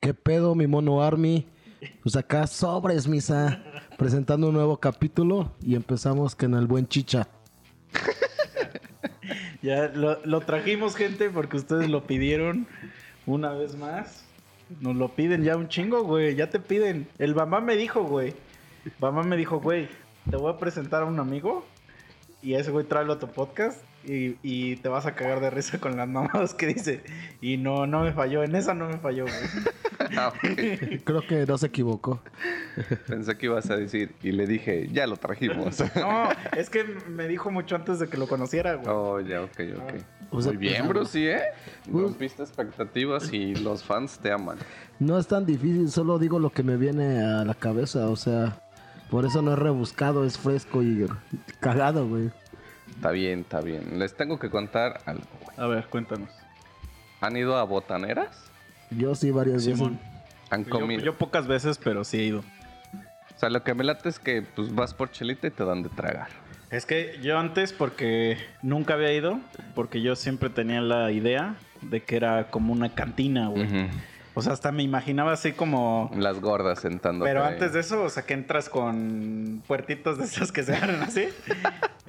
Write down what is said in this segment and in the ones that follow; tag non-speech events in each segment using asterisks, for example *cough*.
¿Qué pedo, mi mono Army? Pues acá sobres, misa. Presentando un nuevo capítulo y empezamos con el buen chicha. *laughs* Ya lo, lo trajimos, gente, porque ustedes lo pidieron una vez más. Nos lo piden ya un chingo, güey. Ya te piden. El mamá me dijo, güey. Mamá me dijo, güey, te voy a presentar a un amigo. Y ese güey tráelo a tu podcast. Y, y te vas a cagar de risa con las mamadas que dice. Y no, no me falló. En esa no me falló, güey. *laughs* Ah. Creo que no se equivocó. Pensé que ibas a decir y le dije, ya lo trajimos. *laughs* No, es que me dijo mucho antes de que lo conociera, güey. Oh, ya, ok, ok. O sea, Muy bien, pues, Bruce, ¿eh? Pues- Rompiste expectativas y los fans te aman. No es tan difícil, solo digo lo que me viene a la cabeza, o sea, por eso no es rebuscado, es fresco y cagado, güey. Está bien, está bien. Les tengo que contar algo, güey. A ver, cuéntanos. ¿Han ido a botaneras? Yo sí varias Simón. veces. ¿Han Yo, comido? yo pocas veces, pero sí he ido. O sea, lo que me late es que pues vas por chelita y te dan de tragar. Es que yo antes, porque nunca había ido, porque yo siempre tenía la idea de que era como una cantina, güey. O sea, hasta me imaginaba así como... Las gordas sentando. Pero antes de eso, o sea, que entras con puertitos de esos que se abren así.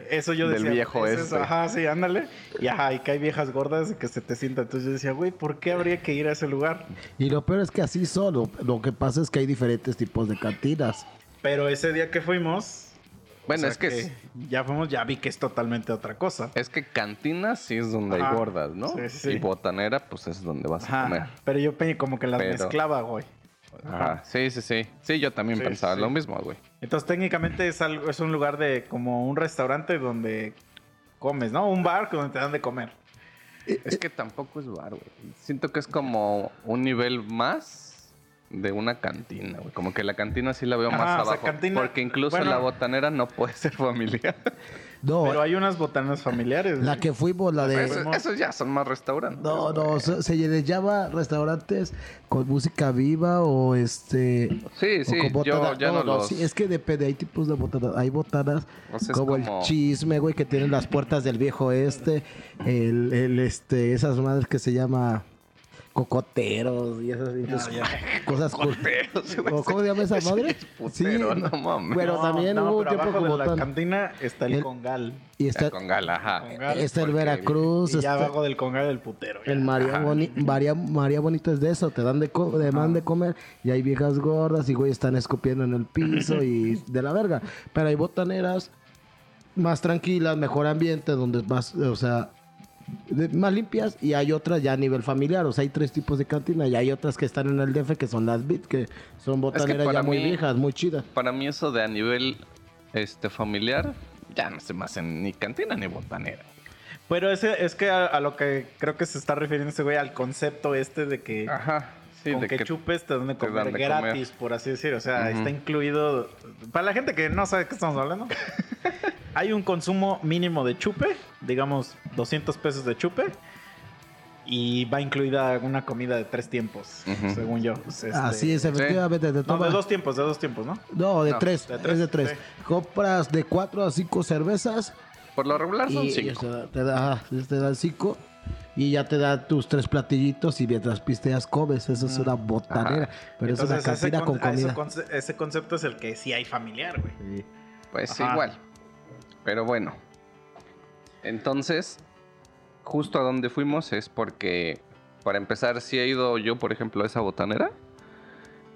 Eso yo Del decía. viejo "Es eso". este. Ajá, sí, ándale. Y ajá, y que hay viejas gordas y que se te sientan. Entonces yo decía, güey, ¿por qué habría que ir a ese lugar? Y lo peor es que así solo, lo que pasa es que hay diferentes tipos de cantinas. Pero ese día que fuimos... Bueno, o sea es que, es, ya fuimos, ya vi que es totalmente otra cosa. es que cantina sí es donde Ajá. hay gordas, ¿no? Sí, sí. Y botanera, pues es donde vas a comer. Pero yo como que las Pero- mezclaba, güey. Ajá. Sí, sí, sí. Sí, yo también Sí, pensaba lo mismo, güey. Entonces técnicamente es algo, es un lugar de como un restaurante donde comes, ¿no? Un bar donde te dan de comer. Es que tampoco es bar, güey. Siento que es como un nivel más de una cantina, güey. Como que la cantina sí la veo Ajá, más o sea, abajo. cantina- porque incluso bueno. la botanera no puede ser familiar. No, Pero hay unas botanas familiares. la güey. que fuimos, la de... Eso- esos ya son más restaurantes. No, no, güey. se, les llama restaurantes con música viva o este... Sí, o sí, con yo ya no, los... sí, es que depende, hay tipos de botanas. Hay botanas O sea, es como, como- el chisme, güey, que tienen las puertas del viejo este, el, el, este, esas madres que se llama cocoteros y esas, *laughs* cosas. Cocoteros, güey. ¿O ¿Cómo se llama esa madre? es putero, no mames. Pero No, también no, hubo un tiempo de la botan- cantina está el, El- congal. Y está, Con gala, ajá. Congal. está el Veracruz, y ya está abajo del congal el putero. ya. el María. Boni- María, María Bonita es de eso, te dan de, co- te dan de comer y hay viejas gordas y güey están escupiendo en el piso y *laughs* de la verga. Pero hay botaneras más tranquilas, mejor ambiente, donde más, o sea, de- más limpias y hay otras ya a nivel familiar. O sea, hay tres tipos de cantina y hay otras que están en el DF que son las BIT, que son botaneras ya muy viejas, muy chidas. Para mí eso de a nivel este familiar, ya no se me hace ni cantina ni botanera. Pero ese, es que a, a lo que creo que se está refiriendo ese güey, al concepto este de que Ajá. Sí, con de que, que chupes te dan de comer dan de gratis, por así decir. O sea, está incluido. Para la gente que no sabe de qué estamos hablando, *laughs* hay un consumo mínimo de chupe, digamos 200 pesos de chupe. Y va incluida una comida de tres tiempos, según yo. Este- Así es, efectivamente. te No, de dos tiempos, de dos tiempos, ¿no? No, de No, tres, de tres, es de tres. sí. Compras de cuatro a cinco cervezas por lo regular son y cinco. Te, da, te da, ajá, te da cinco y ya te da tus tres platillitos y mientras pisteas comes. Eso es una botanera, pero es una Entonces, ese cantina con con- comida. ese concepto es el que sí hay familiar, güey. Pues Ajá. igual. Pero bueno. Entonces, justo a donde fuimos es porque, para empezar, sí he ido yo, por ejemplo, a esa botanera.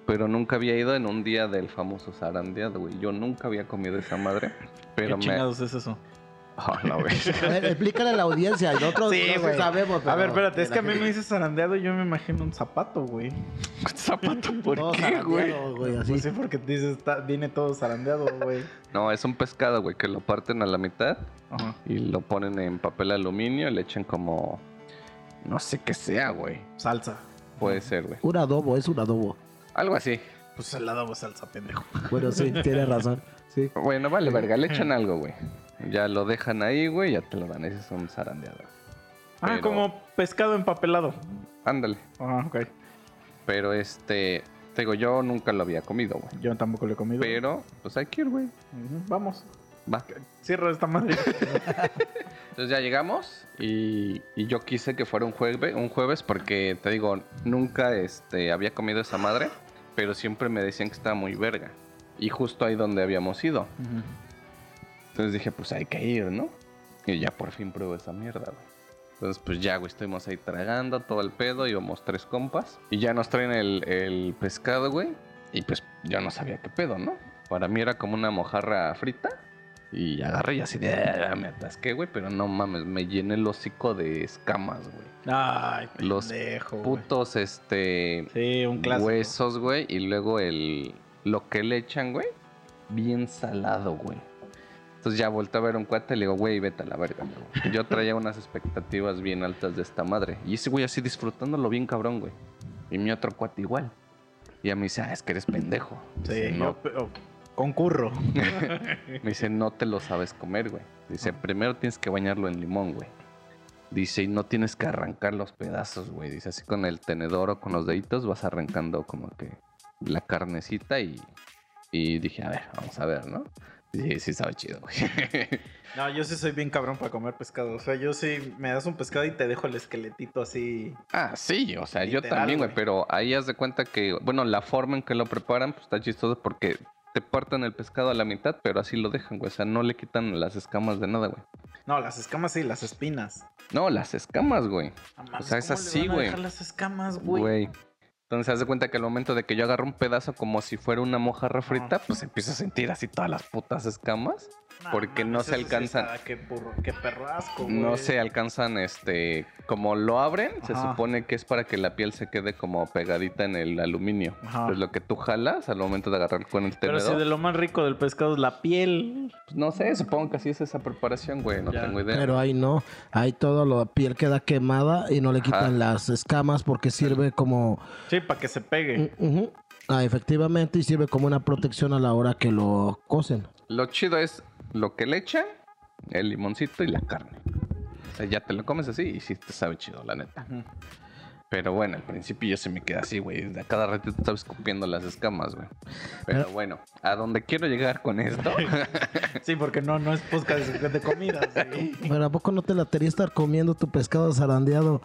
Pero nunca había ido en un día del famoso zarandeado, güey. Yo nunca había comido esa madre. Pero ¿Qué me. chingados es eso? La güey. A ver, explícale a la audiencia. Nosotros Sí, no güey. sabemos. A ver, pero- espérate, es que a mí me dices zarandeado y yo me imagino un zapato, güey. ¿Zapato *laughs* por qué, güey? güey, así. Pues sí, porque dices, está- viene todo zarandeado, güey. No, es un pescado, güey, que lo parten a la mitad Ajá. y lo ponen en papel aluminio y le echan como. No sé qué sea, güey. Salsa. Puede ser, güey. Un adobo, es un adobo. Algo así. Pues el adobo salsa, pendejo. Bueno, sí, *laughs* tienes razón. Sí. Bueno, vale, verga, le echan algo, güey. Ya lo dejan ahí, güey, ya te lo dan. Ese es un zarandeado. Ah, Pero- como pescado empapelado. Ándale. Ah, ok. Pero este. Te digo, yo nunca lo había comido, güey. Yo tampoco lo he comido. Pero, pues hay que ir, güey. Vamos. va. Cierra esta madre. *laughs* Entonces ya llegamos y, y yo quise que fuera un jueves, un jueves porque te digo, nunca este, había comido esa madre, pero siempre me decían que estaba muy verga. Y justo ahí donde habíamos ido. Entonces dije, pues hay que ir, ¿no? Y ya por fin pruebo esa mierda, güey. Entonces, pues ya, güey, estuvimos ahí tragando todo el pedo, íbamos tres compas. Y ya nos traen el, el pescado, güey. Y pues ya no sabía qué pedo, ¿no? Para mí era como una mojarra frita. Y agarré y así de, "Ah", me atasqué, güey, pero no mames, me llené el hocico de escamas, güey. Ay, Los pendejo, güey. Putos, este, Sí, un clásico. huesos, güey, y luego el, lo que le echan, güey, bien salado, güey. Entonces ya volteé a ver a un cuate y le digo, güey, vete a la verga. güey". Yo traía unas expectativas bien altas de esta madre. Y ese güey así disfrutándolo bien cabrón, güey. Y mi otro cuate igual. Y a mí dice, ah, es que eres pendejo. Sí, no, yo concurro. *laughs* me dice, no te lo sabes comer, güey. Dice, primero tienes que bañarlo en limón, güey. Dice, y no tienes que arrancar los pedazos, güey. Dice, así con el tenedor o con los deditos vas arrancando como que la carnecita y, y dije, a ver, vamos a ver, ¿no? Sí, sí sabe chido, güey. *laughs* No, yo sí soy bien cabrón para comer pescado. O sea, yo sí me das un pescado y te dejo el esqueletito así. ah, sí, o sea, yo también, güey, pero ahí haz de cuenta que, bueno, la forma en que lo preparan, pues está chistoso porque te parten el pescado a la mitad, pero así lo dejan, güey. O sea, no le quitan las escamas de nada, güey. No, las escamas sí, las espinas. No, las escamas, güey. No mames, sea, es ¿cómo le así, güey. las escamas, güey. Güey. Entonces, haz de cuenta que al momento de que yo agarro un pedazo como si fuera una mojarra frita, pues empiezo a sentir así todas las putas escamas. Porque no se sí alcanzan. está, qué, burro- qué perro asco, güey. No se alcanzan, este, como lo abren, se supone que es para que la piel se quede como pegadita en el aluminio. Ajá. Pues lo que tú jalas al momento de agarrar con el Pero tenedor. si de lo más rico del pescado es la piel. pues, no sé, supongo que así es esa preparación, güey, no Ya. tengo idea. Pero ahí no, ahí todo la piel queda quemada y no le quitan Ajá. las escamas porque sirve como, Sí, para que se pegue. Ujú. ah, efectivamente, y sirve como una protección a la hora que lo cocen. Lo chido es lo que le echan, el limoncito y la carne. O sea, ya te lo comes así y sí te sabe chido, la neta. Pero bueno, al principio yo se me queda así, güey. De a cada ratito estaba escupiendo las escamas, güey. Pero bueno, a donde quiero llegar con esto. *laughs* Sí, porque no, no es podcast de, comida. *laughs* sí. Pero ¿a poco no te latería estar comiendo tu pescado zarandeado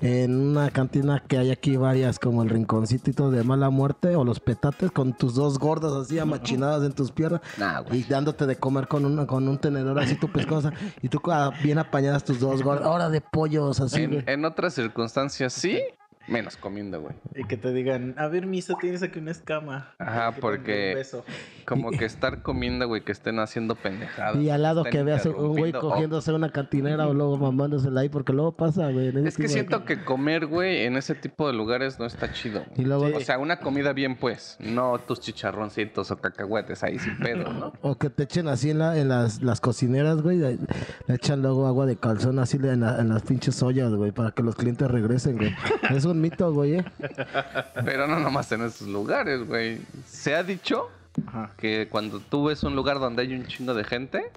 en una cantina que hay aquí varias, como el rinconcito y todo de mala muerte, o los petates con tus dos gordas así amachinadas en tus piernas? *laughs* nah, Y dándote de comer con, una, con un tenedor así tu sea, y tú ah, bien apañadas tus dos gordas. Ahora de pollos así, en otras circunstancias sí, menos comiendo, güey. Y que te digan, a ver, Misa, tienes aquí una escama. Ajá, porque- un beso. Como que *laughs* estar comiendo, güey, que estén haciendo pendejadas. Y al lado que veas un güey cogiéndose una cantinera o luego mamándosela ahí, porque luego pasa, güey. Es que siento que comer, güey, en ese tipo de lugares no está chido. Y luego, O sea, una comida bien, pues. No tus chicharroncitos o cacahuetes ahí sin pedo, ¿no? O que te echen así en, la, en las, las cocineras, güey. Le le echan luego agua de calzón así en, la- en las pinches ollas, güey, para que los clientes regresen, güey. Es un mito, güey, ¿eh? *laughs* Pero no nomás en esos lugares, güey. Se ha dicho Ajá. que cuando tú ves un lugar donde hay un chingo de gente,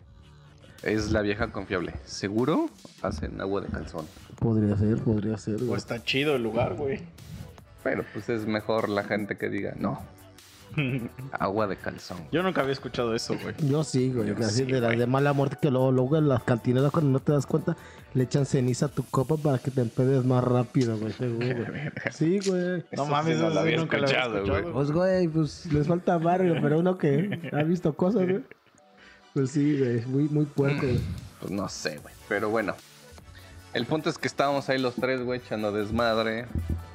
es la vieja confiable. Seguro hacen agua de calzón. Podría ser, podría ser, O güey. está chido el lugar, güey. Pero pues es mejor la gente que diga, no, *laughs* agua de calzón. Yo nunca había escuchado eso, güey. Yo sí, güey. Yo así sí, de las de mala muerte que luego, luego en las cantineras cuando no te das cuenta le echan ceniza a tu copa para que te empedes más rápido, güey. *laughs* Sí, güey. No Eso mames, sí no lo había nunca lo había escuchado, güey. Pues, güey, pues les falta barrio, pero uno que ha visto cosas, güey. Pues sí, güey. Muy, muy puerco, güey. Pues no sé, güey. Pero bueno. El punto es que estábamos ahí los tres, güey, echando desmadre.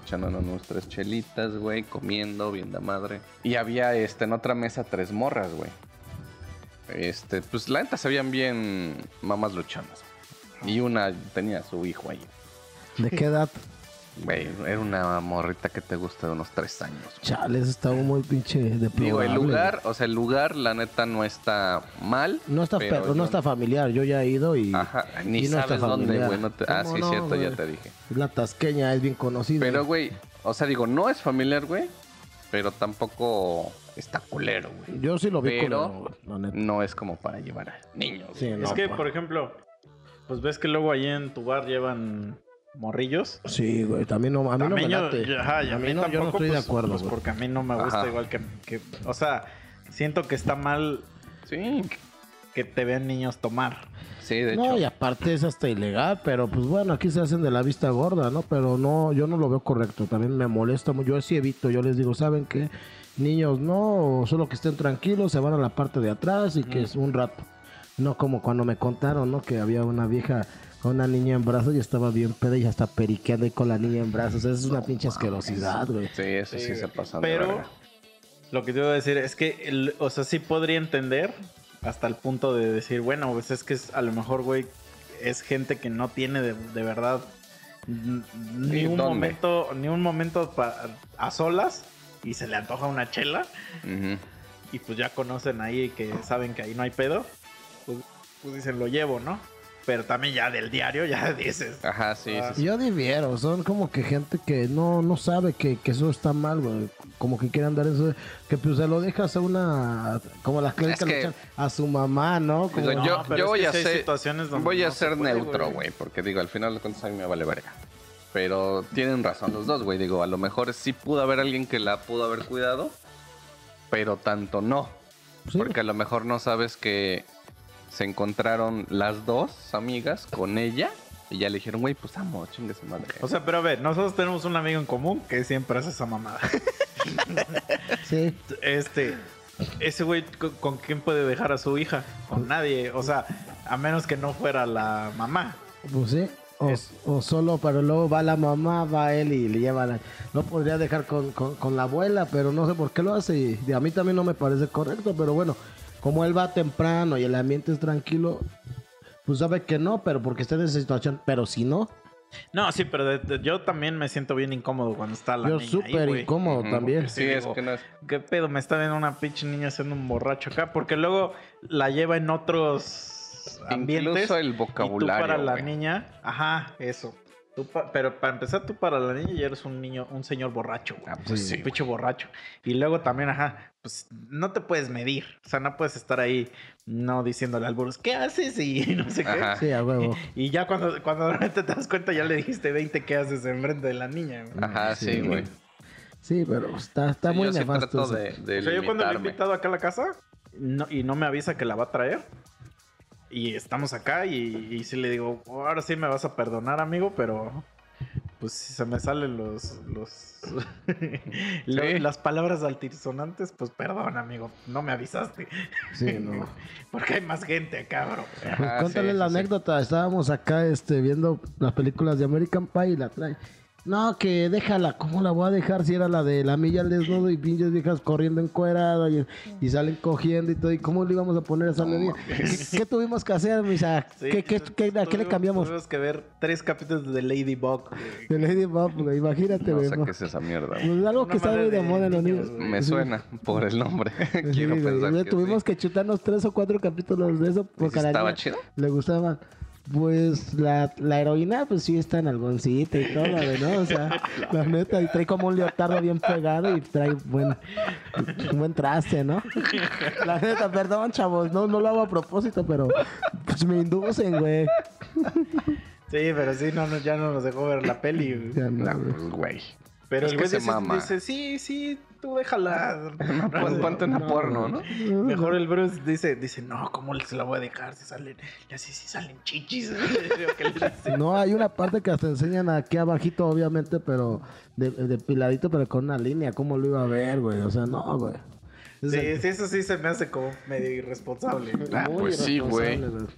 Echándonos nuestras chelitas, güey, comiendo, bien de madre. Y había, este, en otra mesa tres morras, güey. Este, pues la neta se bien mamás luchonas. Y una tenía a su hijo ahí. ¿De qué edad? Güey, era una morrita que te gusta de unos tres años. güey. Chale, eso estaba muy pinche deplorable. Digo, el lugar, o sea, el lugar, la neta, no está mal. No está, pero no está familiar. Yo ya he ido y. Ajá, ni y no está sabes dónde, familiar. güey. no te- Ah, ¿Cómo sí, no, cierto, ya te dije. Es la tasqueña, es bien conocida. Pero, güey, o sea, digo, no es familiar, güey. Pero tampoco está culero, güey. Yo sí lo vi pero- culero, güey, la neta. No es como para llevar a niños. Sí, no, es que, pa. por ejemplo, pues ves que luego ahí en tu bar llevan morrillos. Sí, güey. También no, a mí no me late. yo- ajá, y a mí no, yo no tampoco, estoy de pues, acuerdo, pues, güey. porque a mí no me gusta Ajá. igual que, que- O sea, siento que está mal Sí. que te vean niños tomar. Sí, de No, hecho. y aparte es hasta ilegal, pero pues bueno, aquí se hacen de la vista gorda, ¿no? Pero no, yo no lo veo correcto, también me molesta mucho. Yo sí evito, yo les digo, ¿saben qué? Niños, no, solo que estén tranquilos, se van a la parte de atrás y que es un rato. No como cuando me contaron, ¿no? Que había una vieja una niña en brazos y estaba bien peda y hasta periqueando con la niña en brazos. Esa es una pinche asquerosidad, güey. Sí, eso sí, Sí, se de Pero lo que te iba a decir es que, el- o sea, sí podría entender hasta el punto de decir, bueno, pues es que es- a lo mejor, güey, es gente que no tiene de, de verdad ni un ¿dónde? momento, ni un momento pa- a solas y se le antoja una chela y pues ya conocen ahí que saben que ahí no hay pedo, pues, pues dicen lo llevo, ¿no? Pero también ya del diario ya *laughs* dices, Ajá, sí, Ah. sí, sí. Yo difiero, son como que gente que no, no sabe que, que eso está mal, güey. Como que quieren dar eso, que pues se lo dejas a una, como las clínicas que- echan a su mamá, ¿no? Como, Digo, yo, pero yo voy a ser, situaciones donde voy a no se ser puede, neutro, güey. güey, porque digo, al final de cuentas a mí me vale verga. Pero tienen razón los dos, güey. Digo, a lo mejor sí pudo haber alguien que la pudo haber cuidado, pero tanto no. Sí. Porque a lo mejor no sabes que se encontraron las dos amigas con ella y ya le dijeron, güey, pues amo, chingue su madre. O sea, pero a ver, nosotros tenemos un amigo en común que siempre hace esa mamada. *laughs* Sí, Este, ese güey, ¿con, con quién puede dejar a su hija? Con nadie. O sea, a menos que no fuera la mamá. pues sí. O, Es- o solo, pero luego va la mamá, va él y le lleva la... No podría dejar con, con- con la abuela, pero no sé por qué lo hace. Y, y a mí también no me parece correcto, pero bueno, como él va temprano y el ambiente es tranquilo, pues sabe que no, pero porque está en esa situación. Pero si no, No, sí, pero de- de- yo también me siento bien incómodo cuando está la yo niña ahí, súper incómodo también. Sí, es digo, que no es... ¿Qué pedo? Me está viendo una pinche niña haciendo un borracho acá. Porque luego la lleva en otros ambientes. Incluso el Y tú vocabulario, para la niña, ajá, eso. Tú pa- pero para empezar, tú para la niña ya eres un niño, un señor borracho. güey. Ah, pues Un sí. pinche borracho. Y luego también, ajá, pues no te puedes medir. O sea, no puedes estar ahí no diciéndole al burro, ¿qué haces? Y *laughs* no sé qué. Ajá. Sí, a huevo. Y ya cuando, cuando realmente te das cuenta, ya le dijiste 20 qué haces enfrente de la niña. güey. Ajá, sí, Sí. güey. Sí, pero está, está Sí, muy yo sí nefasto. trato eso. de, de O sea, yo cuando lo he invitado acá a la casa no- y no me avisa que la va a traer. Y estamos acá y, y sí le digo, ahora sí me vas a perdonar, amigo, pero pues si se me salen los, los *laughs* Sí. las palabras altisonantes, pues perdón, amigo, no me avisaste. Sí, no. *laughs* Porque hay más gente acá, bro. Pues Ajá, cuéntale sí, la sí, sí. anécdota. Estábamos acá este, viendo las películas de American Pie y la trae. No, que déjala. ¿Cómo la voy a dejar si era la de la milla al desnudo y pinches viejas corriendo encuerada y, y salen cogiendo y todo? ¿Y cómo le íbamos a poner a esa niña? ¿Qué, qué tuvimos que hacer, misa? Sí, ¿Qué, qué, qué- ¿A qué le tuvimos- cambiamos? Tuvimos que ver tres capítulos de Ladybug. De Ladybug, güey. Imagínate, No güey. sé ¿no? qué es esa mierda. Pues algo Una que está de de moda en los niños. Me Sí. suena por el nombre. *laughs* Quiero pensar que Tuvimos sí. que chutarnos tres o cuatro capítulos de eso porque a la ¿Estaba niña chido? le gustaba. Pues la, la heroína, pues sí está en algoncita y todo, ¿no? O sea, *laughs* la neta, y trae como un leotardo bien pegado y trae buen, un buen traste, ¿no? La neta, perdón, chavos, no, no lo hago a propósito, pero pues me inducen, güey. Sí, pero sí, no, no, ya no nos dejó ver la peli. Ya No, güey. Pues. Pero Es el que güey se dice, mama. dice, sí, sí, tú déjala. *laughs* Pon- Ponte una porno, ¿no? Mejor el Bruce dice, dice, no, ¿cómo se la voy a dejar? Si salen, ya sí, sí salen chichis. *laughs* No, hay una parte que hasta enseñan aquí abajito, obviamente, pero de, de piladito, pero con una línea. ¿Cómo lo iba a ver, güey? O sea, no, güey. Es Sí, el- sí, eso sí se me hace como medio irresponsable. Ah, muy pues sí, güey. irresponsable,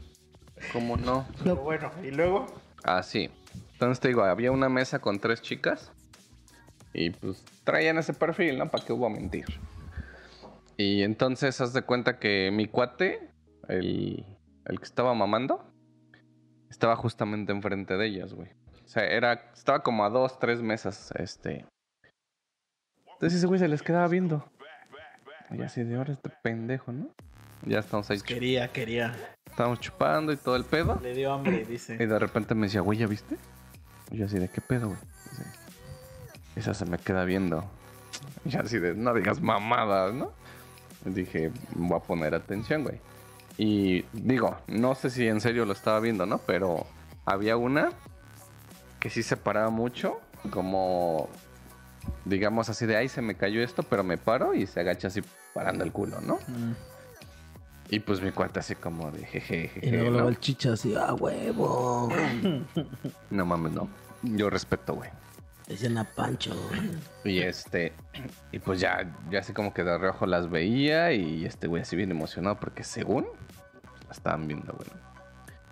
¿Cómo no? Pero bueno, y luego, Ah, sí. Entonces te digo, había una mesa con tres chicas. Y pues traían ese perfil, ¿no? ¿Para qué hubo a mentir? Y entonces haz de cuenta que mi cuate, el, el que estaba mamando, estaba justamente enfrente de ellas, güey. O sea, era, estaba como a dos, tres mesas, este. Entonces ese güey se les quedaba viendo. Y así de ahora este pendejo, ¿no? Ya estamos ahí, chu- quería, quería. estábamos chupando y todo el pedo. Le dio hambre, Y dice. de repente me decía, güey, ¿ya viste? Y yo así de, ¿qué pedo, güey? Esa se me queda viendo. Y así de, no digas mamadas, ¿no? Y dije, voy a poner atención, güey. Y digo, no sé si en serio lo estaba viendo, ¿no? Pero había una que sí se paraba mucho, como, digamos así de, ay, se me cayó esto, pero me paro y se agacha así parando el culo, ¿no? Mm. Y pues mi cuate así como de jeje, Y jeje, luego, luego ¿no? el chicha así, ah, huevo. *laughs* No mames, no. Yo respeto, güey. Dicen a Pancho. Y este, y pues ya, ya así como que de reojo las veía y este güey así bien emocionado porque según la estaban viendo, güey.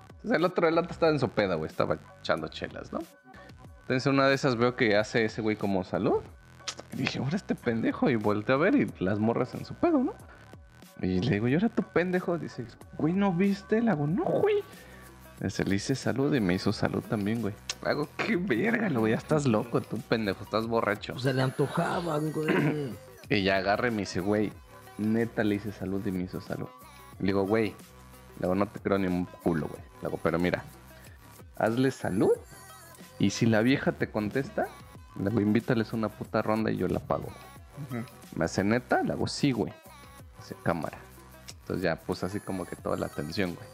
Entonces el otro, el otro estaba en su peda, güey, estaba echando chelas, ¿no? Entonces una de esas veo que hace ese güey como salud. Y dije, ahora este pendejo, y volteé a ver y las morras en su pedo, ¿no? Y le digo, ¿y ahora tu pendejo? Dice, güey, ¿no viste? Le hago, no, güey. Se le hice salud y me hizo salud también, güey. Le hago, qué verga, güey, ya estás loco, tú pendejo, estás borracho. Se le antojaban, güey. *clears throat* Y ya agarre y me dice, güey, neta le hice salud y me hizo salud. Le digo, güey, le digo, no te creo ni un culo, güey. Le digo, pero mira, hazle salud y si la vieja te contesta, le digo, invítales una puta ronda y yo la pago. Me hace neta, le hago, sí, güey. Dice, cámara. Entonces ya puse así como que toda la atención, güey.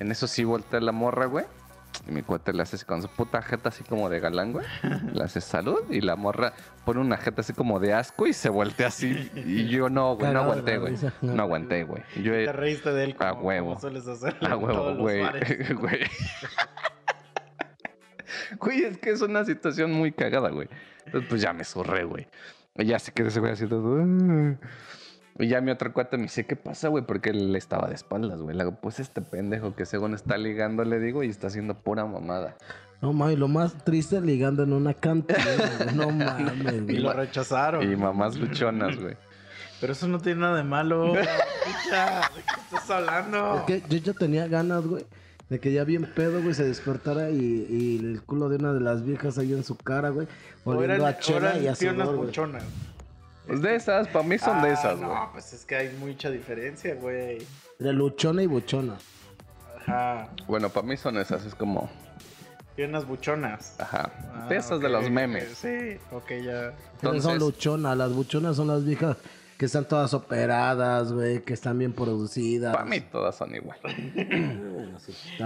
En eso sí voltea la morra, güey. Y mi cuate le hace así con su puta jeta así como de galán, güey. *laughs* Le hace salud y la morra pone una jeta así como de asco y se voltea así. Y yo no, güey, no aguanté, güey. No aguanté, güey. Yo, Te reíste de él como, A huevo. como sueles hacer a huevo, güey. *laughs* Güey. Güey, es que es una situación muy cagada, güey. Entonces, pues ya me zurré, güey. Y ya se quedó ese güey así todo. "Ah". Y ya mi otro cuate me dice, ¿qué pasa, güey? Porque él estaba de espaldas, güey. Le hago, pues este pendejo que según está ligando, le digo, y está haciendo pura mamada. No mames, lo más triste ligando en una cantina. güey. No mames, Y güey. lo rechazaron. Y mamás luchonas, güey. Pero eso no tiene nada de malo. *laughs* Picha, ¿De qué estás hablando? Es que yo ya tenía ganas, güey. De que ya bien pedo, güey, se despertara y, y el culo de una de las viejas ahí en su cara, güey. Oliendo a chela y a güey. Pues de esas, para mí son de Ah, esas, güey. No, pues es que hay mucha diferencia, güey. De luchona y buchona. Ajá. Bueno, para mí son esas, es como, Piernas buchonas. ajá. Ah, de esas de los memes. Sí, ok, ya. Esas son Entonces- luchonas. Las buchonas son las viejas que están todas operadas, güey, que están bien producidas. Para mí todas son igual.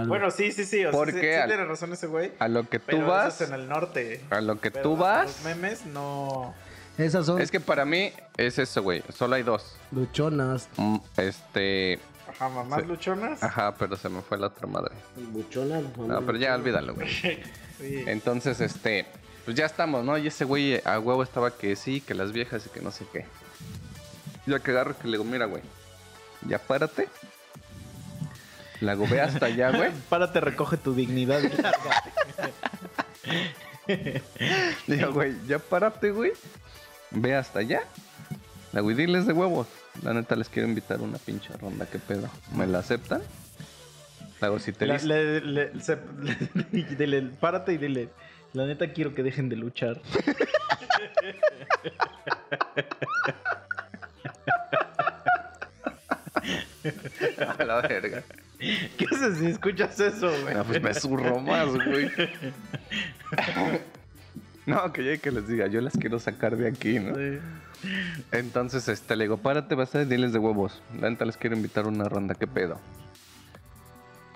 Bueno, sí, sí, sí. O sea, Porque sí, sí al- tiene razón ese güey. A lo que tú Pero vas, eso es en el norte. a lo que Pero tú Los vas, memes no. Esas son es que para mí es eso, güey. Solo hay dos. luchonas. Mm, Este, Ajá, mamás Sí. luchonas. ajá, pero se me fue la otra madre. Buchonas. No, pero ya olvídalo, güey. *laughs* Sí. Entonces, este, pues ya estamos, ¿no? Y ese güey a huevo estaba que sí, que las viejas y que no sé qué. Ya que agarro que le digo, mira, güey, ya párate. La hago, ve hasta allá, güey. *laughs* Párate, recoge tu dignidad y *laughs* lárgate. Digo, güey, ya párate, güey. Ve hasta allá. La güey, diles de huevos. La neta les quiero invitar a una pinche ronda, ¿qué pedo? ¿Me la aceptan? La *laughs* dile, párate y dile. La neta quiero que dejen de luchar. A la verga. ¿Qué haces si escuchas eso, güey? No, pues me zurro más, güey. *laughs* No, que ya que les diga, yo las quiero sacar de aquí, ¿no? Sí. Entonces, este, le digo, párate, vas a diles de huevos. La neta les quiero invitar a una ronda, ¿qué pedo?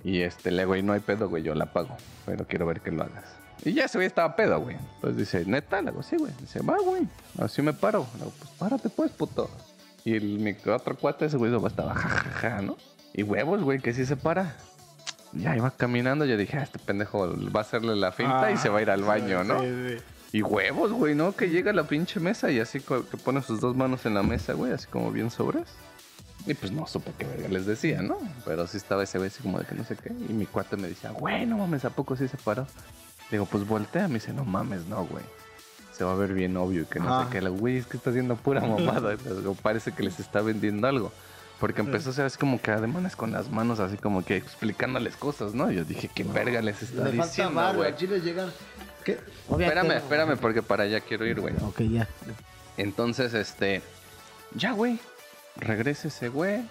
Y este, le digo, y no hay pedo, güey, yo la pago. Pero quiero ver que lo hagas. Y ya ese güey estaba pedo, güey. Entonces dice, neta, le digo, sí, güey. Dice, va, güey. Así me paro. Le digo, pues párate, pues, puto. Y el mi otro cuate, ese güey, estaba jajaja, ¿no? Y huevos, güey, que sí se para. Ya iba caminando, yo dije, ah, este pendejo va a hacerle la finta y Ah, se va a ir al baño, sí, ¿no? sí, sí. Y huevos, güey, ¿no? Que llega a la pinche mesa y así que pone sus dos manos en la mesa, güey, así como bien sobres. Y pues no supe qué verga les decía, ¿no? Pero sí estaba ese güey así como de que no sé qué. Y mi cuate me decía, güey, no mames, ¿a poco sí se paró? Digo, pues voltea. Me dice, no mames, no, güey. Se va a ver bien obvio y que no Ajá. sé qué. Le Güey, es que está haciendo pura mamada. *laughs* Digo, parece que les está vendiendo algo. Porque empezó así como que ademanes con las manos, así como que explicándoles cosas, ¿no? Yo dije, ¿qué verga les está Le falta diciendo, barrio, güey? al chile llegan. ¿Qué? Espérame, espérame, porque para allá quiero ir, güey. Ok, ya. Entonces, este. Ya, güey. Regresa ese güey.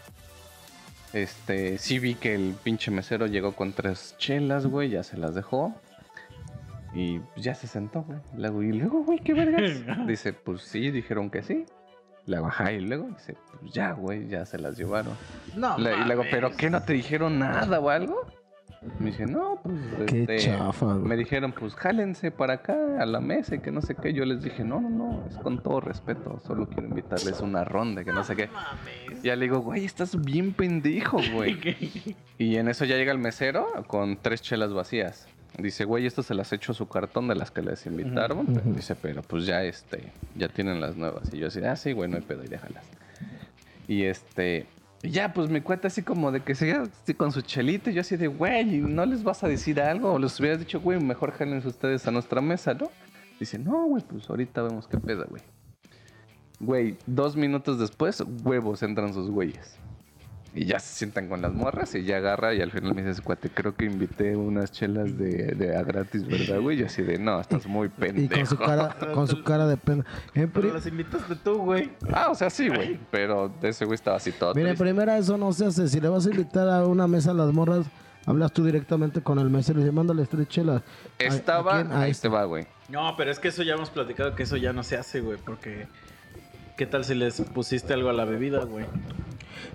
Este. Sí vi que el pinche mesero llegó con tres chelas, güey. Ya se las dejó. Y ya se sentó, güey. Luego, y luego, güey, qué vergas. *laughs* Dice, pues sí, dijeron que sí. La bajá y luego dice, pues ya, güey, ya se las llevaron. No, y luego. ¿pero qué? ¿No te dijeron nada o algo? Me dice, no, pues. Qué este, chafa, güey. Me dijeron, pues jálense para acá, a la mesa, y que no sé qué. Yo les dije, no, no, no, es con todo respeto. Solo quiero invitarles una ronda, que no sé qué. Ya le digo, güey, estás bien pendejo, güey. *laughs* Y en eso ya llega el mesero con tres chelas vacías. Dice, güey, esto se las echo a su cartón de las que les invitaron. Ujú. Dice, pero pues ya este, ya tienen las nuevas. Y yo así, ah, sí, güey, no hay pedo, y déjalas. Y este, y ya, pues me cuenta así como de que así con su chelita. Y yo así de, güey, ¿no les vas a decir algo? O les hubieras dicho, güey, mejor jálense ustedes a nuestra mesa, ¿no? Dice, no, güey, pues ahorita vemos qué pedo, güey. Güey, dos minutos después, huevos entran sus güeyes. Y ya se sientan con las morras y ya agarra y al final me dice, cuate, creo que invité unas chelas de, de a gratis, ¿verdad, güey? Y así de, no, estás muy Y pendejo. con su cara, *laughs* con su cara de pena. Eh, Pero las invitaste tú, güey. Ah, o sea, sí, güey. Pero ese güey estaba así todo Mire, triste. primera eso no se hace. Si le vas a invitar a una mesa a las morras, hablas tú directamente con el mesero y le dices, mándale tres chelas. ¿A- a Estaba? A ahí este. te va, güey. No, pero es que eso ya hemos platicado que eso ya no se hace, güey, porque ¿qué tal si les pusiste algo a la bebida, güey?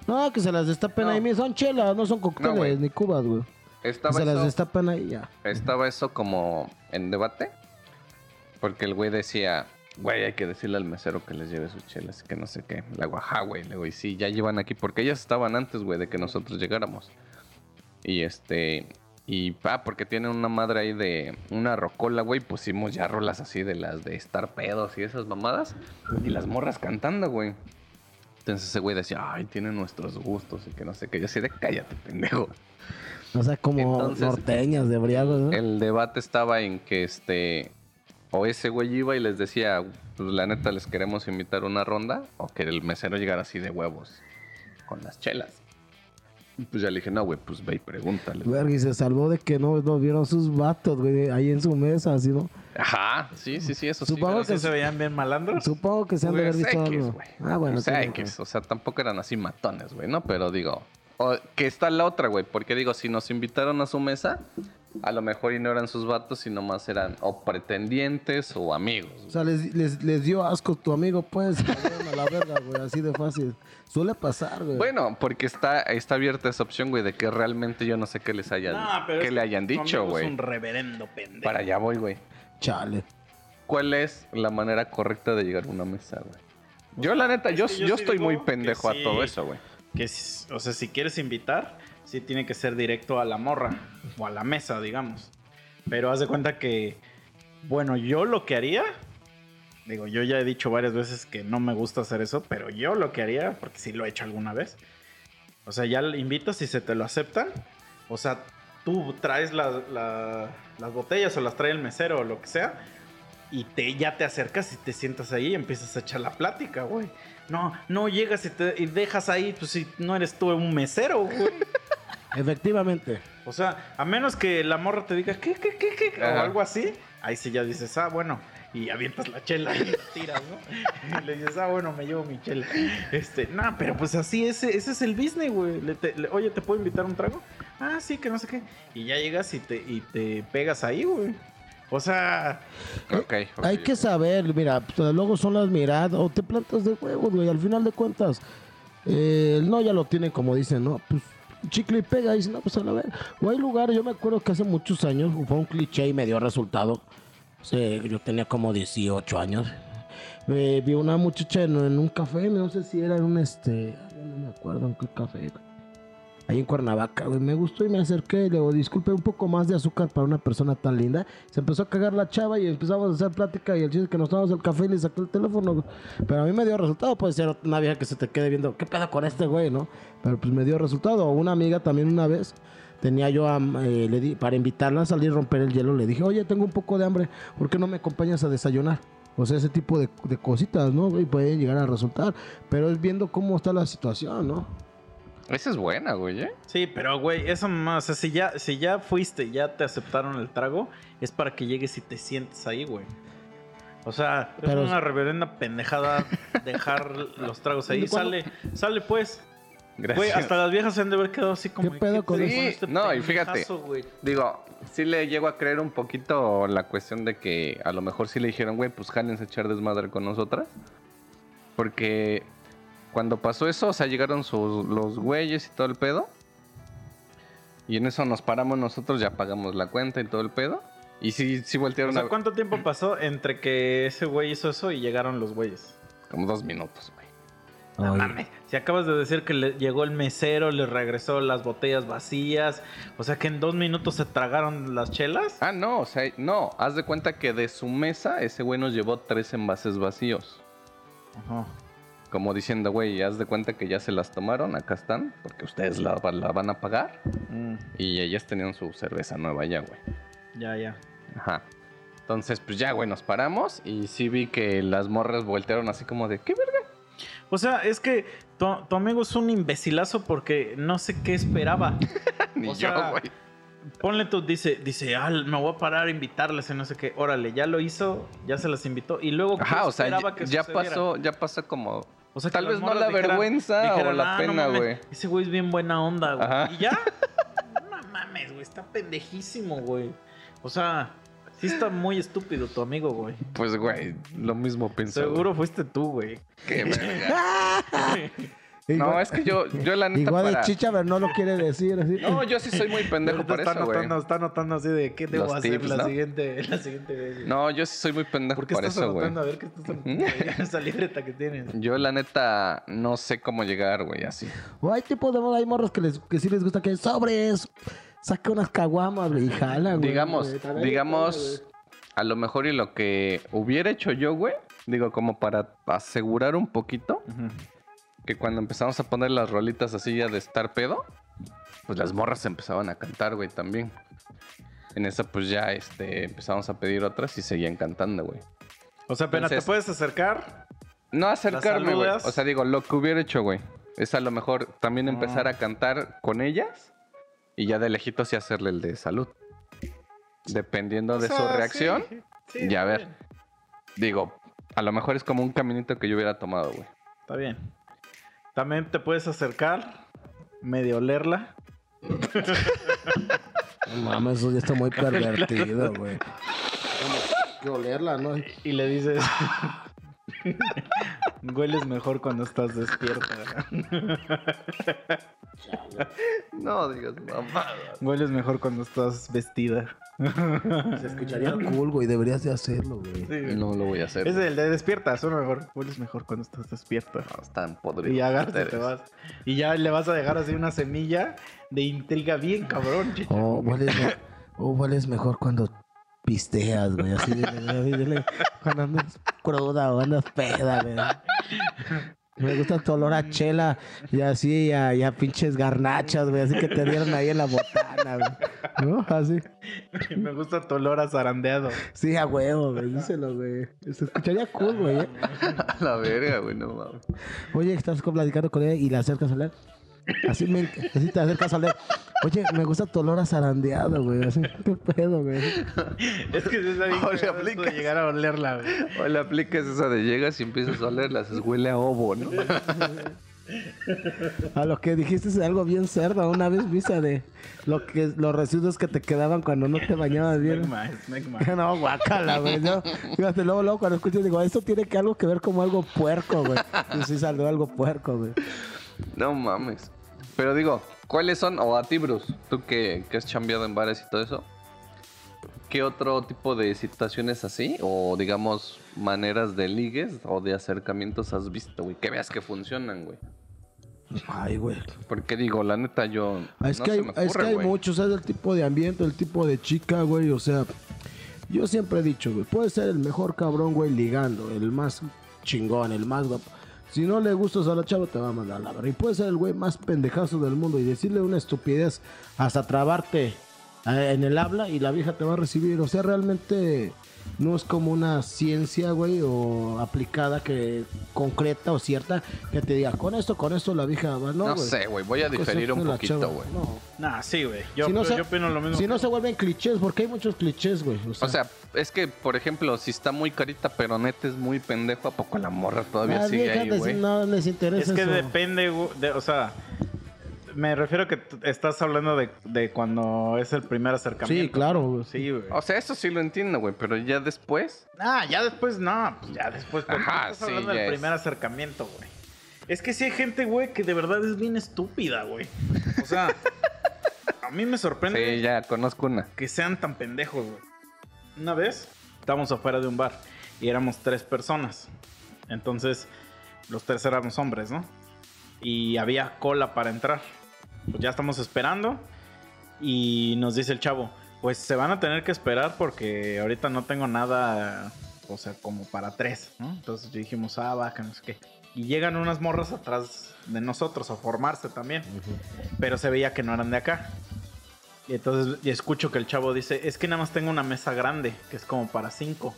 No, que se las destapen No. ahí. Son chelas, no son No, cócteles güey. ni cubas, güey. Estaba se las eso, destapan ahí ya. estaba eso como en debate. Porque el güey decía, güey, hay que decirle al mesero que les lleve sus chelas, que no sé qué. Le digo, ajá, güey. Le digo, y sí, ya llevan aquí. Porque ellas estaban antes, güey, de que nosotros llegáramos. Y este... Y pa, porque tienen una madre ahí de una rocola, güey, pusimos ya rolas así de las de estar pedos y esas mamadas. Y las morras cantando, güey. Entonces ese güey decía, ay, tienen nuestros gustos y que no sé qué. Yo así de cállate, pendejo. O sea, como Entonces- norteñas de briagos, ¿no? El debate estaba en que este. O ese güey iba y les decía, pues la neta les queremos invitar una ronda. O que el mesero llegara así de huevos. Con las chelas. Pues ya le dije, no, güey, pues ve y pregúntale. Verga, y se salvó de que no, no vieron sus vatos, güey, ahí en su mesa, así, ¿no? Ajá, sí, sí, sí, eso sí. Supongo ¿Pero sí que- se veían bien malandros? Supongo que se han de haber Pues, visto X, algo. Ah, bueno, O sea, tiene X, o sea, tampoco eran así matones, güey, ¿no? Pero digo, o- que está la otra, güey, porque digo, si nos invitaron a su mesa, a lo mejor y no eran sus vatos, sino más eran o pretendientes o amigos. O sea, les, les, les dio asco tu amigo, pues, a la verga, güey, así de fácil. Suele pasar, güey. Bueno, porque está, está abierta esa opción, güey, de que realmente yo no sé qué les hayan, pero qué es le hayan dicho, amigo es güey. un reverendo pendejo. Para allá voy, güey. Chale. ¿Cuál es la manera correcta de llegar a una mesa, güey? Yo, la neta, yo, yo estoy muy que pendejo sí. a todo eso, güey. Que, o sea, si quieres invitar, sí tiene que ser directo a la morra o a la mesa, digamos. Pero haz de cuenta que, bueno, yo lo que haría, digo, yo ya he dicho varias veces que no me gusta hacer eso, pero yo lo que haría, porque sí lo he hecho alguna vez, o sea, ya invitas y se te lo aceptan, o sea, tú traes la- la- las botellas o las trae el mesero o lo que sea, y te, ya te acercas y te sientas ahí y empiezas a echar la plática, güey. No, no llegas y, te, y dejas ahí, pues si no eres tú un mesero, güey. *laughs* Efectivamente. O sea, a menos que la morra te diga, ¿qué, qué, qué, qué? O Ajá. algo así, ahí sí ya dices, ah, bueno, y avientas la chela y la tiras, ¿no? *laughs* Y le dices, ah, bueno, me llevo mi chela. Este, no, pero pues así, ese, ese es el business, güey. Le- te- le- Oye, ¿te puedo invitar un trago? Ah, sí, que no sé qué. Y ya llegas y te, y te pegas ahí, güey. O sea, Ok, ok, Hay que saber, mira, pues, luego son las miradas o te plantas de huevos, güey. Al final de cuentas, eh, no ya lo tiene como dicen, ¿no? Pues chicle y pega y dice, no, pues a la ver. O hay lugares, yo me acuerdo que hace muchos años fue un cliché y me dio resultado. Yo tenía como 18 años. Eh, vi una muchacha en, en un café, no sé si era en un este, no me acuerdo en qué café era. Ahí en Cuernavaca, güey. Me gustó y me acerqué y le digo, disculpe, un poco más de azúcar para una persona tan linda. Se empezó a cagar la chava y empezamos a hacer plática y el chiste que nos tomamos el café y le saqué el teléfono. Pero a mí me dio resultado. Puede ser una vieja que se te quede viendo, ¿qué pedo con este güey, no? Pero pues me dio resultado. Una amiga también una vez. Tenía yo, eh, para invitarla a salir a romper el hielo, le dije, oye, tengo un poco de hambre, ¿por qué no me acompañas a desayunar? O sea, ese tipo de, de cositas, ¿no? Y pueden llegar a resultar. Pero es viendo cómo está la situación, ¿no? Esa es buena, güey, ¿eh? sí, pero güey, eso más, o sea, si ya, si ya fuiste, ya te aceptaron el trago, es para que llegues y te sientes ahí, güey. O sea, es una reverenda pendejada dejar *laughs* los tragos ahí. ¿Cuándo? Sale, sale pues. Gracias. Güey, hasta las viejas se han de haber quedado así como. ¿Qué pedo con? Sí, no, y fíjate. güey? Digo, sí le llego a creer un poquito la cuestión de que a lo mejor sí le dijeron, güey, pues jálense a echar desmadre con nosotras. Porque cuando pasó eso, o sea, llegaron sus, los güeyes y todo el pedo. Y en eso nos paramos nosotros, ya pagamos la cuenta y todo el pedo. Y sí, sí O voltearon sea, a... ¿cuánto tiempo pasó entre que ese güey hizo eso y llegaron los güeyes? Como dos minutos, güey. No mames. Si acabas de decir que le llegó el mesero, le regresó las botellas vacías. O sea que en dos minutos se tragaron las chelas. Ah, no, o sea, no. Haz de cuenta que de su mesa ese güey nos llevó tres envases vacíos. Ajá. Como diciendo, güey, haz de cuenta que ya se las tomaron, acá están, porque ustedes la, la van a pagar. Mm, Y ellas tenían su cerveza nueva ya, güey. ya, ya. Ajá. Entonces, pues ya, güey, nos paramos y sí vi que las morras voltearon así como de, ¿qué verga? O sea, es que tu, tu amigo es un imbecilazo porque no sé qué esperaba. *laughs* Ni O yo, güey. Ponle tú, dice, dice, ah, me voy a parar a invitarles y no sé qué. Órale, ya lo hizo, ya se las invitó. Y luego, ¿qué Ajá, o sea, ya, que ya pasó, ya pasó como... O sea, Tal vez no la dijeran- vergüenza o dijeran, la "Ah, pena, güey". Ese güey es bien buena onda, güey. ¿Y ya? *laughs* no mames, güey, está pendejísimo, güey. O sea, sí está muy estúpido tu amigo, güey. Pues, güey, lo mismo pensé. Seguro fuiste tú, güey. güey. Qué verga. *laughs* No, es que yo, yo la *laughs* neta Igual para... de chicha, pero no lo quiere decir así. No, yo sí soy muy pendejo para está eso, güey. anotando, está anotando así de qué debo Los hacer tips, la, ¿no? siguiente, la siguiente vez. No, yo sí soy muy pendejo ¿Por qué para estás eso, güey. anotando? A ver qué estás anotando *laughs* ahí en esa libreta que tienes. Yo la neta no sé cómo llegar, güey, así. O hay tipos de hay morros que, les, que sí les gusta que sobres. Saca unas caguamas, güey, y jalan, güey. digamos, güey. Digamos, a lo mejor y lo que hubiera hecho yo, güey, digo, como para asegurar un poquito, que cuando empezamos a poner las rolitas así ya de estar pedo, pues las morras empezaban a cantar, güey, también. En esa, pues ya, este, empezamos a pedir otras y seguían cantando, güey. O sea, apenas te puedes acercar. No acercarme, güey. O sea, digo, lo que hubiera hecho, güey. Es a lo mejor también Ah. empezar a cantar con ellas y ya de lejitos y hacerle el de salud. Dependiendo de sea, su sí, reacción, sí, ya a ver. bien, digo, a lo mejor es como un caminito que yo hubiera tomado, güey. Está bien. También te puedes acercar, medio olerla. *laughs* No mames, eso ya está muy pervertido, güey. Que olerla, ¿no? Y le dices. *laughs* Hueles mejor cuando estás despierta. *laughs* No digas mamá. Hueles mejor cuando estás vestida. Se escucharía cool, güey. Deberías de hacerlo, güey. Sí. No lo voy a hacer. Es güey. el de despierta, suena mejor. Hueles mejor cuando estás despierta. No, están podridos. Y agarras y te vas. Y ya le vas a dejar así una semilla de intriga bien cabrón. chicha. O hueles, me- o hueles mejor cuando pisteas, güey. Así, dile, dile, dile, cuando andas cruda o andas peda, güey. Me gusta tu olor a chela y así a, y a pinches garnachas, güey. Así que te dieron ahí en la botana, güey. ¿No? Así. Me gusta tu olor a zarandeado. Sí, a huevo, güey. Díselo, güey. Se escucharía cool, güey. ¿eh? A la verga, güey, no mames. Oye, estás platicando con ella y la acercas a leer. Así, me, así te acercas a leer. Oye, me gusta tu olor a zarandeado, güey. Así, qué pedo, güey. Es que es ahí O le que aplicas. llegar a olerla, güey. O le aplicas esa de llegas y empiezas a olerlas, es huele a ovo, ¿no? A lo que dijiste es algo bien cerdo. Una vez visa de lo que, los residuos que te quedaban cuando no te bañabas bien. *laughs* No, guácala, güey. No. Fíjate, luego, luego cuando escucho digo, esto tiene que algo que ver como algo puerco, güey. Y sí salió algo puerco, güey. No mames. Pero digo, ¿cuáles son? O a ti, Bruce, tú que, que has chambeado en bares y todo eso. ¿Qué otro tipo de situaciones así? O digamos, maneras de ligues o de acercamientos has visto, güey? Que veas que funcionan, güey. Ay, güey. Porque digo, la neta, yo. Ah, Es no que hay, me es ocurre, que hay güey. muchos, es el tipo de ambiente, el tipo de chica, güey. O sea, yo siempre he dicho, güey, puede ser el mejor cabrón, güey, ligando, el más chingón, el más guapo. Si no le gustas a la chava, te va a mandar la verga. Y puede ser el güey más pendejazo del mundo y decirle una estupidez hasta trabarte eh, en el habla y la vieja te va a recibir. O sea, realmente no es como una ciencia, güey, o aplicada que concreta o cierta que te diga, con esto, con esto la vieja va, no, No güey. sé, güey. Voy a diferir un la poquito, güey. No. Nah, sí, güey. Yo, Si no yo opino lo mismo. Si que no se vuelven clichés, porque hay muchos clichés, güey. O sea, O sea, es que, por ejemplo, si está muy carita, pero neta es muy pendejo, ¿a poco la morra todavía las sigue ahí, güey? no les interesa Es que eso. depende, güey, de, o sea, me refiero que t- estás hablando de, de cuando es el primer acercamiento. Sí, claro, güey. Sí, güey. O sea, eso sí lo entiendo, güey, pero ya después. Ah, ya después, no, pues ya después. pero tú Ajá, estás sí, hablando del es. primer acercamiento, güey. Es que sí hay gente, güey, que de verdad es bien estúpida, güey. O sea, *laughs* a mí me sorprende Sí, ya conozco una. que sean tan pendejos, güey. Una vez estábamos afuera de un bar y éramos tres personas. Entonces, los tres éramos hombres, ¿no? Y había cola para entrar. Pues ya estamos esperando y nos dice el chavo, pues se van a tener que esperar porque ahorita no tengo nada, o sea, como para tres, ¿no? Entonces dijimos, ah, va, que no sé qué. Y llegan unas morras atrás de nosotros a formarse también, pero se veía que no eran de acá. Y entonces y escucho que el chavo dice, es que nada más tengo una mesa grande, que es como para cinco.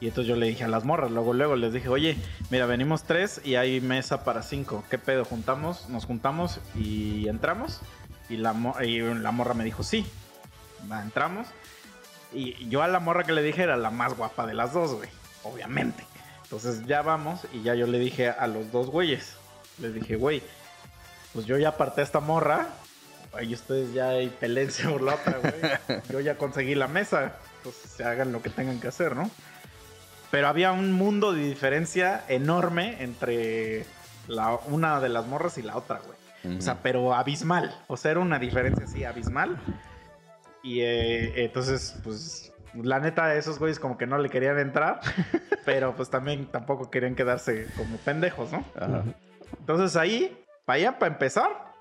Y entonces yo le dije a las morras, luego, luego les dije, oye, mira, venimos tres y hay mesa para cinco. ¿Qué pedo? ¿Juntamos? Nos juntamos y entramos. Y la, mo- y la morra me dijo, sí. Entramos. Y yo a la morra que le dije era la más guapa de las dos, güey. Obviamente. Entonces ya vamos y ya yo le dije a los dos güeyes. Les dije, güey, pues yo ya aparté a esta morra. Ahí ustedes ya hay pelense por la otra, güey. *laughs* Yo ya conseguí la mesa. Entonces se hagan lo que tengan que hacer, ¿no? Pero había un mundo de diferencia enorme entre la, una de las morras y la otra, güey. O sea, pero abismal. O sea, era una diferencia así, abismal. Y eh, entonces, pues, la neta, esos güeyes como que no le querían entrar. *laughs* pero pues también tampoco querían quedarse como pendejos, ¿no? Ajá. Entonces ahí, para allá, para empezar,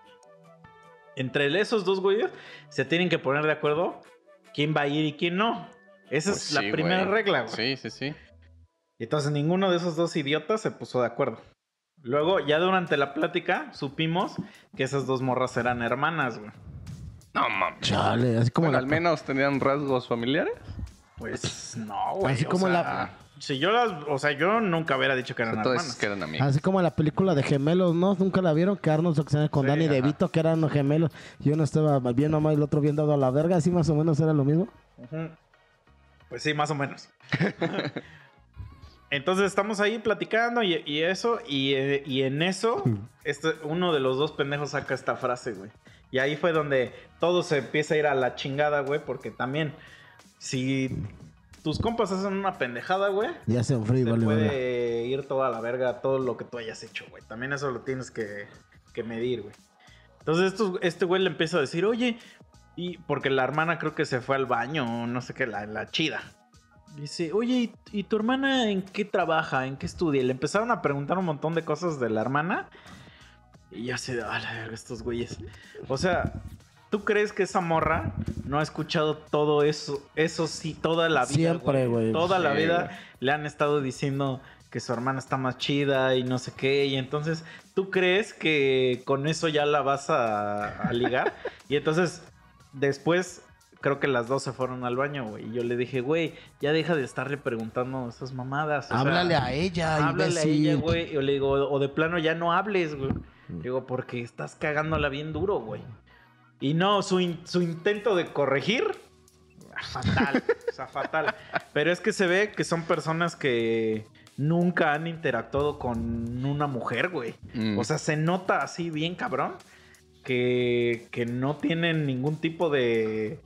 entre esos dos güeyes se tienen que poner de acuerdo quién va a ir y quién no. Esa Pues es la sí, primera güey. regla, güey. Sí, sí, sí. Y entonces ninguno de esos dos idiotas se puso de acuerdo. Luego, ya durante la plática, supimos que esas dos morras eran hermanas, güey. No mames. Chale, así como Bueno, la... al menos tenían rasgos familiares. Pues no, güey. Así o como sea, la- Si yo las. O sea, yo nunca hubiera dicho que eran Entonces hermanas. que eran amigos. Así como la película de gemelos, ¿no? Nunca la vieron, que Arnold Schwarzenegger con Sí, Danny ajá. DeVito, que eran los gemelos. Y uno estaba bien nomás y el otro bien dado a la verga, así más o menos era lo mismo. Pues sí, más o menos. *laughs* Entonces estamos ahí platicando y, y eso, y, y en eso, este, uno de los dos pendejos saca esta frase, güey. Y ahí fue donde todo se empieza a ir a la chingada, güey, porque también, si tus compas hacen una pendejada, güey, Ya se vale, puede vale. ir toda la verga todo lo que tú hayas hecho, güey. También eso lo tienes que, que medir, güey. Entonces estos- este güey le empieza a decir, oye, y porque la hermana creo que se fue al baño, no sé qué, la, la chida. Dice, oye, ¿y, y tu hermana en qué trabaja? ¿En qué estudia? Le empezaron a preguntar un montón de cosas de la hermana. Y ya se, a la verga, estos güeyes. O sea, ¿tú crees que esa morra no ha escuchado todo eso? Eso sí, toda la vida. Siempre, güey. Toda la vida güey. le han estado diciendo que su hermana está más chida y no sé qué. Y entonces, ¿tú crees que con eso ya la vas a, a ligar? y entonces, después, creo que las dos se fueron al baño, güey. Y yo le dije, güey, ya deja de estarle preguntando esas mamadas. o sea, Háblale a ella, Háblale a ella, güey. Yo le digo, o de plano ya no hables, güey. Digo, porque estás cagándola bien duro, güey. Y no, su, in- su intento de corregir, fatal. o sea, fatal. Pero es que se ve que son personas que nunca han interactuado con una mujer, güey. Mm. O sea, se nota así bien cabrón que, que no tienen ningún tipo de...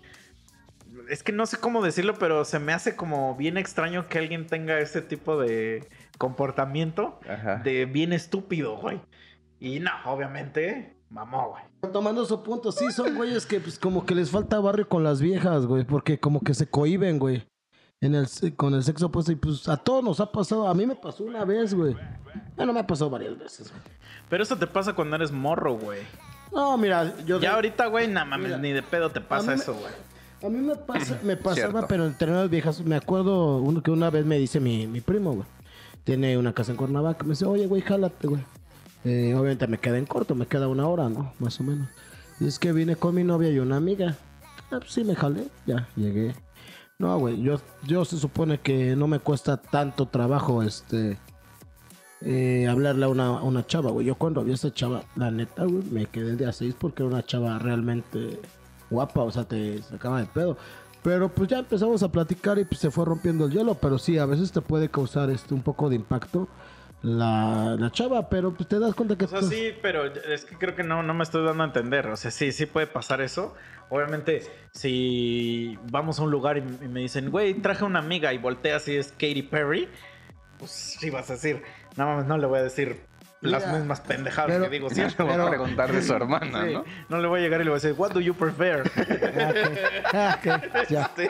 Es que no sé cómo decirlo, pero se me hace como bien extraño que alguien tenga ese tipo de comportamiento Ajá. de bien estúpido, güey. Y no, obviamente, mamó, güey. Tomando su punto, sí, son güeyes que pues como que les falta barrio con las viejas, güey, porque como que se cohiben, güey. En el, con el sexo opuesto y pues a todos nos ha pasado, a mí me pasó una vez, güey. Bueno, me ha pasado varias veces, güey. Pero eso te pasa cuando eres morro, güey. No, mira, yo... Ya ahorita, güey, nada mames, ni de pedo te pasa eso, güey. A mí me, pasa, me pasaba, Cierto. pero entre las viejas, me acuerdo uno que una vez me dice mi, mi primo, güey. Tiene una casa en Cuernavaca, me dice, oye, güey, jálate, güey. Eh, obviamente me queda en corto, me queda una hora, ¿no? Más o menos. Y es que vine con mi novia y una amiga. Ah, pues sí, me jalé, ya, llegué. No, güey, yo, yo se supone que no me cuesta tanto trabajo, este... eh, hablarle a una, una chava, güey. Yo cuando vi a esa chava, la neta, güey, me quedé de a seis porque era una chava realmente guapa, o sea, te sacaba de pedo. Pero pues ya empezamos a platicar y pues se fue rompiendo el hielo, pero sí, a veces te puede causar este un poco de impacto la, la chava, pero pues te das cuenta que... O sea, pues, sí, pero es que creo que no, no me estoy dando a entender. O sea, sí, sí puede pasar eso. Obviamente, si vamos a un lugar y, y me dicen, güey, traje una amiga y volteas y es Katy Perry, pues sí vas a decir, no mames, no le voy a decir las Mira, mismas pendejadas pero- que digo *laughs* siempre. voy a preguntar de su *laughs* hermana, Sí, ¿no? ¿no? le voy a llegar y le voy a decir, what do you prefer? *laughs* Ah. Ah, ok, ya. Sí.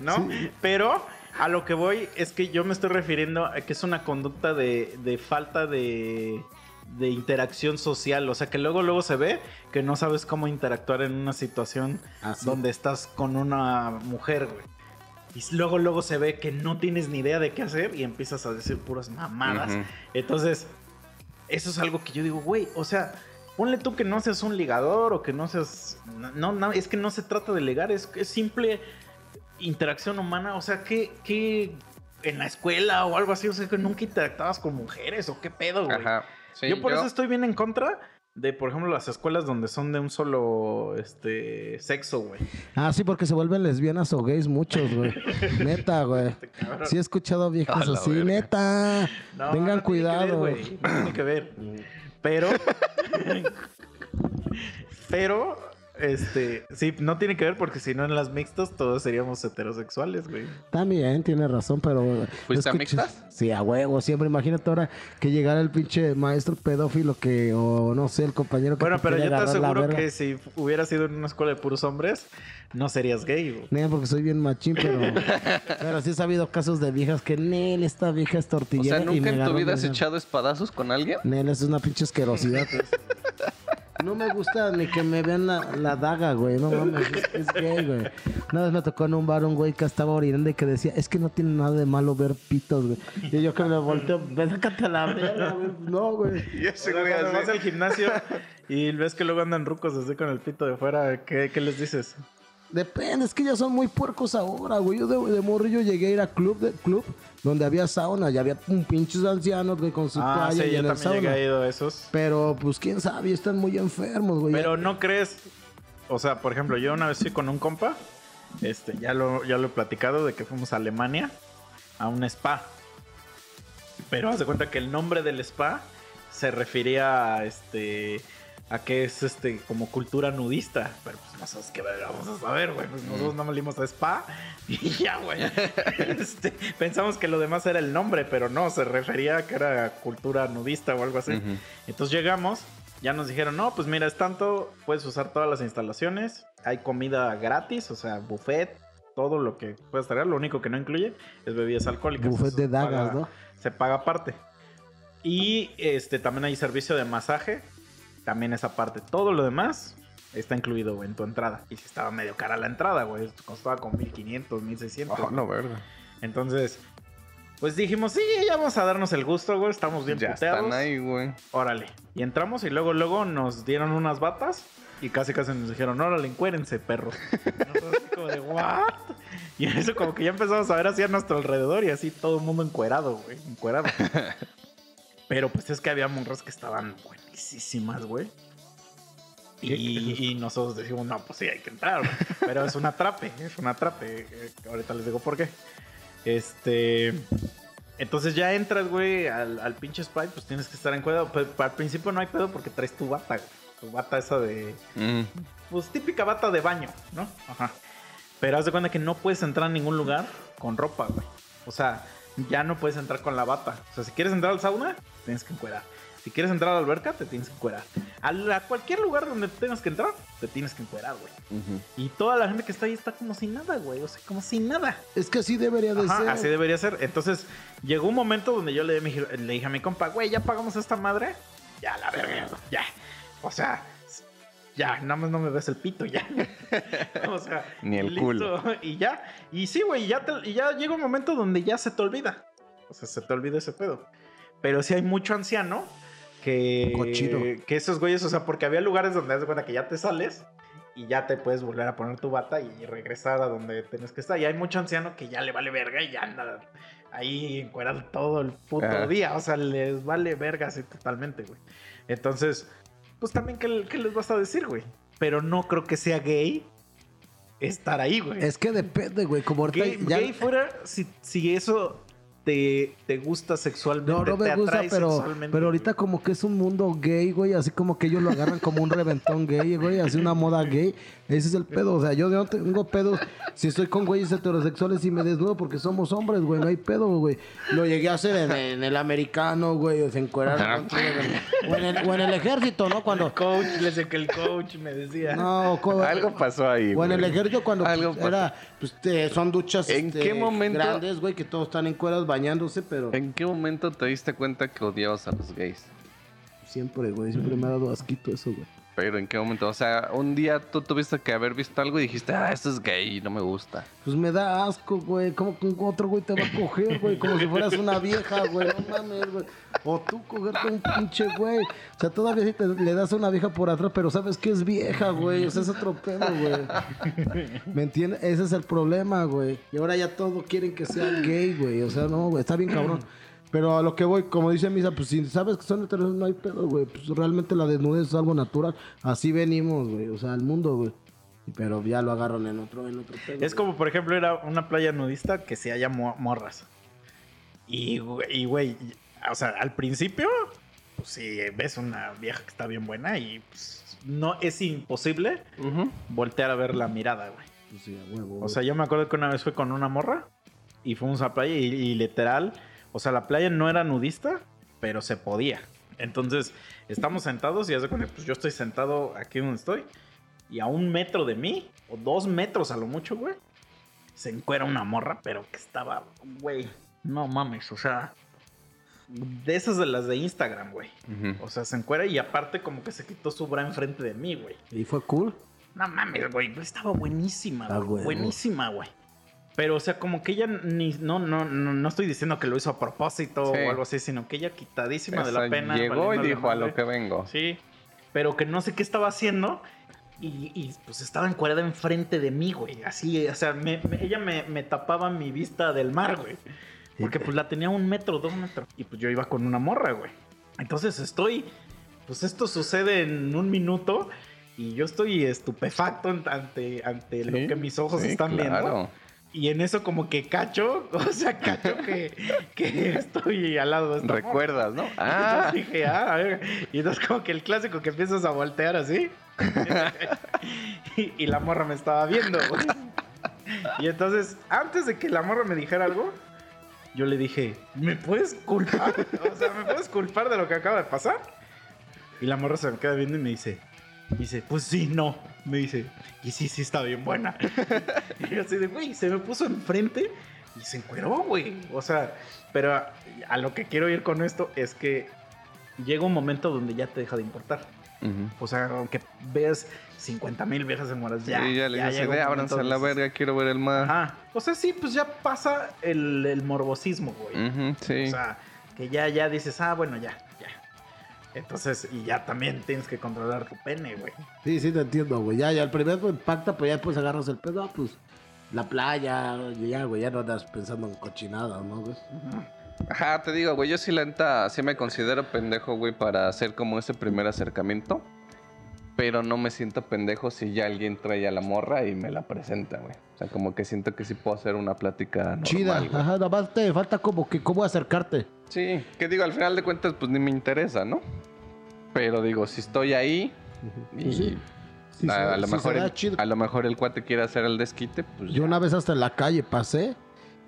¿No? Pero a lo que voy es que yo me estoy refiriendo a que es una conducta de, de falta de, de interacción social. O sea, que luego, luego se ve que no sabes cómo interactuar en una situación Ah, donde estás con una mujer, güey. Y luego, luego se ve que no tienes ni idea de qué hacer y empiezas a decir puras mamadas. Entonces, eso es algo que yo digo, güey, o sea, ponle tú que no seas un ligador o que no seas... No, no, es que no se trata de ligar, es, es simple interacción humana. O sea, que, que en la escuela o algo así, o sea, que nunca interactuabas con mujeres o qué pedo, güey. Ajá. Sí, yo por eso estoy bien en contra de, por ejemplo, las escuelas donde son de un solo este sexo, güey. Ah, sí, porque se vuelven lesbianas o gays muchos, güey. *laughs* Neta, güey. cabrón. Sí he escuchado viejas así, verga. neta. No, Tengan no tiene que cuidado. ver, güey, no tiene que ver. Pero. *laughs* pero. Este. Sí, no tiene que ver porque si no en las mixtas todos seríamos heterosexuales, güey. También tiene razón, pero. ¿Fuiste a mixtas? Sí, a huevo, siempre. Imagínate ahora que llegara el pinche maestro pedófilo que, o no sé, el compañero que Bueno, te pero yo te aseguro que si hubiera sido en una escuela de puros hombres, no serías gay, güey. Nel, porque soy bien machín, pero. *laughs* pero sí he sabido casos de viejas que, Nel, esta vieja es O tortillera. sea, y ¿nunca me en tu vida has echado espadazos con alguien? Nel, es una pinche asquerosidad. *laughs* No me gusta ni que me vean la, la daga, güey. No mames, es, es gay, güey. Una vez me tocó en un bar un güey que estaba orinando y que decía, es que no tiene nada de malo ver pitos, güey. Y yo que me volteo, ven, sácate a la verga, güey. No, güey. Y O sea, cuando vas al gimnasio y ves que luego andan rucos así con el pito de fuera, ¿qué, qué les dices? Depende, es que ya son muy puercos ahora, güey. Yo de, de morrillo llegué a ir a club, de, club donde había sauna y había un pinches ancianos, güey, con su Ah, toalla sí, y yo en el llegué a a esos. Pero, pues, quién sabe, están muy enfermos, güey. Pero no crees, o sea, por ejemplo, yo una vez fui con un compa, este, ya lo, ya lo he platicado de que fuimos a Alemania a un spa. Pero haz de cuenta que el nombre del spa se refería a este a que es este como cultura nudista. Pero pues no sabes qué vamos a saber, güey. Pues nosotros más le dimos a spa *laughs* y ya, güey. *laughs* Este, pensamos que lo demás era el nombre, pero no, se refería a que era cultura nudista o algo así. Entonces llegamos, ya nos dijeron, no, pues mira, es tanto, puedes usar todas las instalaciones, hay comida gratis, o sea, buffet, todo lo que puedes traer, lo único que no incluye es bebidas alcohólicas. Buffet de dagas, paga- ¿no? Se paga aparte. Y este también hay servicio de masaje, también esa parte. Todo lo demás está incluido güey, en tu entrada. Y si estaba medio cara la entrada, güey, costaba con 1500, 1600. Oh, no, verga. Entonces, pues dijimos, sí, ya vamos a darnos el gusto, güey, estamos bien Ya puteados. están ahí, güey. Órale. Y entramos y luego, luego nos dieron unas batas y casi casi nos dijeron, órale, encuérense, perros. *laughs* Nosotros así como de, ¿what? Y eso como que ya empezamos a ver así a nuestro alrededor y así todo el mundo encuerado, güey, encuerado. *laughs* Pero pues es que había morras que estaban buenísimas, güey. Y, y nosotros decimos, no, pues sí, hay que entrar, güey. Pero es un atrape, *laughs* es un atrape. Eh, Ahorita les digo por qué. Este... Entonces ya entras, güey, al, al pinche Sprite, pues tienes que estar en cuidado. Pero al principio no hay pedo porque traes tu bata, güey. Tu bata esa de... Mm. Pues típica bata de baño, ¿no? Ajá. Pero haz de cuenta que no puedes entrar a ningún lugar con ropa, güey. O sea, ya no puedes entrar con la bata. O sea, si quieres entrar al sauna, tienes que encuerar. Si quieres entrar a la alberca, te tienes que encuerar. A, la- cualquier lugar donde tengas que entrar, te tienes que encuerar, güey. Y toda la gente que está ahí está como sin nada, güey. O sea, como sin nada. Es que así debería de Ajá, ser. así debería ser. Entonces, llegó un momento donde yo le, dije- le dije a mi compa, güey, ya pagamos esta madre. Ya, la verga, ya. O sea, ya, nada más no me ves el pito, ya. *laughs* o sea, Ni el y culo. Y ya. Y sí, güey, ya, te- y ya llega un momento donde ya se te olvida. O sea, se te olvida ese pedo. Pero sí hay mucho anciano que. Cochino. Que esos güeyes, o sea, porque había lugares donde das cuenta que ya te sales y ya te puedes volver a poner tu bata y regresar a donde tienes que estar. Y hay mucho anciano que ya le vale verga y ya anda ahí encuerado todo el puto Ah. día. O sea, les vale verga así totalmente, güey. Entonces, pues también, ¿qué, qué les vas a decir, güey? Pero no creo que sea gay estar ahí, güey. Es que depende, güey. Como ahorita Gay, ya. gay fuera si, si eso te, te gusta sexualmente. No, no te me gusta, pero, sexualmente, pero ahorita como que es un mundo gay, güey, así como que ellos lo agarran como un reventón gay, güey, así una moda gay. Ese es el pedo, o sea, yo no tengo pedos si estoy con güeyes heterosexuales y me desnudo porque somos hombres, güey, no hay pedo, güey. Lo llegué a hacer en, en el americano, güey, o con- o, en el, o en el ejército, ¿no? Cuando... El coach, le sé que el coach me decía. No, co- Algo pasó ahí, O en el güey. ejército cuando Algo pues, pasó. era, pues te- son duchas ¿En este, qué momento- grandes, güey, que todos están en cueras bañándose, pero ¿En qué momento te diste cuenta que odiabas a los gays? siempre, güey, siempre me ha dado asquito eso, güey. Pero ¿en qué momento? O sea, un día tú tuviste que haber visto algo y dijiste, ah, esto es gay, no me gusta. Pues me da asco, güey. ¿Cómo que otro güey te va a coger, güey? Como si fueras una vieja, güey. No mames, güey. O tú cogerte un pinche güey. O sea, todavía sí te, le das a una vieja por atrás, pero sabes que es vieja, güey. O sea, es otro pedo, güey. ¿Me entiendes? Ese es el problema, güey. Y ahora ya todos quieren que sea gay, güey. O sea, no, güey. Está bien cabrón. Pero a lo que voy, como dice Misa, pues si sabes que son heteros, no hay pedo, güey. Pues realmente la desnudez es algo natural. Así venimos, güey. O sea, al mundo, güey. Pero ya lo agarran en otro, en otro pedo. Es como, por ejemplo, era una playa nudista que se haya mo- morras. Y, güey, y, güey, o sea, al principio, pues si ves una vieja que está bien buena y pues, no es imposible voltear a ver la mirada, güey. Pues sí, O sea, yo me acuerdo que una vez fue con una morra y fuimos a la playa y, y literal, o sea, la playa no era nudista, pero se podía. Entonces, estamos sentados y hace cuenta, pues yo estoy sentado aquí donde estoy y a un metro de mí, o dos metros a lo mucho, güey, se encuera una morra, pero que estaba, güey, no mames, o sea, de esas de las de Instagram, güey. O sea, se encuera y aparte como que se quitó su bra enfrente de mí, güey. Y fue cool. No mames, güey. Estaba buenísima, Ah, güey. Buenísima, güey. Pero, o sea, como que ella ni. No, no, no, no estoy diciendo que lo hizo a propósito Sí. o algo así, sino que ella quitadísima de la pena. llegó y dijo a lo que vengo. Sí. Pero que no sé qué estaba haciendo. Y, y, pues estaba encuadrada enfrente de mí, güey. Así, o sea, me- me- ella me, me tapaba mi vista del mar, güey. Porque pues la tenía un metro, dos metros. Y pues yo iba con una morra, güey. Entonces estoy. Pues esto sucede en un minuto. Y yo estoy estupefacto ante, ante lo que mis ojos sí, están viendo. Y en eso como que cacho, *laughs* o sea, cacho que, que estoy al lado de esta morra. ¿Recuerdas, no? *laughs* Ah. Ah, dije, ah, a ver. Y entonces como que el clásico que empiezas a voltear así. y, *laughs* y la morra me estaba viendo, güey. Y entonces, antes de que la morra me dijera algo, yo le dije, ¿me puedes culpar? O sea, ¿me puedes culpar de lo que acaba de pasar? Y la morra se me queda viendo y me dice, dice, pues sí, no. Me dice, y sí, sí está bien buena. *laughs* y yo así de, güey, se me puso enfrente y se encueró, güey. O sea, pero a, a lo que quiero ir con esto es que llega un momento donde ya te deja de importar. O sea, aunque veas 50 mil viejas en mueras, ya. sí, ya le dije, momento ábranse a la verga, quiero ver el mar. Ajá. O sea, sí, pues ya pasa el, el morbosismo, güey. Sí. O sea, que ya, ya dices, ah, bueno, ya. Entonces, y ya también tienes que controlar tu pene, güey. Sí, sí, te entiendo, güey. Ya, ya, el primer impacta, pues ya después agarras el pedo, ah, pues la playa, y ya, güey, ya no andas pensando en cochinada, ¿no, güey? Ajá, te digo, güey, yo sí la neta, sí me considero pendejo, güey, para hacer como ese primer acercamiento. Pero no me siento pendejo si ya alguien trae a la morra y me la presenta, güey. O sea, como que siento que sí puedo hacer una plática normal, Chida, güey. ajá, nada más te falta como que cómo acercarte. Sí, que digo, al final de cuentas, pues ni me interesa, ¿no? Pero digo, si estoy ahí y Pues sí. Sí, a, se- a lo mejor el, chido. a lo mejor el cuate quiere hacer el desquite, pues Yo ya. una vez hasta en la calle pasé,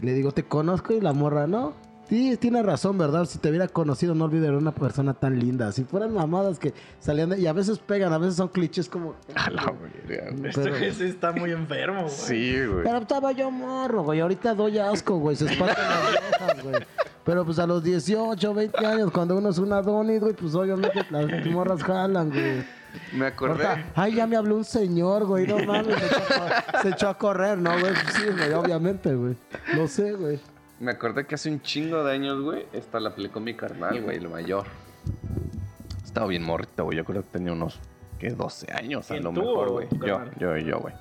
le digo, ¿te conozco? Y la morra, ¿no? Sí, tiene razón, ¿verdad? Si te hubiera conocido, no olvidaría una persona tan linda. Si fueran mamadas que salían de... Y a veces pegan, a veces son clichés como... A la verga. Este Pero- güey sí está muy enfermo, güey. Sí, güey. Pero estaba yo morro, güey. Ahorita doy asco, güey. Se espantan las viejas, güey. Pero pues a los 18, 20 años, cuando uno es una donis, güey, pues obviamente las morras jalan, güey. Me acordé. Ahorita, Ay, ya me habló un señor, güey. No mames, se echó a, cor- se echó a correr, ¿no, güey? Sí, güey, obviamente, güey. No sé, güey. Me acordé que hace un chingo de años, güey, esta la aplicó mi carnal, güey, el mayor. Estaba bien morrito, güey. Yo creo que tenía unos, ¿qué? 12 años a ¿Quién, lo tú mejor, güey. Yo, yo y yo, güey.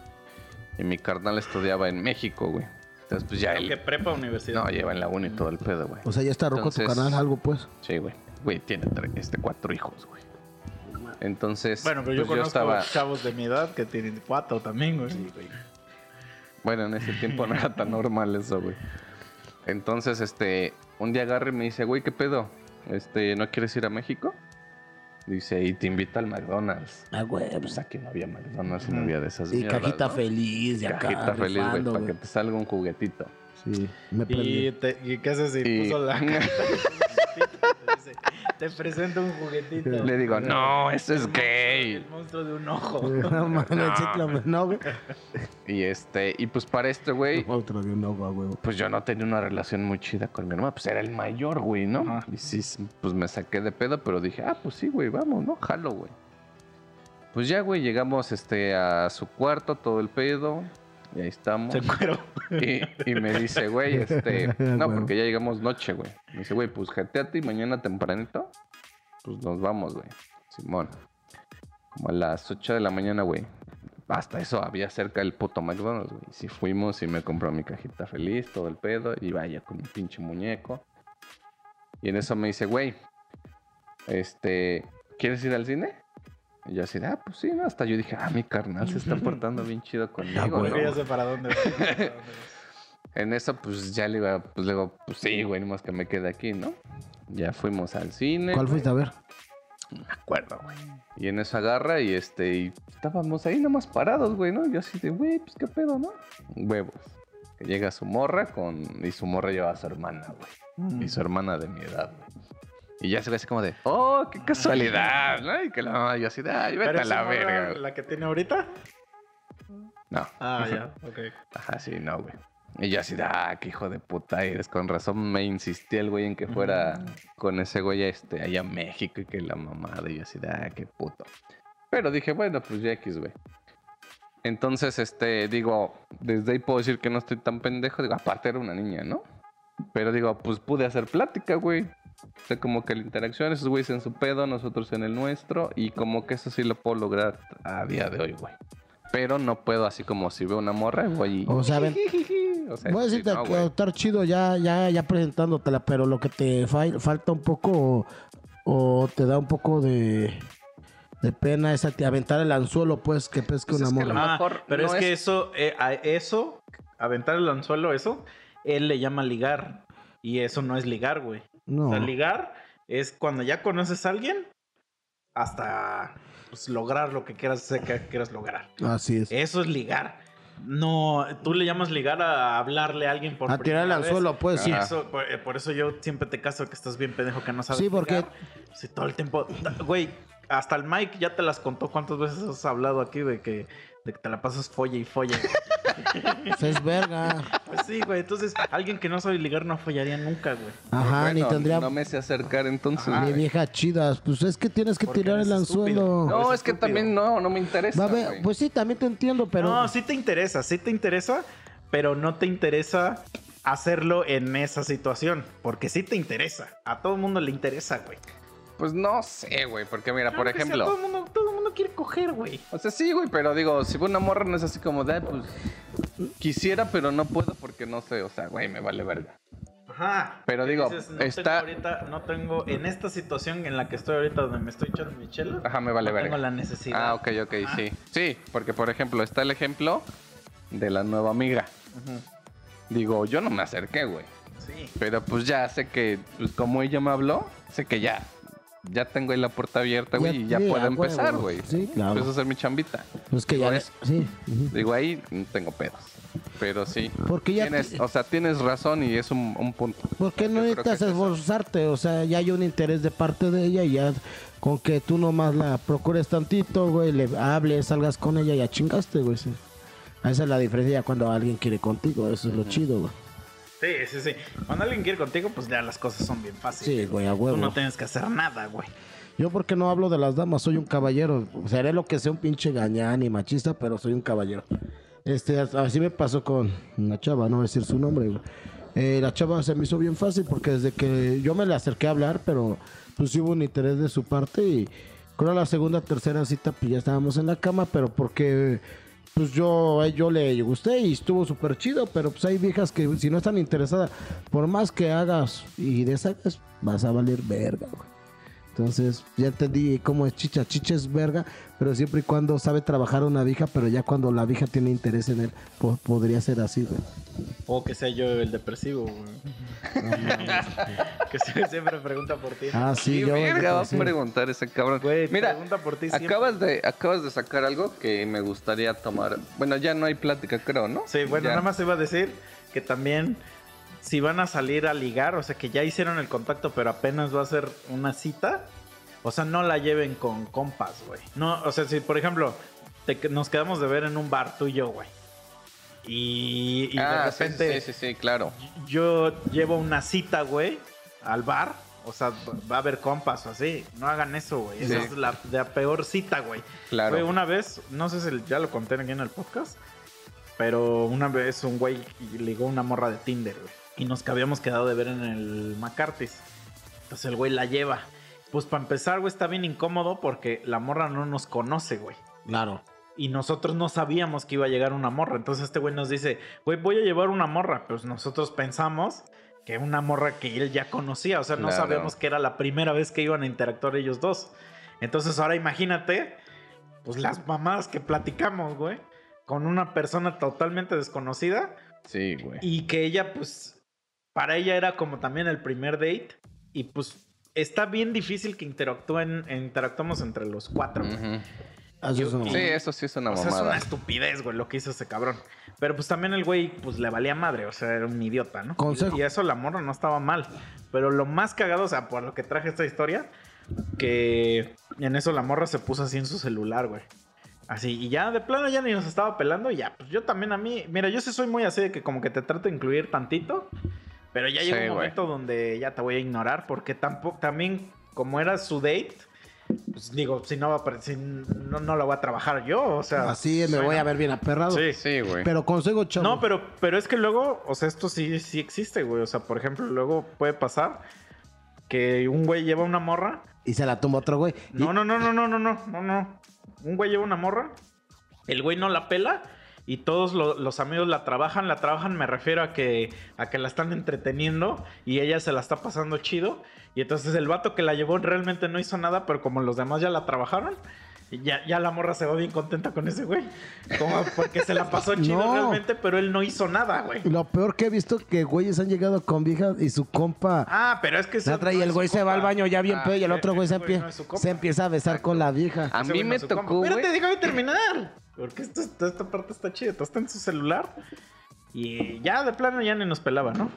Y mi carnal estudiaba en México, güey. Entonces, pues ya él... prepa o universidad. No, lleva en la uni todo el pedo, güey. O sea, ya está roco tu canal, algo, pues. Sí, güey. Güey, tiene este, cuatro hijos, güey. Entonces, Bueno, pero yo pues conozco estaba... chavos de mi edad que tienen cuatro también, güey. Bueno, en ese tiempo no era tan normal eso, güey. Entonces, este, un día agarra y me dice, güey, ¿qué pedo? Este, ¿no quieres ir a México? Dice, y te invita al McDonald's. Ah, güey. Pues aquí no había McDonald's y no había de esas Y mierdas, cajita ¿no? feliz de acá. Cajita feliz, güey, para que te salga un juguetito. Sí, me ¿Y, te- ¿Y qué haces si Y- puso la? *laughs* *laughs* Te presento un juguetito. Le digo, no, eso es El gay. monstruo de un ojo. *laughs* No No. no, güey. Y este, y pues para esto, güey, Otro de un ojo, güey. pues yo no tenía una relación muy chida con mi hermano, pues era el mayor, güey, ¿no? Ajá. Y sí, pues me saqué de pedo, pero dije, ah, pues sí, güey, vamos, ¿no? Jalo, güey. Pues ya, güey, llegamos este, a su cuarto, todo el pedo, y ahí estamos. Se cuero. Y, y me dice, güey, este, *laughs* no, porque ya llegamos noche, güey. Me dice, güey, pues jeteate y mañana tempranito, pues nos vamos, güey. Simón. Como a las 8 de la mañana, güey. Hasta eso había cerca el puto McDonald's, güey. Si fuimos y me compró mi cajita feliz, todo el pedo, y vaya con mi pinche muñeco. Y en eso me dice, güey, este, ¿quieres ir al cine? Y yo así, de, ah, pues sí, ¿no? Hasta yo dije, ah, mi carnal se está portando bien chido *laughs* conmigo. ¿no? Porque ya sé para dónde. para. *laughs* En eso, pues ya le iba, pues le digo, pues sí, güey, nomás que me quede aquí, ¿no? Ya fuimos al cine. ¿Cuál fuiste a ver? No me acuerdo, güey. Y en eso agarra y este, y estábamos ahí nomás parados, güey, ¿no? Yo así de, güey, pues qué pedo, ¿no? Huevos. Que llega su morra con, y su morra lleva a su hermana, güey. Y su hermana de mi edad, güey. Y ya se ve así como de, oh, qué casualidad, ¿no? Y que la mamá, yo así de, ay, vete ¿Pero a la verga. güey". ¿La que tiene ahorita? No. Ah, ya, *laughs* ok. Ajá, sí, no, güey. Y yo así, de, ah, qué hijo de puta eres. Con razón me insistía el güey en que fuera con ese güey este, allá a México y que la mamada. Y yo así, de, ah, qué puto. Pero dije, bueno, pues ya X, güey. Entonces, este, digo, desde ahí puedo decir que no estoy tan pendejo. Digo, aparte era una niña, ¿no? Pero digo, pues pude hacer plática, güey. O sea, como que la interacción, esos güeyes en su pedo, nosotros en el nuestro. Y como que eso sí lo puedo lograr a día de hoy, güey. Pero no puedo así como si veo una morra, güey. y- O sea, ven- *laughs* o sea, Voy a sí, decirte no, que güey. estar chido ya, ya, ya presentándotela, pero lo que te fa- falta un poco o, o te da un poco de, de pena es a ti aventar el anzuelo, pues, que pesque Pues una es que morra. Ah, pero no es que es- eso, eh, a eso, aventar el anzuelo, eso, él le llama ligar. Y eso no es ligar, güey. No. O sea, ligar es cuando ya conoces a alguien hasta pues, lograr lo que quieras que quieras lograr. Así es. Eso es ligar. No, tú le llamas ligar a hablarle a alguien por a tirar el primera vez. anzuelo, pues, sí. Eso, por, eh, por eso yo siempre te caso que estás bien pendejo que no sabes. Sí, porque- ligar. Sí, todo el tiempo. Güey, hasta el Mike ya te las contó cuántas veces has hablado aquí de que, de que te la pasas folla y folla. *laughs* Pues es verga. pues sí, güey. Entonces, alguien que no sabe ligar no follaría nunca, güey. Ajá, Bueno, ni tendría No me sé acercar entonces. Ajá. vieja chidas. Pues es que tienes que Porque tirar el anzuelo. estúpido. No, es que también no, no me interesa. Va a ver, güey. pues sí, también te entiendo, pero No, sí te interesa, sí te interesa, pero no te interesa hacerlo en esa situación. Porque sí te interesa. A todo el mundo le interesa, güey. Pues no sé, güey, porque mira, por Claro ejemplo. todo el mundo, todo el mundo quiere coger, güey. O sea, sí, güey, pero digo, si una morra no es así como de, "Ah, pues quisiera, pero no puedo porque no sé, o sea, güey, me vale verga. Ajá. Pero digo, no está- Tengo ahorita, no tengo, en esta situación en la que estoy ahorita, donde me estoy echando mi chela, Ajá, me vale no verga. tengo la necesidad. Ah, ok, ok, Ajá. sí. Sí, porque por ejemplo, está el ejemplo de la nueva amiga. Ujú. Digo, yo no me acerqué, güey. Sí. Pero pues ya sé que, pues como ella me habló, sé que ya. Ya tengo ahí la puerta abierta, güey, y ya sí, puedo empezar, güey. Sí, claro. Empiezo a hacer mi chambita. pues que ya Digo, ves. Sí. Digo, ahí no tengo pedos. Pero sí. Porque ya Tienes, te- o sea, tienes razón y es un, un punto. Porque no necesitas es eso. esforzarte, o sea, ya hay un interés de parte de ella y ya con que tú nomás la procures tantito, güey, le hables, salgas con ella, ya chingaste, güey. sí. Esa es la diferencia ya cuando alguien quiere contigo, eso es lo chido, güey. Sí, sí, sí. Cuando alguien quiere contigo, pues ya las cosas son bien fáciles. Sí, güey, a Tú huevo. no tienes que hacer nada, güey. Yo porque no hablo de las damas, soy un caballero. Seré lo que sea un pinche gañán y machista, pero soy un caballero. Este, así me pasó con una chava, no voy a decir su nombre, güey. Eh, la chava se me hizo bien fácil porque desde que yo me le acerqué a hablar, pero pues hubo un interés de su parte y creo la segunda, tercera cita pues ya estábamos en la cama, pero porque pues yo, yo le gusté y estuvo súper chido, pero pues hay viejas que si no están interesadas, por más que hagas y deshagas, vas a valer verga, güey. Entonces, ya entendí cómo es chicha. Chicha es verga, pero siempre y cuando sabe trabajar una vieja, pero ya cuando la vieja tiene interés en él, po- podría ser así, güey. O que sea yo el depresivo, güey. *laughs* que sie- siempre pregunta por ti. Ah, sí, ¿Qué yo. verga va a preguntar ese cabrón? Güey, Mira, pregunta por ti siempre. acabas de, acabas de sacar algo que me gustaría tomar. Bueno, ya no hay plática, creo, ¿no? Sí, bueno, Ya. nada más iba a decir que también si van a salir a ligar, o sea que ya hicieron el contacto, pero apenas va a ser una cita, o sea, no la lleven con compas, güey. No, o sea, si por ejemplo te- nos quedamos de ver en un bar tú y yo, güey. Y, y Ah, de sí, repente Sí, sí, sí, claro. yo llevo una cita, güey, al bar. O sea, va a haber compas o así. No hagan eso, güey. Esa es la, la peor cita, güey. Claro. Fue una vez, no sé si ya lo conté aquí en el podcast, pero una vez un güey ligó una morra de Tinder, güey. Y nos habíamos quedado de ver en el McCarthy's. Entonces el güey la lleva. Pues para empezar, güey, está bien incómodo porque la morra no nos conoce, güey. Claro. Y nosotros no sabíamos que iba a llegar una morra. Entonces este güey nos dice, güey, voy a llevar una morra. Pues nosotros pensamos que una morra que él ya conocía. O sea, no Claro. sabíamos que era la primera vez que iban a interactuar ellos dos. Entonces ahora imagínate, pues las mamadas que platicamos, güey. Con una persona totalmente desconocida. Sí, güey. Y que ella, pues, para ella era como también el primer date. Y pues está bien difícil que interactúen, interactuemos entre los cuatro, una Sí, eso sí es una O sea, es mamada. una estupidez, güey, lo que hizo ese cabrón. Pero pues también el güey, pues le valía madre, o sea, era un idiota, ¿no? Consejo. Y eso la morra no estaba mal. Pero lo más cagado, o sea, por lo que traje esta historia, que en eso la morra se puso así en su celular, güey. Así, y ya de plano ya ni nos estaba pelando, y ya, pues yo también a mí, mira, yo sí soy muy así de que como que te trato de incluir tantito, pero ya llegó Sí, un momento donde ya te voy a ignorar, porque tampoco, también como era su date, pues digo, si no va a apare- si no, no la voy a trabajar yo, o sea. Así me voy bueno. a ver bien aperrado. Sí. Sí, güey. Pero consejo, chavo. No, pero, pero es que luego, o sea, esto sí, sí existe, güey. O sea, por ejemplo, luego puede pasar que un güey lleva una morra. Y se la tumba otro güey. Y- No, no, no, no, no, no, no, no, no. Un güey lleva una morra, el güey no la pela y todos lo- los amigos la trabajan. La trabajan, me refiero a que, a que la están entreteniendo y ella se la está pasando chido. Y entonces el vato que la llevó realmente no hizo nada, pero como los demás ya la trabajaron. Ya, ya la morra se va bien contenta con ese güey. Como porque se la pasó *laughs* chido No. realmente, pero él no hizo nada, güey. Lo peor que he visto que güeyes han llegado con viejas y su compa Ah, pero es que la trae y el güey se va al baño ya bien Ah, pedo y el otro güey se, empie- no se empieza a besar con la vieja. A mí me tocó, güey. Espérate, déjame terminar. Porque esto, esto- esta parte está chida. Está en su celular. Y ya de plano ya ni nos pelaba, ¿no?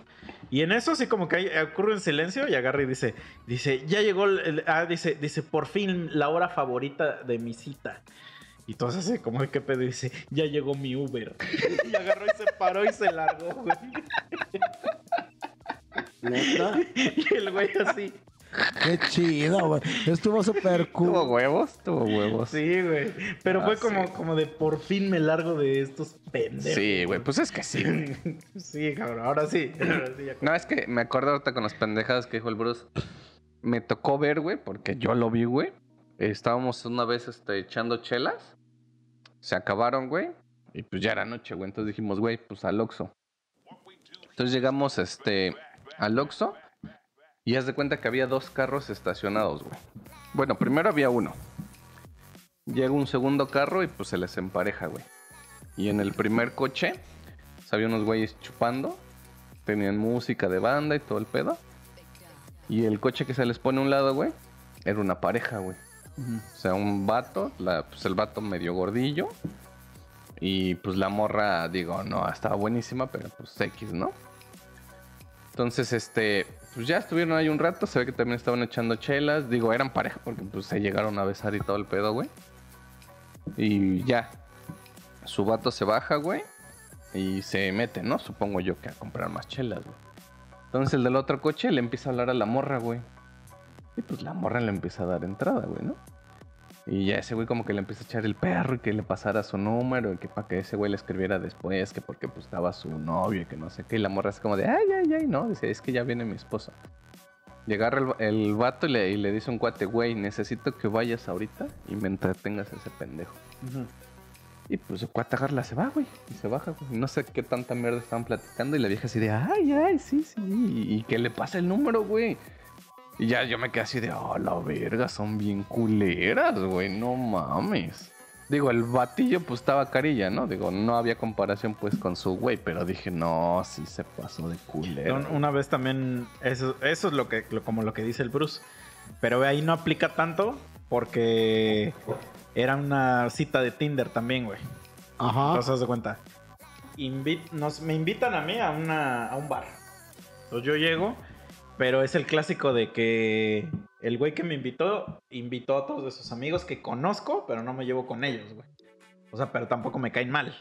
Y en eso sí como que hay- ocurre en silencio y agarra y dice, dice, ya llegó, el, ah, dice, dice, por fin la hora favorita de mi cita. Y todos así como qué pedo dice, ya llegó mi Uber. *laughs* Y agarró y se paró y se largó, güey. ¿Neta? *laughs* Y el güey así. Qué chido, güey. Estuvo súper ¿Tuvo cool. huevos? Tuvo huevos. Sí, güey. Pero Ah, fue sí. como, como de por fin me largo de estos pendejos. Sí, güey. Pues es que sí. *laughs* Sí, cabrón. Ahora sí. *laughs* Ahora sí, ya. No, es que me acuerdo ahorita con las pendejadas que dijo el Bruce. Me tocó ver, güey, porque yo lo vi, güey. Estábamos una vez este, echando chelas. Se acabaron, güey. Y pues ya era noche, güey. Entonces dijimos, güey, pues al Oxxo. Entonces llegamos este, al Oxxo. Y haz de cuenta que había dos carros estacionados, güey. Bueno, primero había uno. Llega un segundo carro y pues se les empareja, güey. Y en el primer coche pues, había unos güeyes chupando. Tenían música de banda y todo el pedo. Y el coche que se les pone a un lado, güey, era una pareja, güey. O sea, un vato, la- pues el vato medio gordillo. Y pues la morra, digo, no, estaba buenísima, pero pues X, ¿no? Entonces, este, pues ya estuvieron ahí un rato, se ve que también estaban echando chelas. Digo, eran pareja porque pues se llegaron a besar y todo el pedo, güey. Y ya, su vato se baja, güey. Y se mete, ¿no? Supongo yo que a comprar más chelas, güey. Entonces el del otro coche le empieza a hablar a la morra, güey. Y pues la morra le empieza a dar entrada, güey, ¿no? Y ya ese güey como que le empieza a echar el perro y que le pasara su número y que para que ese güey le escribiera después, que porque pues estaba su novio y que no sé qué. Y la morra es como de, ay, ay, ay, no. Dice, es que ya viene mi esposa. Agarra el, el vato y le, y le dice un cuate, güey, necesito que vayas ahorita y me entretengas a ese pendejo. Y pues el cuate agarra, se va, güey. Y se baja, güey. No sé qué tanta mierda estaban platicando. Y la vieja así de, ay, ay, sí, sí. Y, y que le pasa el número, güey. Y ya yo me quedé así de, oh, la verga, son bien culeras, güey, no mames. Digo, el batillo pues estaba carilla, ¿no? Digo, no había comparación pues con su güey, pero dije, no, sí se pasó de culero. Un- Una vez también, eso, eso es lo que, lo- como lo que dice el Bruce. Pero ahí no aplica tanto porque era una cita de Tinder también, güey. Ajá. Entonces, de cuenta. Invit- nos, me invitan a mí a, una, a un bar. Entonces yo llego, pero es el clásico de que el güey que me invitó, invitó a todos de sus amigos que conozco, pero no me llevo con ellos, güey. O sea, pero tampoco me caen mal.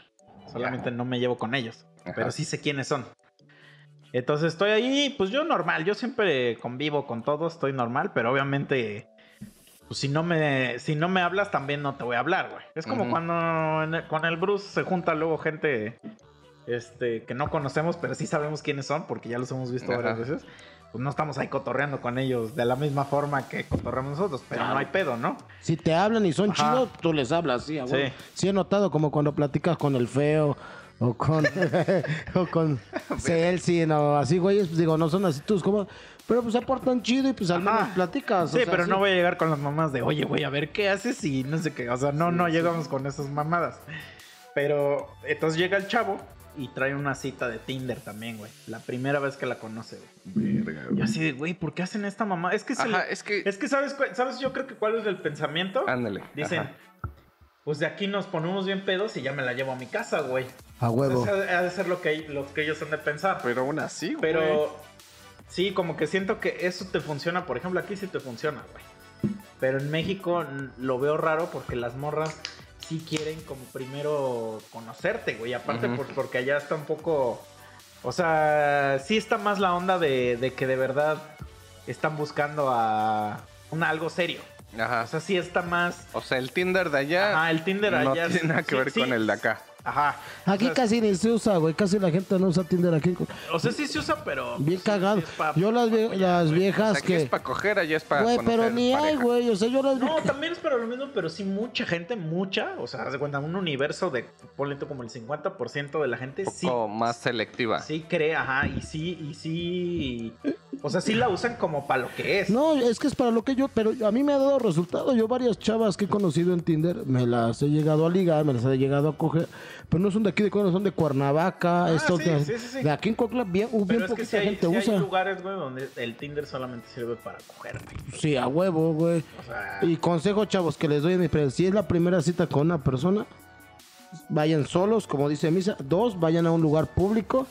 Solamente no me llevo con ellos. Ajá. Pero sí sé quiénes son. Entonces estoy ahí, pues yo normal, yo siempre convivo con todos, estoy normal, pero obviamente, pues si no me, si no me hablas, también no te voy a hablar, güey. Es como Ujú. cuando el- con el Bruce se junta luego gente este, que no conocemos, pero sí sabemos quiénes son, porque ya los hemos visto Ajá. varias veces. Pues no estamos ahí cotorreando con ellos de la misma forma que cotorreamos nosotros, pero no hay pedo, ¿no? Si te hablan y son Ajá. chidos, tú les hablas, sí, a Sí. he notado como cuando platicas con el feo o con *laughs* *laughs* o con Celsin o así, güeyes, pues digo, no son así tus como pero pues se portan chido y pues al menos Ajá. platicas. o Sí, sea, pero no voy a llegar con las mamás de, oye, güey, a ver qué haces y no sé qué. O sea, no, no llegamos con esas mamadas. Pero entonces llega el chavo y trae una cita de Tinder también, güey. La primera vez que la conoce, güey. Verga, Y güey. así de, güey, ¿por qué hacen esta mamá? Es que, se Ajá, le- es que... es que ¿sabes, ¿sabes? Yo creo que cuál es el pensamiento. Ándale. Dicen, ajá. pues de aquí nos ponemos bien pedos y ya me la llevo a mi casa, güey. A huevo. Entonces, ha de ser lo que, lo que ellos han de pensar. Pero aún así, güey. Pero sí, como que siento que eso te funciona. Por ejemplo, aquí sí te funciona, güey. Pero en México lo veo raro porque las morras sí quieren como primero conocerte, güey. Aparte Ujú. por- porque allá está un poco... O sea, sí está más la onda de, de que de verdad están buscando a un algo serio. Ajá. O sea, sí está más... O sea, el Tinder de allá el Tinder no allá... tiene nada que sí, ver sí. con el de acá. Ajá. Aquí O sea, casi ni se usa, güey. Casi la gente no usa Tinder aquí. O sea, sí se usa, pero... Bien cagado. sí es pa- Yo las, vie- pa- las O viejas sea, aquí que... es para coger, allá es para Güey, pero ni hay, güey. O sea, yo las No, también es para lo mismo, pero sí mucha gente, mucha, o sea, haz de cuenta, un universo de, ponle tú como el 50% de la gente Un sí, más selectiva. sí cree, ajá, y sí, y sí, o sea, sí la usan como para lo que es. No, es que es para lo que yo, pero a mí me ha dado resultado. Yo varias chavas que he conocido en Tinder, me las he llegado a ligar, me las he llegado a coger, pero no son de aquí de Cuerna, son de Cuernavaca, estos Ah, sí, de, sí, sí, sí. de aquí en Cuautla, bien, bien pero es que sí hay, gente sí hay usa. lugares, güey, donde el Tinder solamente sirve para coger, güey. Sí, a huevo, güey. O sea, Y consejo, chavos, que les doy en mi. Si es la primera cita con una persona, vayan solos, como dice Misa. Dos, vayan a un lugar público.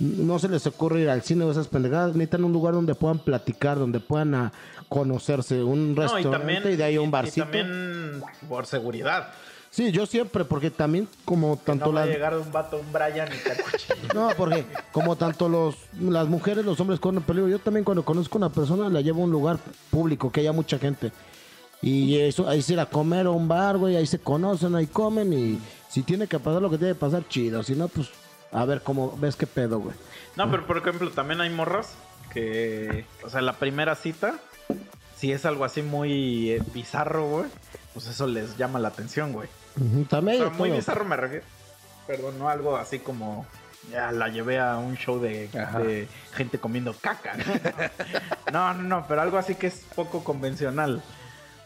No se les ocurre ir al cine o esas pendejadas. Necesitan un lugar donde puedan platicar, donde puedan ah, conocerse. Un no, y restaurante también, y de ahí a y- un y barcito. también por seguridad. Sí, yo siempre, porque también como tanto No va a llegar un vato, un Brian y te. *laughs* No, porque como tanto los las mujeres, los hombres corren peligro, yo también cuando conozco a una persona la llevo a un lugar público que haya mucha gente. Y eso, ahí se ir a comer a un bar, güey, ahí se conocen, ahí comen y si tiene que pasar lo que tiene que pasar, chido. Si no, pues a ver cómo ves qué pedo, güey. No, pero por ejemplo, también hay morras que, o sea, la primera cita, si es algo así muy eh, bizarro, güey, pues eso les llama la atención, güey. También sea, de muy todo. bizarro me refiero. Perdón, no algo así como ya la llevé a un show de gente comiendo caca. *laughs* No, no, no, pero algo así que es poco convencional.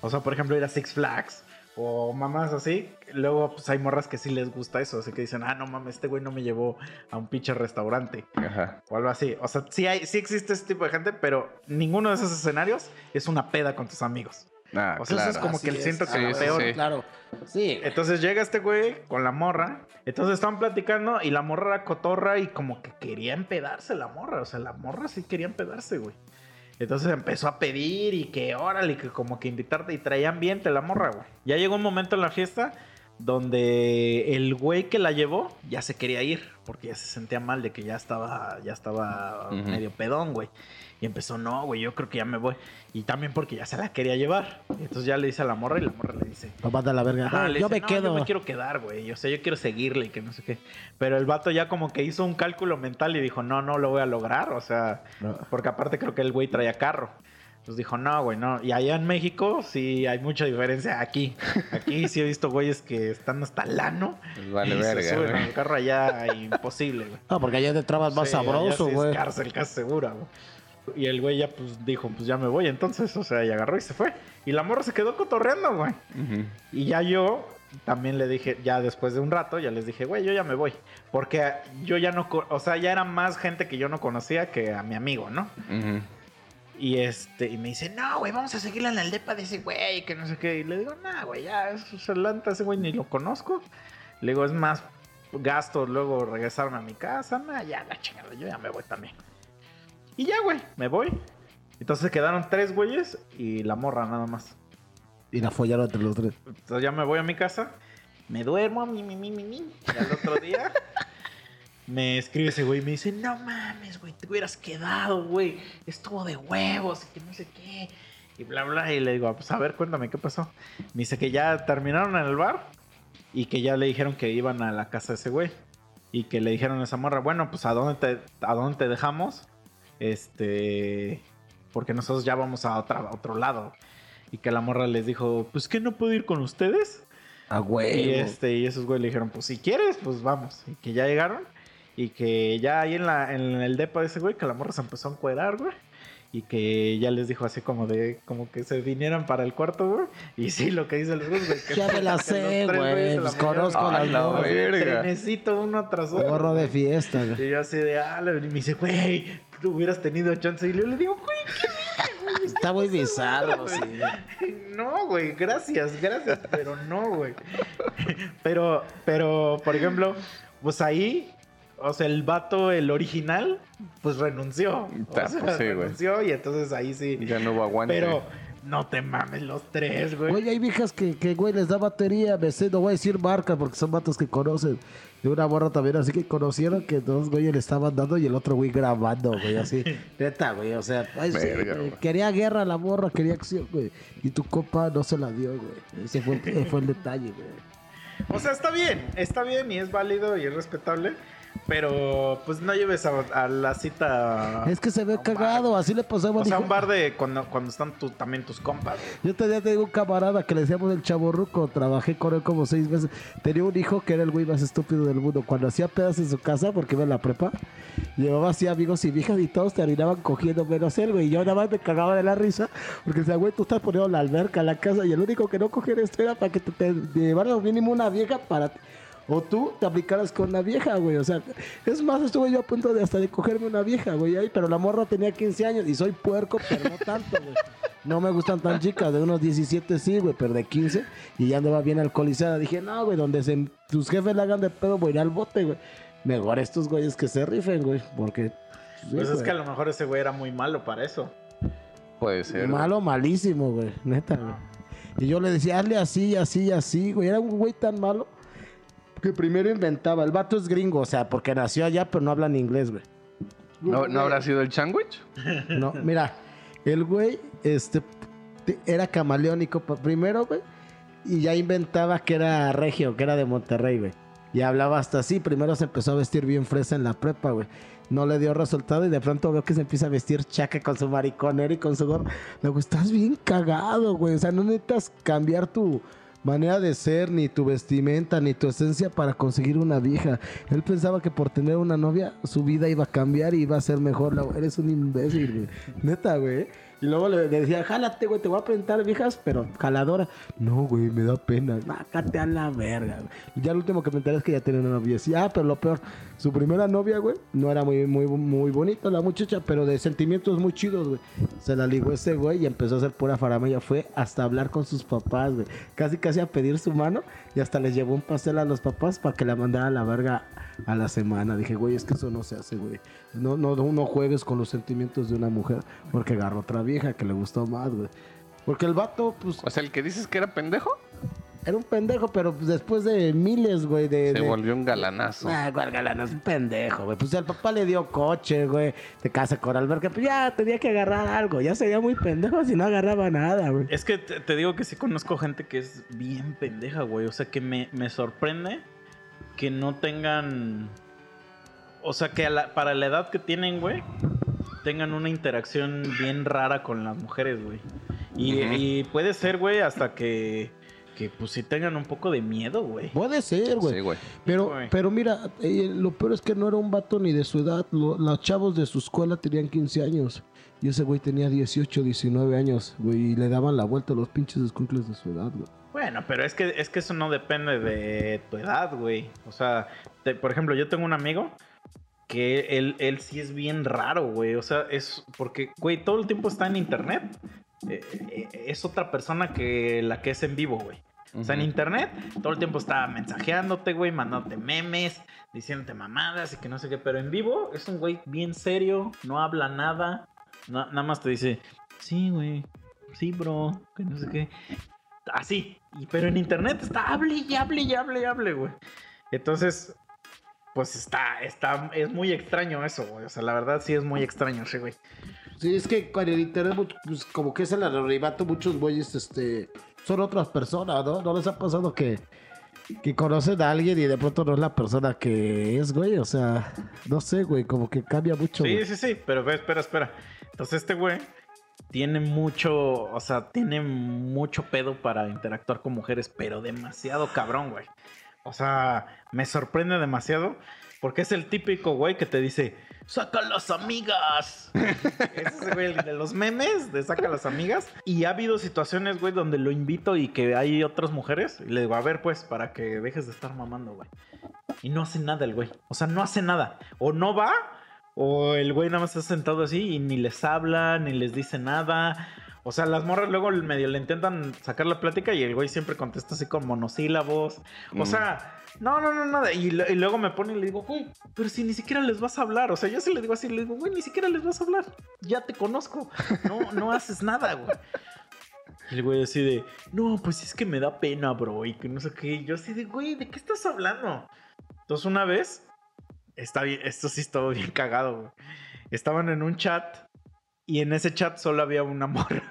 O sea, por ejemplo, ir a Six Flags o mamás así. Luego, pues hay morras que sí les gusta eso. Así que dicen, ah, no mames, este güey no me llevó a un pinche restaurante Ajá. o algo así. O sea, sí, hay, sí existe ese tipo de gente, pero ninguno de esos escenarios es una peda con tus amigos. Ah, O sea, eso es como que el es. que sí, peor. sí. Claro. Sí. Entonces llega este güey con la morra. Entonces están platicando y la morra era cotorra y como que quería empedarse la morra. O sea, la morra sí quería empedarse, güey. Entonces empezó a pedir y que órale, que como que invitarte y traía ambiente la morra, güey. Ya llegó un momento en la fiesta donde el güey que la llevó ya se quería ir porque ya se sentía mal de que ya estaba ya estaba medio pedón, güey. Y empezó, no, güey, yo creo que ya me voy. Y también porque ya se la quería llevar. Y entonces ya le dice a la morra y la morra le dice, Papá de la verga. Ah, yo dice, me "No, quedo. Yo me quiero quedar, güey. O sea, yo quiero seguirle y que no sé qué. Pero el vato ya como que hizo un cálculo mental y dijo, no, no lo voy a lograr. O sea, No. porque aparte creo que el güey traía carro. Entonces dijo, no, güey, no. Y allá en México sí hay mucha diferencia. Aquí, aquí *laughs* sí he visto güeyes que están hasta el ano. Pues vale y se verga, suben güey. al carro allá imposible, güey. Ah, porque allá te trabas más Sí, allá sabroso, sí güey. Es cárcel casi segura, güey. Y el güey ya pues dijo, pues ya me voy entonces, o sea, y agarró y se fue. Y la morra se quedó cotorreando, güey. Y ya yo también le dije, ya después de un rato, ya les dije, güey, yo ya me voy. Porque yo ya no, o sea, ya era más gente que yo no conocía que a mi amigo, ¿no? Ujú. Y este, y me dice, no, güey, vamos a seguirle en el depa de ese güey, que no sé qué. Y le digo, no, güey, ya, es Atlanta, ese güey ni lo conozco. Le digo, es más gasto luego regresarme a mi casa. No, ya, la chingada, yo ya me voy también. Y ya, güey, me voy. Entonces quedaron tres güeyes y la morra nada más. Y la follaron entre los tres. Entonces ya me voy a mi casa, me duermo, mi, mi, mi, mi, mi. Y al otro día *laughs* me escribe ese güey y me dice, no mames, güey, te hubieras quedado, güey. Estuvo de huevos y que no sé qué. Y bla, bla. Y le digo, pues a ver, cuéntame qué pasó. Me dice que ya terminaron en el bar y que ya le dijeron que iban a la casa de ese güey. Y que le dijeron a esa morra, bueno, pues a dónde te, a dónde te dejamos. Este. Porque nosotros ya vamos a, otra, a otro lado. Y que la morra les dijo, pues que no puedo ir con ustedes. A Y güey. este, y esos güeyes le dijeron, pues si quieres, pues vamos. Y que ya llegaron. Y que ya ahí en, la, en el depa de ese güey, que la morra se empezó a encuerar, güey. Y que ya les dijo así como de, como que se vinieran para el cuarto, güey. Y sí, lo que dice el Ruth, güey. que- Ya me *laughs* la sé, güey, pues la conozco a las morras. así, verga. Trenecito uno tras otro. Gorro de fiesta, güey. Y yo así de, ah, le- y me dice, güey, tú hubieras tenido chance. Y yo le digo, güey, *laughs* Está muy bizarro, sí. *laughs* No, güey, gracias, gracias, pero no, güey. Pero, pero, por ejemplo, pues ahí, o sea, el vato, el original, pues renunció. O Ta, sea, pues sí, güey. renunció y entonces ahí sí. Ya no hubo aguante. Pero no te mames los tres, güey. Oye, hay viejas que, que, güey, les da batería, besé, no voy a decir marca porque son vatos que conocen. De una morra también, así que conocieron que dos güeyes le estaban dando y el otro güey grabando, güey, así. *laughs* Neta, güey, o sea, ay, sí, güey, güey. quería guerra la morra, quería acción, güey. Y tu copa no se la dio, güey. Ese fue, el- *laughs* fue el detalle, güey. O sea, está bien, está bien y es válido y es respetable. Pero, pues no lleves a, a la cita. Es que se ve cagado, bar. así le pasaba O sea, un bar de cuando, cuando están tu- también tus compas. Yo tenía, tenía un camarada que le decíamos el chaborruco, trabajé con él como seis meses. Tenía un hijo que era el güey más estúpido del mundo. Cuando hacía pedas en su casa, porque iba en la prepa, llevaba así amigos y viejas y todos terminaban cogiendo menos él, güey. Y yo nada más me cagaba de la risa, porque decía, güey, tú estás poniendo la alberca en la casa y el único que no cogía esto era para que te, te llevaran mínimo una vieja para... O tú te aplicaras con una vieja, güey. O sea, es más, estuve yo a punto de hasta de cogerme una vieja, güey. Ahí, pero la morra tenía 15 años y soy puerco, pero no tanto, güey. No me gustan tan chicas, de unos 17 sí, güey, pero de 15. Y ya andaba bien alcoholizada. Dije, no, güey, donde se, tus jefes le hagan de pedo, voy a ir al bote, güey. Mejor estos güeyes que se rifen, güey, porque... sí, Pues es que a lo mejor ese güey era muy malo para eso. Puede ser. Malo, malísimo, güey, neta, güey. Y yo le decía, hazle así, así, así, güey. Era un güey tan malo que primero inventaba. El vato es gringo, o sea, porque nació allá, pero no habla ni inglés, güey. ¿No, ¿No habrá sido el sandwich? *laughs* No, mira, el güey, este, te- era camaleónico primero, güey, y ya inventaba que era regio, que era de Monterrey, güey. Y hablaba hasta así, primero se empezó a vestir bien fresa en la prepa, güey. No le dio resultado y de pronto veo que se empieza a vestir chaca con su mariconero y con su gorro. Luego, estás bien cagado, güey. O sea, no necesitas cambiar tu manera de ser, ni tu vestimenta, ni tu esencia para conseguir una vieja. Él pensaba que por tener una novia, su vida iba a cambiar y iba a ser mejor. Eres un imbécil, güey. Neta, güey. Y luego le, decía, jálate, güey, te voy a presentar viejas, pero jaladora. No, güey, me da pena. Bájate a la verga, güey. Ya lo último que me enteré es que ya tenía una novia. Sí, ah, pero lo peor, su primera novia, güey, no era muy, muy, muy bonita la muchacha, pero de sentimientos muy chidos, güey. Se la ligó ese güey y empezó a hacer pura faramaya. Fue hasta hablar con sus papás, güey. Casi, casi a pedir su mano y hasta les llevó un pastel a los papás para que la mandara a la verga a la semana. Dije, güey, es que eso no se hace, güey. No, no, no juegues con los sentimientos de una mujer porque agarró otra vieja que le gustó más, güey. Porque el vato, pues, O sea, el que dices que era pendejo, era un pendejo, pero pues, después de miles, güey, de... se de- volvió un galanazo. Ah, cuál galán, es un pendejo, güey. Pues el papá le dio coche, güey. De casa con alberca. Pues ya tenía que agarrar algo. Ya sería muy pendejo si no agarraba nada, güey. Es que te, te digo que sí conozco gente que es bien pendeja, güey. O sea, que me, me sorprende que no tengan. O sea, que a la- para la edad que tienen, güey, tengan una interacción bien rara con las mujeres, güey. Y, puede ser, güey, hasta que que pues sí tengan un poco de miedo, güey. Puede ser, güey. Sí, güey. Pero, güey. pero mira, eh, lo peor es que no era un vato ni de su edad. Lo- los chavos de su escuela tenían 15 años. Y ese güey tenía 18, 19 años, güey. Y le daban la vuelta a los pinches escuincles de su edad, güey. Bueno, pero es que, es que eso no depende de tu edad, güey. O sea, te- por ejemplo, yo tengo un amigo que él, él sí es bien raro, güey. O sea, es porque, güey, todo el tiempo está en internet. Eh, eh, es otra persona que la que es en vivo, güey. O sea, en internet todo el tiempo está mensajeándote, güey, mandándote memes, diciéndote mamadas y que no sé qué. Pero en vivo es un güey bien serio, no habla nada. na- nada más te dice, sí, güey, sí, bro, que no sé qué. Así. Y, pero en internet está hable y hable y hable y hable, güey. Entonces, pues está, está, es muy extraño eso, güey. O sea, la verdad sí es muy extraño ese, güey. Sí, es que con el internet, mucho- pues, como que es el anonimato, muchos güeyes, este, son otras personas, ¿no? ¿No les ha pasado que, que conocen a alguien y de pronto no es la persona que es, güey? O sea, no sé, güey, como que cambia mucho, Sí, güey. sí, sí, pero espera, espera. Entonces este güey tiene mucho, o sea, tiene mucho pedo para interactuar con mujeres, pero demasiado cabrón, güey. O sea, me sorprende demasiado porque es el típico güey que te dice, saca las amigas. *laughs* es ese güey el de los memes de saca las amigas. Y ha habido situaciones, güey, donde lo invito y que hay otras mujeres y le digo, a ver, pues, para que dejes de estar mamando, güey. Y no hace nada el güey. O sea, no hace nada. O no va, o el güey nada más está sentado así y ni les habla, ni les dice nada. O sea, las morras luego medio le intentan sacar la plática y el güey siempre contesta así con monosílabos. O Mm. sea, no, no, no, nada. Y, y luego me pone y le digo, güey, pero si ni siquiera les vas a hablar. O sea, yo sí le digo así, le digo, güey, ni siquiera les vas a hablar. Ya te conozco. No, no *laughs* haces nada, güey. Y el güey así de, no, pues es que me da pena, bro. Y que no sé qué. Y yo así de, güey, ¿de qué estás hablando? Entonces una vez, está bien, esto sí estuvo bien cagado, güey. Estaban en un chat y en ese chat solo había una morra.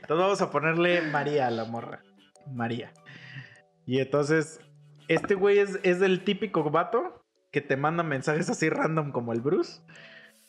Entonces vamos a ponerle María a la morra. María. Y entonces, este güey es, es el típico vato que te manda mensajes así random como el Bruce.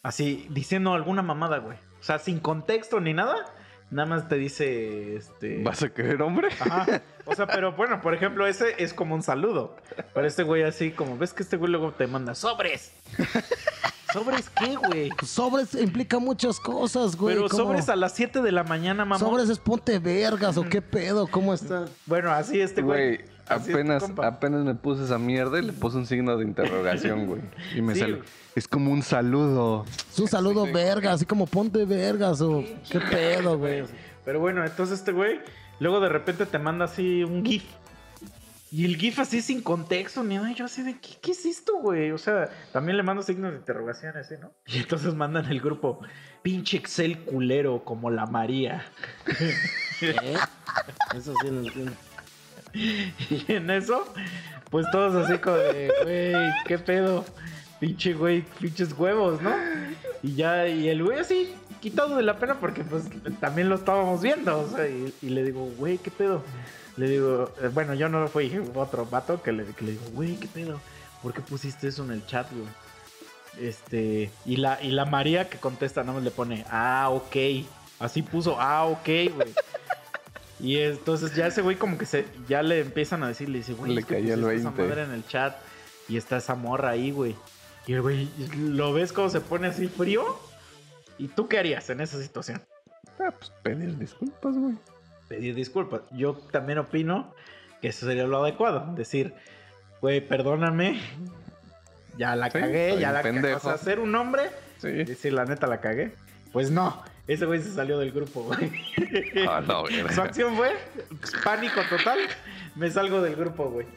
Así, diciendo alguna mamada, güey. O sea, sin contexto ni nada. Nada más te dice, este... ¿Vas a querer hombre? Ajá. *laughs* O sea, pero bueno, por ejemplo, ese es como un saludo. Pero este güey así, como ves que este güey luego te manda sobres. *laughs* ¿Sobres qué, güey? Sobres implica muchas cosas, güey. Pero ¿cómo? sobres a las 7 de la mañana, mamá. Sobres es ponte vergas o qué pedo, ¿cómo está? Bueno, así este güey. Apenas, apenas me puse esa mierda y le puse un signo de interrogación, güey. Y me Sí, güey. Es como un saludo. Es un saludo verga, así como ponte vergas o qué pedo, güey. Pero bueno, entonces este güey, luego de repente te manda así un GIF. Y el GIF así sin contexto, ni nada. Y yo así de, ¿qué, qué es esto, güey? O sea, también le mando signos de interrogación así, ¿no? Y entonces mandan el grupo, pinche Excel culero como la María. *laughs* ¿Eh? *laughs* Eso sí no entiendo. *laughs* Y en eso, pues todos así como de, güey, ¿qué pedo? Pinche güey, pinches huevos, ¿no? Y ya, y el güey así, quitado de la pena porque pues también lo estábamos viendo, o sea, y, le digo, güey, ¿qué pedo? Le digo, eh, bueno, yo no lo fui, otro vato que le, que le digo, güey, ¿qué pedo? ¿Por qué pusiste eso en el chat, güey? Este, y la, y la María que contesta, nada más le pone, ah, ok. Así puso, ah, ok, güey. Y entonces ya ese güey como que se, ya le empiezan a decir, le dice, güey, Le es que cayó el pusiste esa 20. madre en el chat y está esa morra ahí, güey. Y el güey, lo ves como se pone así frío. ¿Y tú qué harías en esa situación? Ah, pues pedir disculpas, güey. Pedir disculpas. Yo también opino que eso sería lo adecuado. Decir, güey, perdóname. Ya la Sí, cagué, ya la cagué. O sea, ser un hombre Sí. decir, la neta la cagué. Pues no, ese güey se salió del grupo, güey. Ah, no, Su verga. acción fue pánico total. Me salgo del grupo, güey.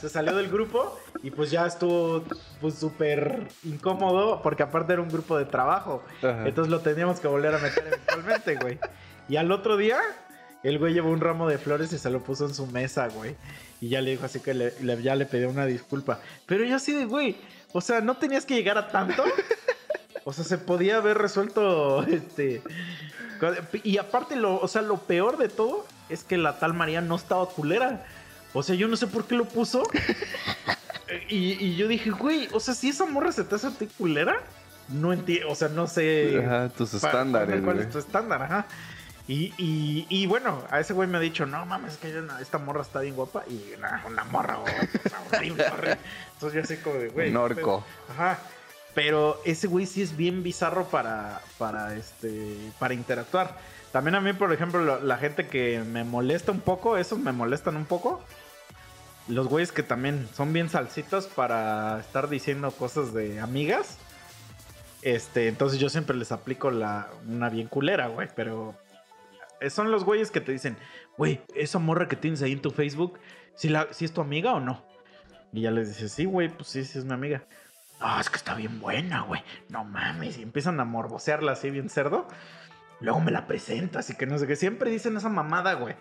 Se salió del grupo y pues ya estuvo pues súper incómodo porque aparte era un grupo de trabajo. Ajá. Entonces lo teníamos que volver a meter eventualmente, güey. Y al otro día, el güey llevó un ramo de flores y se lo puso en su mesa, güey. Y ya le dijo así que le, le- ya le pidió una disculpa. Pero yo así de, güey, o sea, no tenías que llegar a tanto. O sea, se podía haber resuelto *laughs* este. Y aparte, lo, o sea, lo peor de todo es que la tal María no estaba culera. O sea, yo no sé por qué lo puso. *laughs* y, y yo dije, güey, o sea, si esa morra se te hace a ti culera, no entiendo, o sea, no sé. Ajá, tus estándares, ¿Cuál es tu estándar? Ajá. Y, y, y bueno, a ese güey me ha dicho, no mames, es que esta morra está bien guapa. Y nah, una morra, güey, horrible, horrible. *laughs* Entonces yo así como de, güey. Un orco. pero- Ajá. Pero ese güey sí es bien bizarro para, para, este, para interactuar. También a mí, por ejemplo, lo- la gente que me molesta un poco, esos me molestan un poco. Los güeyes que también son bien salsitos para estar diciendo cosas de amigas. Este, entonces yo siempre les aplico la, una bien culera, güey. Pero eh, son los güeyes que te dicen, güey, esa morra que tienes ahí en tu Facebook, ¿si, la, si es tu amiga o no? Y ya les dices, sí, güey, pues sí, sí es mi amiga. Ah, es que está bien buena, güey. No mames. Y empiezan a morbosearla así bien cerdo. Luego me la presentas y que no sé qué. Siempre dicen esa mamada, güey.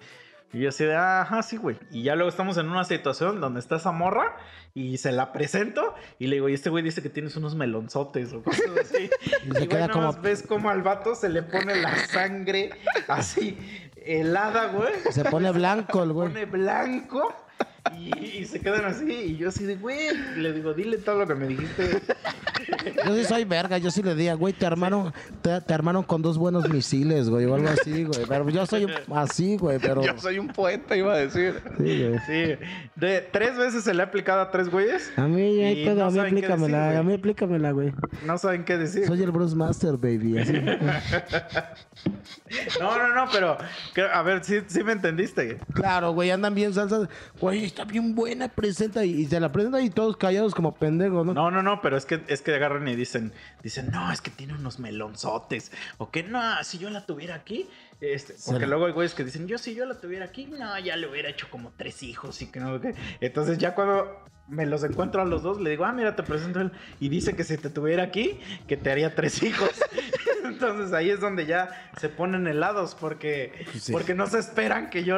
Y yo así de, ajá, sí, güey. Y ya luego estamos en una situación donde está esa morra y se la presento y le digo, y este güey dice que tienes unos melonzotes o cosas así. *laughs* Y se queda como- más ves como al vato se le pone la sangre así helada, güey. Se pone blanco el Se güey. pone blanco. Y, y se quedan así. Y yo así de, güey, le digo, dile todo lo que me dijiste. Yo sí soy verga, yo sí le diría, güey, te armaron, te, te armaron con dos buenos misiles, güey, o algo así, güey. Pero yo soy así, güey, pero. Yo soy un poeta, iba a decir. Sí, güey. Sí. De tres veces se le ha aplicado a tres güeyes. A mí, ahí Y pedo, no a mí decir, aplícamela, güey. a mí aplícamela, güey. No saben qué decir. Soy el Bruce Master, baby. así. *laughs* No, no, no, pero a ver, sí, sí me entendiste. Claro, güey, andan bien salsas. Güey, está bien buena, presenta. Y, y se la presenta y todos callados como pendejos, ¿no? No, no, no, pero es que es que agarran y dicen, dicen, no, es que tiene unos melonzotes. O que no, si yo la tuviera aquí. Este, porque Sí. luego hay güeyes que dicen, yo si yo la tuviera aquí, no, ya le hubiera hecho como tres hijos y que no, que. Entonces ya cuando me los encuentro a los dos, le digo, ah, mira, te presento él. Y dice que si te tuviera aquí, que te haría tres *laughs* hijos. Entonces ahí es donde ya se ponen helados porque, Sí. porque no se esperan que yo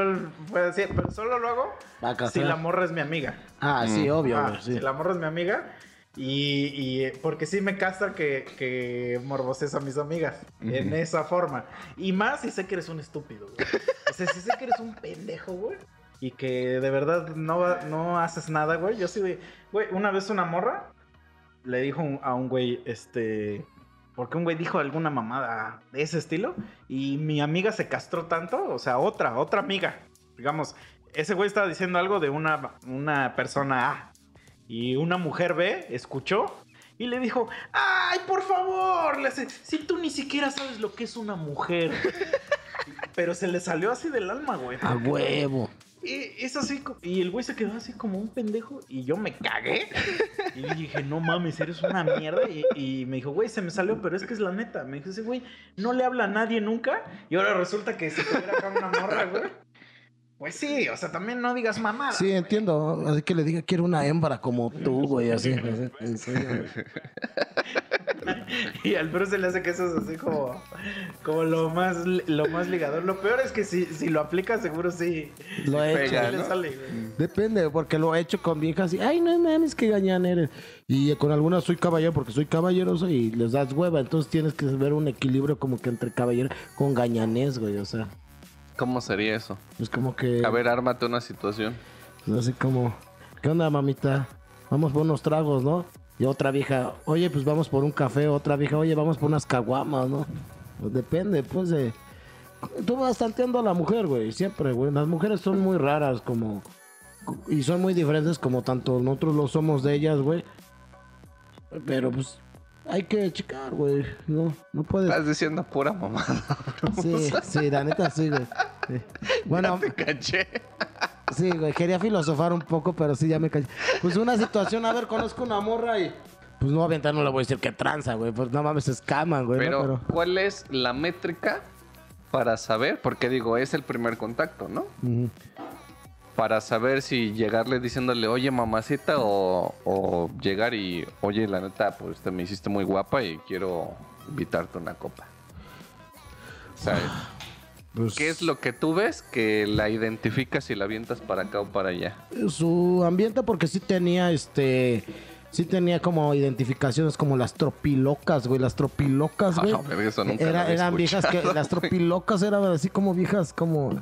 pueda decir, pero solo lo hago Va a si la morra es mi amiga. Ah, sí, obvio, Ah, sí. Si la morra es mi amiga. Y, y, eh, porque sí me castra que, que morbosees a mis amigas en esa forma. Y más si sé que eres un estúpido, güey. O sea, si sé que eres un pendejo, güey. Y que de verdad no, no haces nada, güey. Yo sí, güey. Güey, una vez una morra le dijo a un güey, este... Porque un güey dijo alguna mamada de ese estilo. Y mi amiga se castró tanto. O sea, otra, otra amiga. Digamos, ese güey estaba diciendo algo de una, una persona A. Y una mujer B escuchó y le dijo, ¡ay, por favor! Le hace, si tú ni siquiera sabes lo que es una mujer. *laughs* Pero se le salió así del alma, güey. A huevo. Y es así, y el güey se quedó así como un pendejo y yo me cagué. *laughs* Y le dije, no mames, eres una mierda. Y, y me dijo, güey, se me salió, pero es que es la neta. Me dijo, ese güey no le habla a nadie nunca. Y ahora resulta que si tuviera acá una morra, güey. Pues sí, o sea, también no digas mamada. Sí, entiendo. Así que le diga, quiero una hembra como tú, güey, así. así, en serio, güey. *laughs* Y al Bruce se le hace que eso es así como, como lo más lo más ligador. Lo peor es que si, si lo aplicas, seguro sí. Lo he hecho. Depende, porque lo he hecho con viejas y, ay, no mames, que gañán eres. Y con algunas soy caballero porque soy caballeroso y les das hueva. Entonces tienes que ver un equilibrio como que entre caballero con gañanés, güey. O sea, ¿Cómo sería eso? es como que. A ver, ármate una situación. pues así como, ¿qué onda, mamita? Vamos por unos tragos, ¿no? Y otra vieja, oye, pues vamos por un café. Otra vieja, oye, vamos por unas caguamas, ¿no? Pues depende, pues de. Tú vas tanteando a la mujer, güey, siempre, güey. Las mujeres son muy raras, como. Y son muy diferentes, como tanto nosotros lo somos de ellas, güey. Pero pues. Hay que checar, güey. No, no puedes. Estás diciendo pura mamada. Sí, sí, la neta sí, güey. Sí. Bueno, Te caché. Sí, güey, quería filosofar un poco, pero sí, ya me callé. Pues una situación, a ver, conozco una morra y... Pues no, aventar no le voy a decir que tranza, güey. Pues no mames, se escaman, güey. ¿no? Pero, ¿cuál es la métrica para saber? Porque digo, es el primer contacto, ¿no? Ujú. Para saber si llegarle diciéndole, oye, mamacita, o, o llegar y, oye, la neta, pues te me hiciste muy guapa y quiero invitarte una copa. ¿Sabes? *sighs* Pues, ¿Qué es lo que tú ves que la identificas y la avientas para acá o para allá? Su ambiente, porque sí tenía, este... Sí tenía como identificaciones como las tropilocas, güey. Las tropilocas, Ah, *laughs* güey. no, verga, eso nunca Era- eran viejas que... Las tropilocas eran así como viejas como...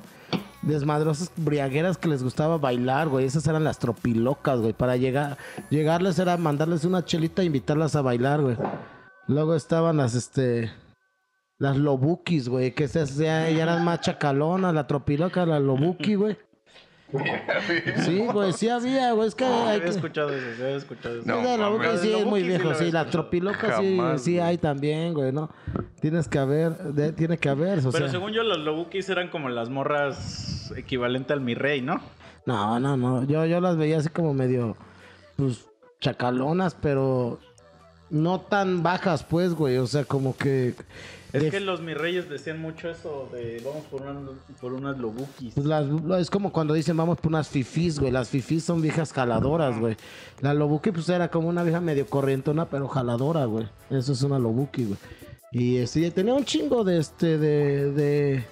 Desmadrosas briagueras que les gustaba bailar, güey. Esas eran las tropilocas, güey. Para llegar, llegarles era mandarles una chelita e invitarlas a bailar, güey. Luego estaban las, este... Las lobukis, güey, que esas ya, ya eran más chacalonas, la tropiloca, la lobuki, güey. Sí, *laughs* güey, sí había, güey, es que hay había que... escuchado eso, sí había escuchado eso. No, Sí, la sí es muy viejo, sí, la tropiloca sí, sí hay también, güey, ¿no? Tienes que haber, de- tiene que haber, o Pero sea... según yo, los lobukis eran como las morras equivalente al mi rey, ¿no? No, no, no. Yo, yo las veía así como medio, pues, chacalonas, pero no tan bajas, pues, güey. O sea, como que. Es de- que los mis reyes decían mucho eso de vamos por, una- por unas lobukis. pues, las- es como cuando dicen vamos por unas fifís, güey. Las fifís son viejas jaladoras, güey. La lobuki, pues, era como una vieja medio corrientona, pero jaladora, güey. Eso es una lobuki, güey. Y sí, tenía un chingo de este, de, de,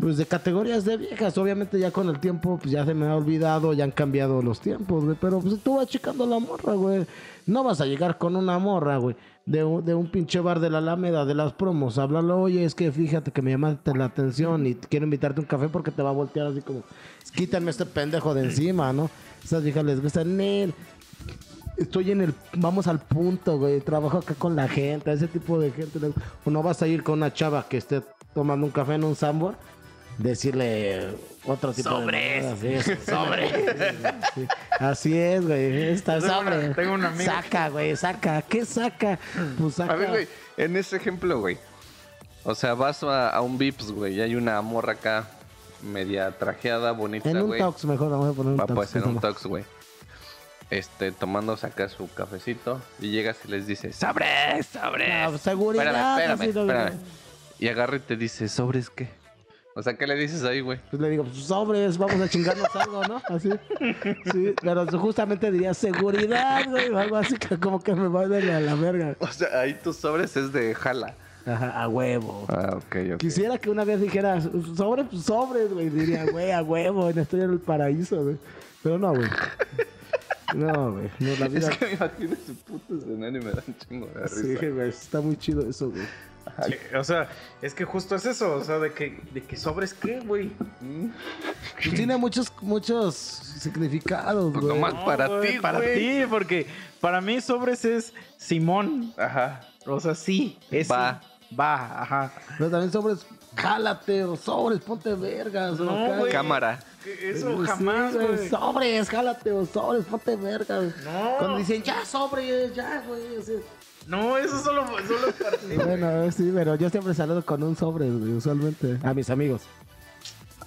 pues de categorías de viejas. Obviamente ya con el tiempo, pues ya se me ha olvidado, ya han cambiado los tiempos, güey. Pero pues tú vas checando la morra, güey. No vas a llegar con una morra, güey. De un, de un pinche bar de la Alameda, de las promos. Háblalo, oye, es que fíjate que me llamaste la atención y quiero invitarte un café porque te va a voltear así como, quítame este pendejo de encima, ¿no? Esas viejas les gusta, Nel, estoy en el, vamos al punto, güey, trabajo acá con la gente, ese tipo de gente. O no vas a ir con una chava que esté tomando un café en un sambor, decirle otro tipo de... Sobres. *laughs* Sobres. Así es, güey, está Tengo sobre. una- tengo un amigo Saca, güey, saca. ¿Qué saca? Pues saca. A ver, güey, en ese ejemplo, güey. O sea, vas a, a un Vips, güey, y hay una morra acá media trajeada, bonita, En un güey. tox, mejor vamos a poner un Va tox. pues en un *laughs* tox, güey. Este, tomándose acá su cafecito y llegas y les dices, ¡Sobres! ¡Sobres! No, seguridad. espérame, espérame, no, espérame. Y agarra y te dice, ¿sobres qué? O sea, ¿qué le dices ahí, güey? Pues le digo, pues sobres, vamos a chingarnos algo, ¿no? Así. Sí, pero justamente diría seguridad, güey, o algo así que como que me va a dar a la verga. O sea, ahí tus sobres es de jala. Ajá, a huevo. Ah, ok, ok. Quisiera que una vez dijera, sobres, pues sobres, güey. Diría, güey, a huevo, estoy en el paraíso, güey. Pero no, güey. No, güey. No, la vida. Es que me imagino ese puto escenario y me da un chingo de risa. Sí, güey, está muy chido eso, güey. Sí, o sea, es que justo es eso, o sea, de que, de que sobres qué, güey. Pues tiene muchos, muchos significados, Pues güey. nomás para güey, ti, Para güey. ti, porque para mí sobres es Simón. Ajá. O sea, sí, es Va. Va, ajá. Pero también sobres, jálate, o sobres, ponte vergas. o No, güey. Cámara. Eso jamás, güey. Sobres, jálate, o sobres, ponte vergas. No. Cuando dicen, ya, sobres, ya, güey. así. No, eso solo, solo. Bueno, sí, pero yo siempre saludo con un sobre, güey, usualmente. A mis amigos.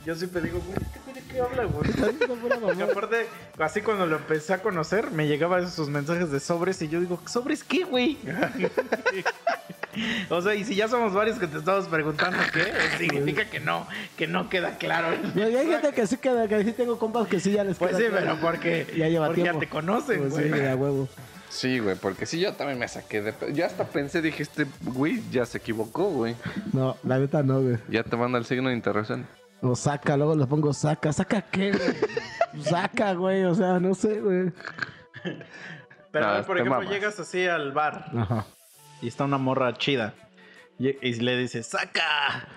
Yo siempre digo, güey, ¿qué- ¿de qué habla, güey? Porque aparte, así cuando lo empecé a conocer, me llegaban esos mensajes de sobres y yo digo, ¿sobres qué, güey? *laughs* o sea, y si ya somos varios que te estamos preguntando qué, significa que no, que no queda claro. Y hay gente que sí queda, que sí tengo compas que sí ya les Pues queda sí, claro. pero porque, Ya lleva porque tiempo. ya te conocen, Pues güey. sí, a huevo. Sí, güey, porque sí, yo también me saqué de... pe- Yo hasta pensé, dije, este güey ya se equivocó, güey. No, la neta no, güey. Ya te manda el signo de interrogación. O saca, luego le pongo saca. ¿Saca qué, güey? saca, güey, o sea, no sé, güey. Pero, No, por ejemplo, mamas. llegas así al bar Ajá. y está una morra chida y, y le dices, ¡saca!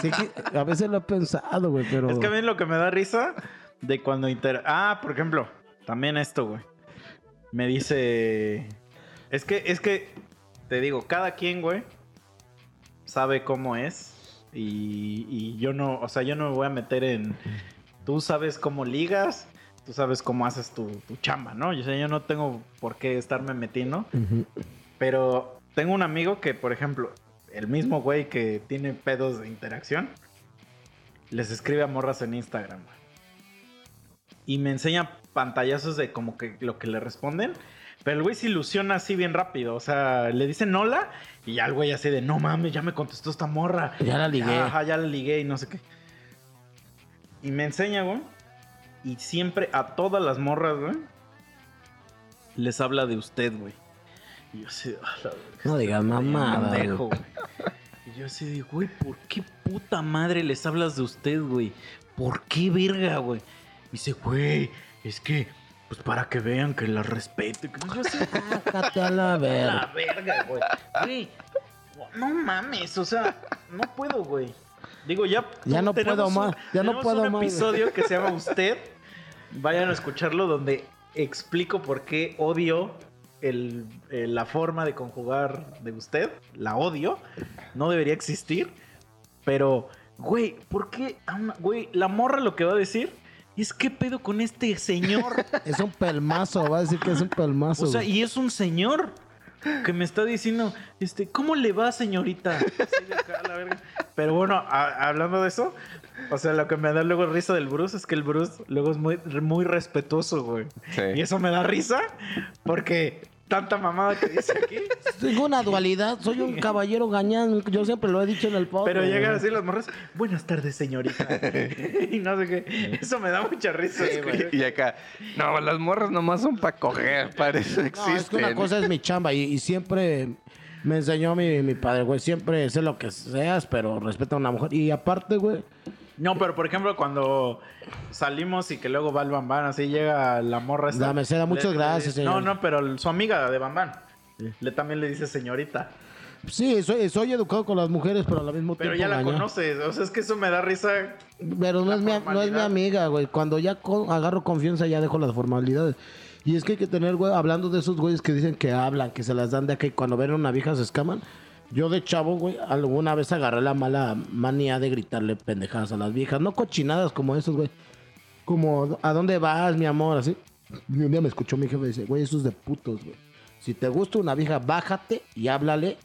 Sí que a veces lo he pensado, güey, pero... Es que a mí lo que me da risa de cuando inter... Ah, por ejemplo, también esto, güey. Me dice... Es que, es que, te digo, cada quien, güey, sabe cómo es. Y, y yo no, o sea, yo no me voy a meter en... Tú sabes cómo ligas, tú sabes cómo haces tu, tu chamba, ¿no? Yo, sé, yo no tengo por qué estarme metiendo. Pero tengo un amigo que, por ejemplo, el mismo güey que tiene pedos de interacción, les escribe a morras en Instagram, güey. Y me enseña pantallazos de como que lo que le responden. Pero el güey se ilusiona así bien rápido. O sea, le dicen hola y ya el güey así de, no mames, ya me contestó esta morra. Ya la ligué. Ajá, ya la ligué y no sé qué. Y me enseña, güey. Y siempre a todas las morras, güey, les habla de usted, güey. Y yo así, "A la verga, No este digas mamada, pendejo, güey". Y yo así digo, güey, ¿por qué puta madre les hablas de usted, güey? ¿Por qué verga, güey? Dice, güey, es que, pues para que vean que la respeto. Que yo así, *laughs* a la *laughs* la verga. verga, güey. Güey, no mames, o sea, no puedo, güey. Digo, ya. Ya no puedo un- más, ya no puedo un más. episodio que se llama *laughs* Usted. Vayan a escucharlo donde explico por qué odio el, eh, la forma de conjugar de usted, la odio, no debería existir, pero, güey, ¿por qué? a una- Güey, la morra lo que va a decir es qué pedo con este señor. *laughs* Es un pelmazo, va a decir que es un pelmazo. O sea, güey. y es un señor que me está diciendo, este, ¿cómo le va, señorita? Así de acá, la verga. Pero bueno, a- hablando de eso, o sea, lo que me da luego risa del Bruce es que el Bruce luego es muy, muy respetuoso, güey. Sí. Y eso me da risa porque tanta mamada que dice aquí. *laughs* Tengo una dualidad, soy un caballero gañán, yo siempre lo he dicho en el podcast. Pero llegan así las morras, buenas tardes, señorita. *laughs* y no sé qué. Eso me da mucha risa. güey. Y acá, no, las morras nomás son para coger, *laughs* para eso No, es que existen. una cosa es mi chamba y, y siempre me enseñó mi, mi padre, güey. Siempre sé lo que seas, pero respeta a una mujer. Y aparte, güey, No, pero por ejemplo, cuando salimos y que luego va el bambán, así llega la morra esta. La mesera, muchas gracias, señor. No, no, pero su amiga de bambán. Le también le dice señorita. sí, soy, soy educado con las mujeres, pero al mismo Pero tiempo. ya la gañán. conoces. O sea, es que eso me da risa. Pero no es, mi, no es mi amiga, güey. Cuando ya con- agarro confianza, ya dejo las formalidades. Y es que hay que tener, güey, hablando de esos güeyes que dicen que hablan, que se las dan de acá y cuando ven a una vieja se escaman. Yo de chavo, güey, alguna vez agarré la mala manía de gritarle pendejadas a las viejas. No cochinadas como esos, güey. Como, ¿a dónde vas, mi amor? Así. Y un día me escuchó mi jefe y dice, güey, eso es de putos, güey. Si te gusta una vieja, bájate y háblale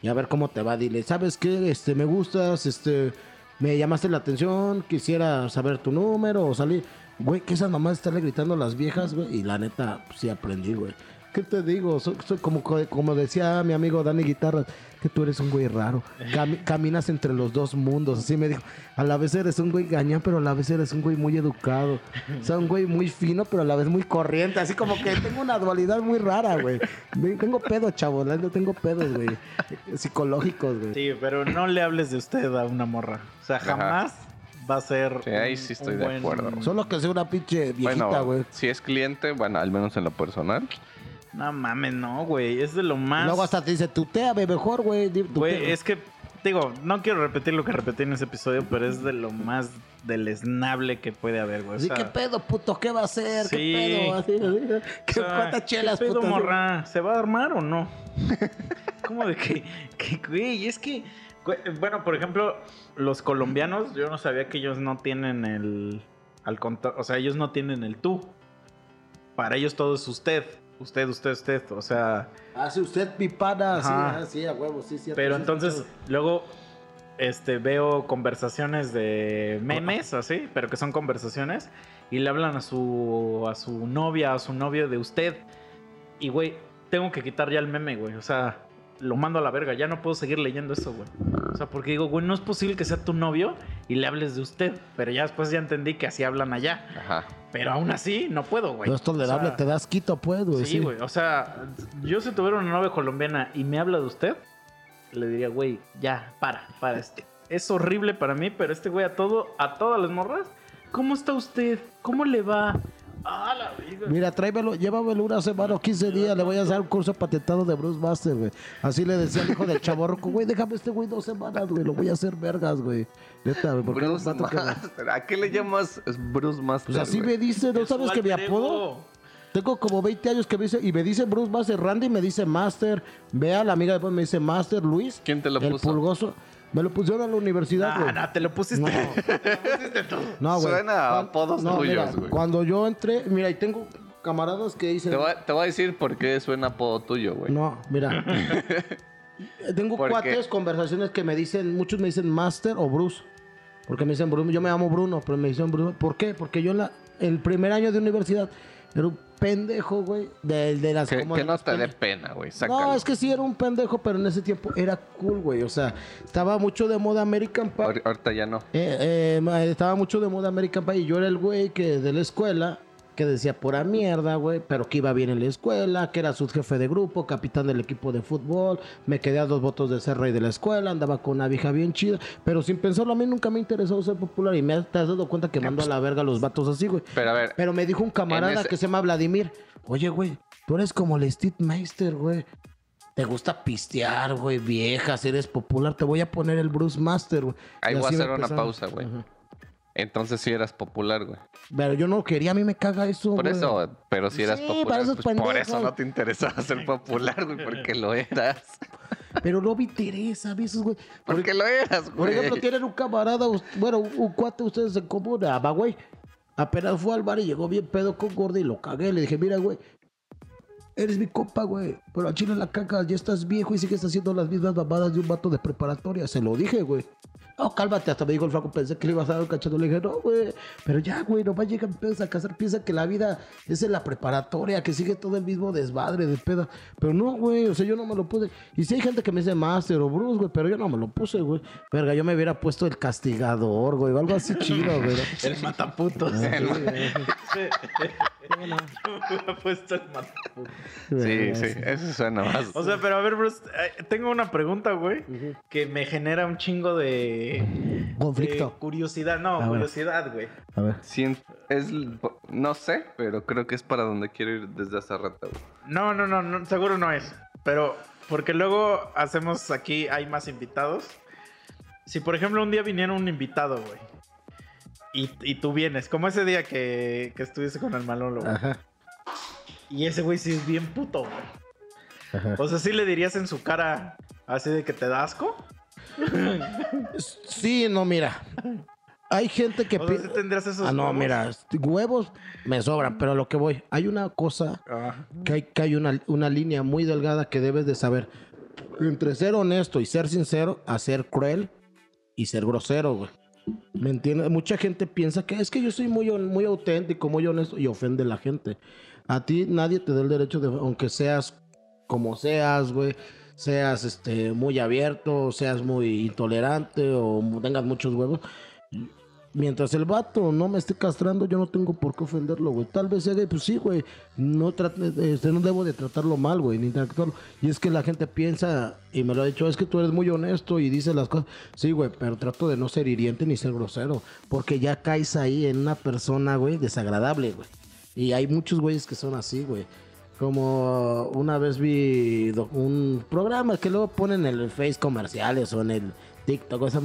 y a ver cómo te va. Dile, ¿sabes qué? Este, me gustas, este, me llamaste la atención, quisiera saber tu número o salir. Güey, que esas mamás estarle gritando a las viejas, güey. Y la neta, pues, sí aprendí, güey. ¿Qué te digo? Soy, soy como, como decía mi amigo Dani Guitarra, que tú eres un güey raro. Cami- caminas entre los dos mundos. Así me dijo. A la vez eres un güey gañán, pero a la vez eres un güey muy educado. O sea, un güey muy fino, pero a la vez muy corriente. Así como que tengo una dualidad muy rara, güey. Tengo pedos, chavo. neta, Tengo pedos, güey. Psicológicos, güey. Sí, pero no le hables de usted a una morra. O sea, jamás va a ser. Sí, ahí sí estoy un de buen- acuerdo. Solo que sea una pinche viejita, Bueno, güey. si es cliente, bueno, al menos en lo personal. No mames, no, güey. Es de lo más. Luego hasta te dice, tuteame mejor, güey. Güey, tutea". es que, digo, no quiero repetir lo que repetí en ese episodio, pero es de lo más deleznable que puede haber, güey. O Así, sea, ¿qué pedo, puto? ¿Qué va a hacer? Sí. ¿Qué pedo? *laughs* Así, así, ¿Qué, o sea, ¿Cuántas chelas, ¿qué pedo, puto? morra? ¿Se va a armar o no? *laughs* ¿Cómo de que, que, güey, es que, güey, bueno, por ejemplo, los colombianos, yo no sabía que ellos no tienen el, al contra- o sea, ellos no tienen el tú. Para ellos todo es usted, usted, usted, usted, o sea, Hace usted pipana, así, ah, sí, a huevo, sí, cierto. Pero entonces luego este veo conversaciones de memes así, pero que son conversaciones y le hablan a su a su novia, a su novio de usted. Y güey, tengo que quitar ya el meme, güey. O sea, lo mando a la verga, ya no puedo seguir leyendo eso, güey. O sea, porque digo, güey, no es posible que sea tu novio y le hables de usted, pero ya después ya entendí que así hablan allá. Ajá. Pero aún así no puedo, güey. No es tolerable, O sea, te das quito, pues, güey. Sí, güey. O sea, yo si tuviera una novia colombiana y me habla de usted, le diría, güey, ya, para, para. Este. Es horrible para mí, pero este güey a todo, a todas las morras, ¿cómo está usted? ¿Cómo le va? Ah, la vida. Mira, tráemelo, llévamelo una semana o 15 días, le voy a hacer un curso patentado de Bruce Master, güey. Así le decía al hijo del chaborroco, güey, déjame este güey dos semanas, güey, lo voy a hacer vergas, güey. Neta, güey, Bruce un vato que-. ¿A qué le llamas Bruce Master? Pues así güey? me dice, ¿no sabes que mi alter apodo? Tengo como 20 años que me dice, y me dice Bruce Master, Randy me dice Master, Vea, la amiga después me dice Master, Luis. ¿Quién te lo el puso? pulgoso. Me lo pusieron en la universidad, Ah, güey. no, te lo pusiste. No. *laughs* te lo pusiste tú. No, güey. Suena a apodos no, tuyos, güey. Cuando yo entré, mira, y tengo camaradas que dicen... Te voy, te voy a decir por qué suena apodo tuyo, güey. No, mira. *laughs* Tengo ¿Por qué? cuates, conversaciones que me dicen, muchos me dicen Master o Bruce. Porque me dicen Bruno, yo me llamo Bruno, pero me dicen Bruno. ¿Por qué? Porque yo en la, el primer año de universidad era un pendejo, güey, de, de las... Que, como que de no las te dé pena, güey. No, Sácalo. es que sí era un pendejo, pero en ese tiempo era cool, güey. O sea, estaba mucho de moda American Pie. Ahor- Ahorita ya no. Eh, eh, ma- estaba mucho de moda American Pie y yo era el güey que de la escuela que decía pura mierda, güey, pero que iba bien en la escuela, que era subjefe de grupo, capitán del equipo de fútbol, me quedé a dos votos de ser rey de la escuela, andaba con una vieja bien chida, pero sin pensarlo a mí nunca me interesó ser popular y me has- te has dado cuenta que mando a la verga a los vatos así, güey. Pero a ver, Pero me dijo un camarada ese- que se llama Vladimir, oye, güey, tú eres como el Steve Meister, güey. Te gusta pistear, güey, viejas, eres popular. Te voy a poner el Bruce Master, güey. Ahí voy a hacer una pausa, güey. Ajá. Entonces sí eras popular, güey. Pero yo no quería, a mí me caga eso. Por güey. eso, pero si eras Sí, popular. para esos pues por eso no te interesaba ser popular, güey, porque lo eras. Pero no me interesa a veces, güey. *laughs* Por, Porque lo eras, güey. por ejemplo, tienen un camarada, bueno, un, cuate ustedes en común, ama, güey. Apenas fue al bar y llegó bien pedo con gorda y lo cagué. Le dije, mira, güey, eres mi compa, güey. Pero a Chile la caca, ya estás viejo y sigues haciendo las mismas mamadas de un vato de preparatoria. Se lo dije, güey. No, cálmate, hasta me dijo el flaco, pensé que le ibas a dar un cachado. Le dije, no, güey, pero ya, güey, nomás llegan pedos a casar. Piensa que la vida es en la preparatoria, que sigue todo el mismo desmadre de pedo. Pero no, güey, o sea, yo no me lo puse. Y sí hay gente que me dice Master o Bruce, güey, pero yo no me lo puse, güey. Verga, yo me hubiera puesto el castigador, güey, o algo así chido, güey. *laughs* El mataputos. El ma- *laughs* Me hubiera puesto el mataputos. Sí, sí, eso suena más. O sea, pero a ver, Bruce, eh, tengo una pregunta, güey, que me genera un chingo de... Conflicto. de curiosidad, no, curiosidad, güey. A ver. Es, no sé, pero creo que es para donde quiero ir desde hace rato. güey. No, no, no, no, seguro no es. Pero, porque luego hacemos aquí, hay más invitados. Si, por ejemplo, un día viniera un invitado, güey. Y, y tú vienes, como ese día que, que estuviste con el malólogo. Ajá. Y ese güey sí es bien puto, güey. Ajá. O sea, sí le dirías en su cara así de que te da asco. Sí, no, mira. Hay gente que... O sea, sí esos Ah, no, huevos? mira, huevos me sobran, pero a lo que voy, hay una cosa Ah, que hay, que hay una, una línea muy delgada que debes de saber. Entre ser honesto y ser sincero, a ser cruel y ser grosero, güey. ¿Me entiendes? Mucha gente piensa que es que yo soy muy, muy auténtico, muy honesto y ofende a la gente. A ti nadie te da el derecho de, aunque seas como seas, güey, seas este, muy abierto, seas muy intolerante o tengas muchos huevos. Mientras el vato no me esté castrando, yo no tengo por qué ofenderlo, güey. Tal vez sea gay, pues sí, güey. No, este, no debo de tratarlo mal, güey, ni tratarlo. Y es que la gente piensa, y me lo ha dicho, es que tú eres muy honesto y dices las cosas. Sí, güey, pero trato de no ser hiriente ni ser grosero. Porque ya caes ahí en una persona, güey, desagradable, güey. Y hay muchos güeyes que son así, güey. Como una vez vi un programa que luego ponen en el Face comerciales o en el TikTok, o esa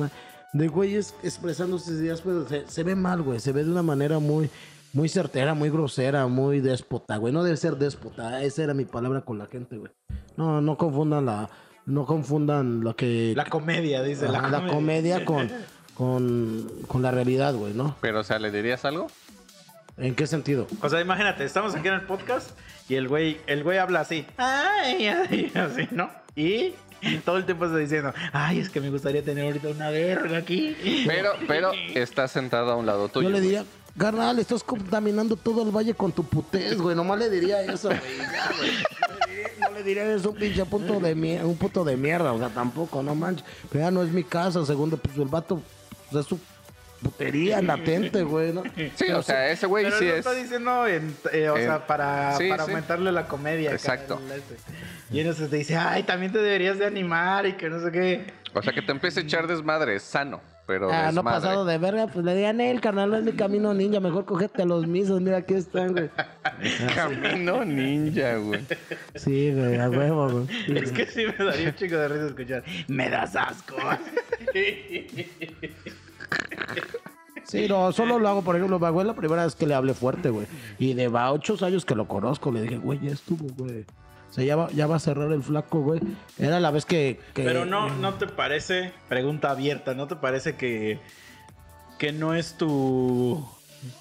de güeyes expresando sus ideas, pero se, se ve mal, güey. Se ve de una manera muy, muy certera, muy grosera, muy déspota, güey. No debe ser déspota, esa era mi palabra con la gente, güey. No, no confundan la, no confundan lo que La comedia, dice. Ajá, la comedia *laughs* con, con, con la realidad, güey, ¿no? Pero, o sea, ¿le dirías algo? ¿En qué sentido? O sea, imagínate, estamos aquí en el podcast y el güey, el güey habla así. Ay, ay, *laughs* así, ¿no? Y todo el tiempo está diciendo, ay, es que me gustaría tener ahorita una verga aquí. Pero, *laughs* pero está sentado a un lado tuyo. Yo le güey. diría, carnal, estás contaminando todo el valle con tu putés, güey. Nomás le diría eso, güey. ya, güey. No le diría- No le diría eso, un pinche punto de mierda, un puto de mierda, o sea, tampoco, no manches. Pero ya no es mi casa, segundo, pues el vato pues, es su putería *laughs* latente, güey, ¿no? Sí, o sea, ese güey Pero sí lo es. está diciendo, en- eh, o sea, para, sí, para sí. aumentarle la comedia. Exacto. este. Y entonces te dice, ay, también te deberías de animar y que no sé qué. O sea, que te empiece a echar desmadre, es sano, pero Ah, no pasado de verga, pues le dirían, el carnal no es mi camino ninja, mejor cogete a los misos, mira aquí están, güey. *laughs* Camino ninja, güey. Sí, güey, a huevo, güey. Es que sí me daría un chico de risa escuchar. Me das asco. *laughs* Sí, no, solo lo hago, por ejemplo, Bagüe la primera vez que le hablé fuerte, güey. Y de va ocho años que lo conozco, le dije, güey, ya estuvo, güey. O sea, ya va, ya va a cerrar el flaco, güey. Era la vez que... que- Pero no, ¿no te parece, pregunta abierta, ¿no te parece que, que no es tu,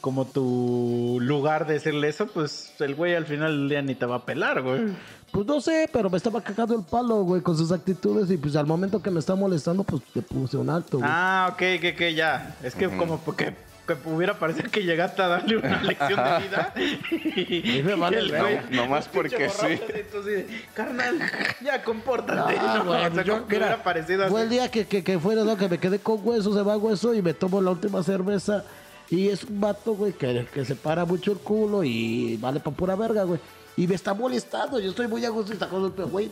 como tu lugar de decirle eso? Pues el güey al final del día ni te va a pelar, güey. Pues no sé, pero me estaba cagando el palo, güey, con sus actitudes. Y pues al momento que me está molestando, pues le puse un alto, güey. Ah, ok, que, que ya. Es que como porque que pudiera parecer que llegaste a darle una lección de vida. *laughs* y, me vale el verga. güey, No- nomás porque sí. así, entonces, carnal, ya compórtate. Ah, *laughs* ¿no? güey, o sea, yo- como que mira, hubiera parecido Fue el así. día que, que, que fue, ¿no? Que me quedé con hueso, se va hueso y me tomo la última cerveza. Y es un vato, güey, que, que se para mucho el culo y vale pa' pura verga, güey. Y me está molestando, yo estoy muy a gusto y está con el güey.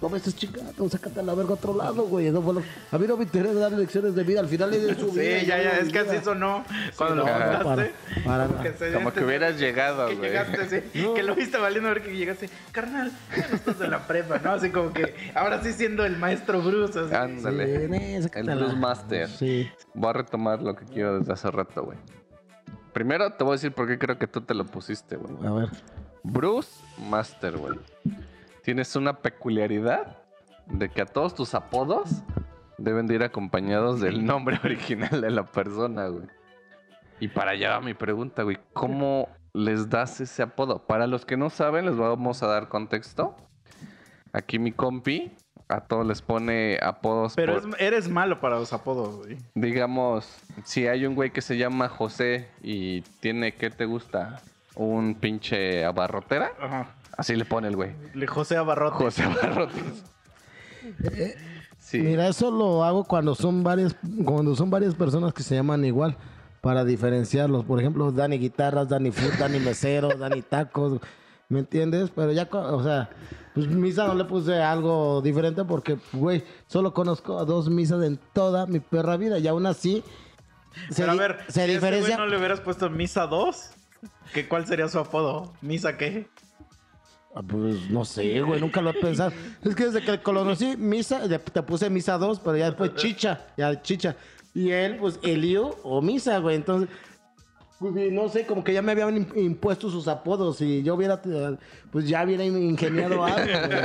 no me estés chingando, sácate a la verga a otro lado, güey. No fue lo- A mí no me interesa dar lecciones de vida, al final es de su Sí, vida. ya, ya, es que así sonó cuando lo no, contaste. para- para Como nada. que Como que hubieras llegado, que güey. llegaste, sí, *laughs* que lo viste valiendo a ver que llegaste, carnal, ya no estás de la prepa, ¿no? Así como que ahora sí siendo el maestro Bruce. Así. Ándale. El Blues Master. Sí. Voy a retomar lo que quiero desde hace rato, güey. Primero te voy a decir por qué creo que tú te lo pusiste, güey. A ver. Bruce Master, güey. Tienes una peculiaridad de que a todos tus apodos deben de ir acompañados del nombre *laughs* original de la persona, güey. Y para allá va mi pregunta, güey. ¿Cómo les das ese apodo? Para los que no saben, les vamos a dar contexto. Aquí mi compi a todos les pone apodos Pero por- es- eres malo para los apodos, güey. Digamos, si hay un güey que se llama José y tiene, ¿qué te gusta? Un pinche abarrotera. Ajá. Así le pone el güey. Le- José Abarrote. José Abarrotes. Sí. Mira, eso lo hago cuando son varias, cuando son varias personas que se llaman igual, para diferenciarlos. Por ejemplo, Dani Guitarras, Dani Food, Dani Mesero, Dani Tacos, ¿me entiendes? Pero ya, o sea, pues Misa no le puse algo diferente porque, güey, solo conozco a dos misas en toda mi perra vida y aún así se, Pero a ver, se si este diferencia. no le hubieras puesto Misa 2, ¿qué, ¿cuál sería su apodo? ¿Misa qué? Ah, Pues no sé, güey, nunca lo he pensado. Es que desde que lo conocí, Misa, te puse Misa 2, pero ya después Chicha, ya Chicha. Y él, pues, Elio o Misa, güey. Entonces, pues, no sé, como que ya me habían im- impuesto sus apodos y yo hubiera, eh, pues ya hubiera ingeniado algo, güey.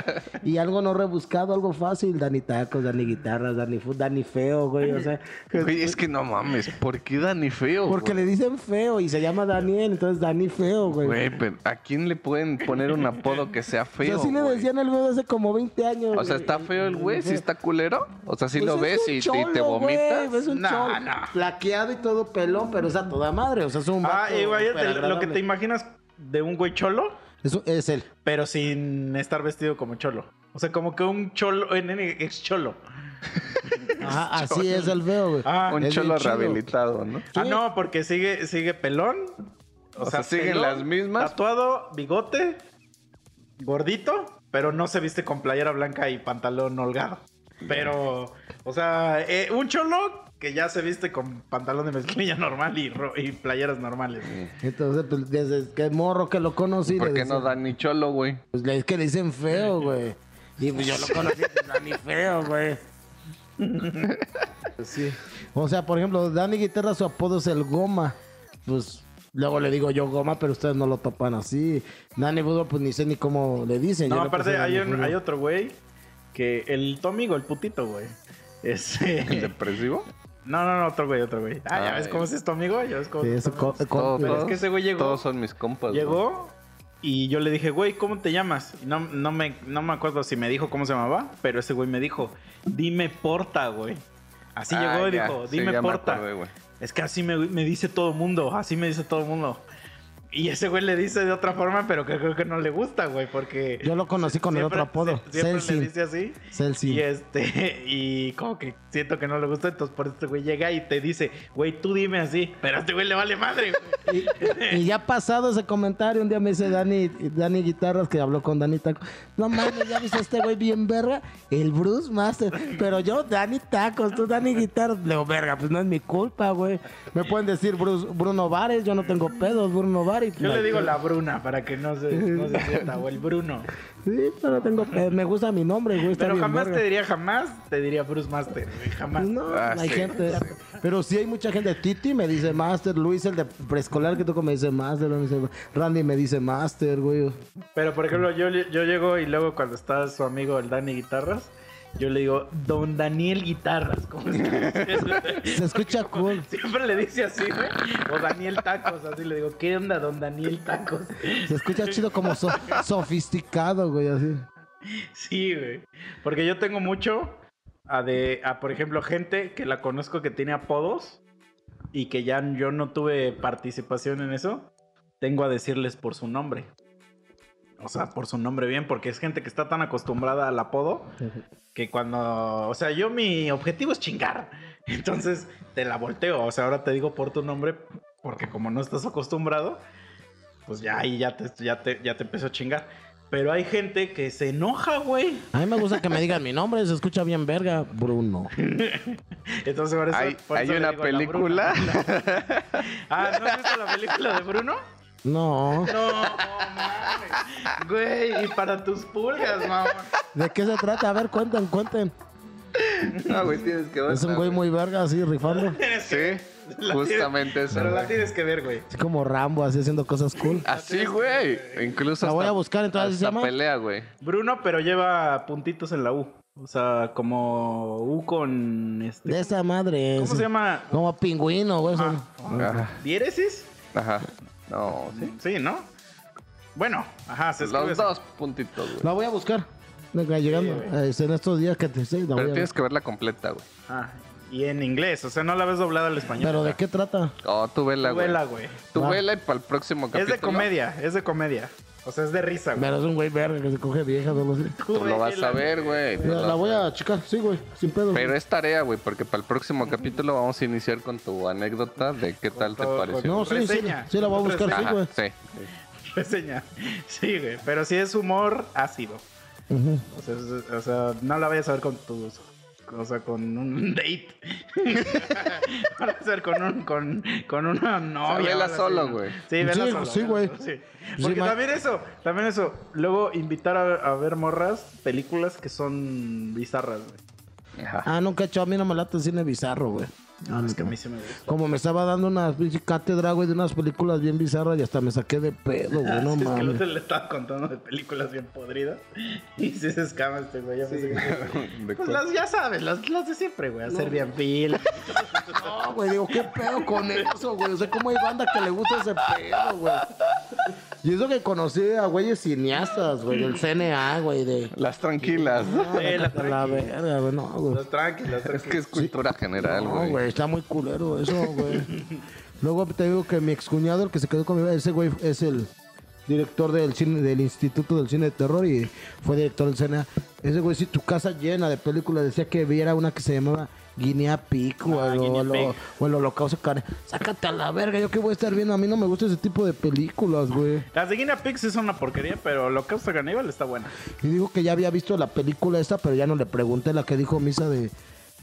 Y algo no rebuscado, algo fácil. Dani Tacos, Dani Guitarras, Dani Food, Dani Feo, güey. O sea, Güey, es que no mames, ¿por qué Dani feo? porque le güey? dicen feo y se llama Daniel, entonces Dani Feo, güey. Güey, pero ¿a quién le pueden poner un apodo que sea o feo? sea, así le güey? decían al güey hace como 20 años. O sea, güey. ¿está feo el güey? ¿Sí está culero? O sea, ¿sí Pues lo es ves y, y te vomitas? güey, Es un No, cholo. no. Plaqueado y todo pelón, pero es a toda madre. O sea, es un Ah, igual súper lo que te imaginas de un güey cholo, Es, es él. pero sin estar vestido como cholo. O sea, como que un cholo, en ex cholo. *laughs* Ajá, así es el feo, güey. Ah, Un cholo rehabilitado, ¿no? Ah, no, porque sigue, sigue pelón. O sea, siguen las mismas. Tatuado, bigote, gordito, pero no se viste con playera blanca y pantalón holgado. Pero, o sea, eh, un cholo que ya se viste con pantalón de mezclilla *laughs* normal y, ro- y playeras normales. Entonces, pues, desde que morro que lo conocí. ¿Por qué decían- no Dani Cholo, güey? Pues es que le dicen feo, güey. Y pues yo lo conocí, pues, Dani feo, güey. *laughs* Sí. O sea, por ejemplo, Dani Guitarra, su apodo es el Goma. Pues luego le digo yo Goma, pero ustedes no lo topan así. Dani Fútbol, pues ni sé ni cómo le dicen. No, Yo aparte hay, un- hay otro güey que el tu amigo, el putito, güey. Ese... ¿El depresivo? No, no, no, otro güey, otro güey. Ah, ya ves cómo es tu amigo, ya ves cómo Sí, es eso tu co- amigo. co- Todo- Pero es todos- que ese güey llegó. Todos son mis compas. güey. Llegó y yo le dije, güey, ¿cómo te llamas? Y no, no, me, no me acuerdo si me dijo cómo se llamaba, pero ese güey me dijo, dime porta, güey. Así Ah, llegó y ya. dijo, dime porta. acordé, es que así me, me dice todo mundo, así me dice todo mundo. Y ese güey le dice de otra forma, pero que creo que no le gusta, güey, porque... Yo lo conocí con el otro apodo. sie- Siempre Celsin. le dice así. Celsin. Y este, *laughs* y como que siento que no le gusta, entonces por este güey llega y te dice, güey, tú dime así, pero a este güey le vale madre, güey. Y, y ya pasado ese comentario, un día me dice Dani, Dani Guitarras, que habló con Dani Tacos. No mames, ya viste a este güey bien verga, el Bruce Master. Pero yo, Dani Tacos, tú Dani Guitarras. Le digo, verga, pues no es mi culpa, güey. Me pueden decir Bruce- Bruno Vares, yo no tengo pedos, Bruno Vares. Yo le digo la Bruna para que no se, no se sienta, o el Bruno. Sí, pero tengo pedos. Me gusta mi nombre, güey. Pero jamás verga. te diría jamás, te diría Bruce Master, jamás. No, Ah, hay sí. gente. Pero sí hay mucha gente. Titi me dice Master, Luis, el de preescolar que toco, me dice Master. Randy me dice Master, güey. Pero por ejemplo, yo, yo llego y luego cuando está su amigo el Dani Guitarras, yo le digo, Don Daniel Guitarras. como si- *laughs* Se escucha cool. Siempre le dice así, güey. O Daniel Tacos, así le digo, ¿qué onda, Don Daniel Tacos? Se escucha chido como so- sofisticado, güey, así. Sí, güey. Porque yo tengo mucho a de, a, por ejemplo, gente que la conozco que tiene apodos y que ya yo no tuve participación en eso. Tengo a decirles por su nombre. O sea, por su nombre bien, porque es gente que está tan acostumbrada al apodo que cuando, o sea, yo mi objetivo es chingar. Entonces te la volteo. O sea, ahora te digo por tu nombre porque como no estás acostumbrado, pues ya ahí ya te, ya te, ya te empezó a chingar. Pero hay gente que se enoja, güey. A mí me gusta que me digan mi nombre, se escucha bien verga, Bruno. *laughs* Entonces por eso, Hay, por hay eso una película. *laughs* Ah, ¿no has visto la película de Bruno? No. No, mames. Güey, y para tus pulgas, mamón. ¿De qué se trata? A ver, cuenten, cuenten. no, güey, tienes que ver. Es un güey muy verga, así, rifando. *laughs* Tienes que- Sí, la justamente tienes- eso. Pero la tienes que ver, güey. Así como Rambo, así haciendo cosas cool. *laughs* Así, güey. Incluso. La voy a buscar, entonces, ¿se llama? pelea, güey. Bruno, pero lleva puntitos en la U. O sea, como U con este. De esa madre. ¿Cómo sí. se llama? Como pingüino, güey. Ajá. ¿Diéresis? Ajá. No, sí. Sí, ¿no? Bueno, ajá, se Los así. dos puntitos, güey. La voy a buscar. Venga, llegando. eh, en estos días que te sí, Pero tienes ver. que verla completa, güey. Ah, y en inglés, o sea, no la ves doblada al español. ¿Pero de qué trata? Oh, tú vela, Tú güey. vela, güey. Tú vela y para el próximo Es capítulo. de comedia, es de comedia. O sea, es de risa, güey. Pero es un güey verga que se coge vieja, no lo sé. Tú Tú lo vas a ver, güey. tú Mira, lo la vas voy a checar, sí, güey, sin pedo. Pero es tarea, güey, porque para el próximo capítulo vamos a iniciar con tu anécdota de qué tal te todo, pareció. No, sí, sí, Reseña. sí, la voy a buscar, sí, Ajá, güey. sí. Reseña. Sí, güey. Pero sí es humor ácido. Ujú. O sea, es- o sea, no la vayas a ver con tus. O sea, con un *laughs* date. *laughs* No la vayas a ver con un, con, con una novia. vela o algo así, solo, ¿no? güey. Sí, vela Sí, solo. sí, vela güey. sí. Porque también eso, también eso. Luego invitar a, a ver morras películas que son bizarras, güey. Ajá. Ah, nunca he hecho, a mí no me late el cine bizarro, güey. No, es que a mí sí me gusta. Como me estaba dando una pinche cátedra, güey, de unas películas bien bizarras y hasta me saqué de pedo, güey, no Sí, es que el mames. otro le estaba contando de películas bien podridas. Y sí se escama este güey. Ya pensé *laughs* que- ¿De Pues las, ya sabes, las, las de siempre, güey. Hacer bien fil. *laughs* No, güey, digo, ¿qué pedo con eso, güey? O sea, ¿cómo hay banda que le gusta ese pedo, güey? Y eso que conocí a güeyes cineastas, güey, del CNA, güey, de... Las tranquilas. Ah, Sí, la la verga, güey, no, güey. Las tranquilas, Es que es cultura general, No, güey. güey, está muy culero eso, güey. *laughs* Luego te digo que mi excuñado, el que se quedó conmigo, ese güey es el director del cine, del Instituto del Cine de Terror y fue director del CNA. Ese güey, sí, tu casa llena de películas, decía que viera una que se llamaba Guinea Pig o, Ah, o lo- Pig. o el Holocausto Carne. Sácate a la verga, yo qué voy a estar viendo. A mí no me gusta ese tipo de películas, güey. Las de Guinea Pig sí son una porquería, pero lo que usa Caníbal está buena. Y digo que ya había visto la película esta, pero ya no le pregunté la que dijo Misa de,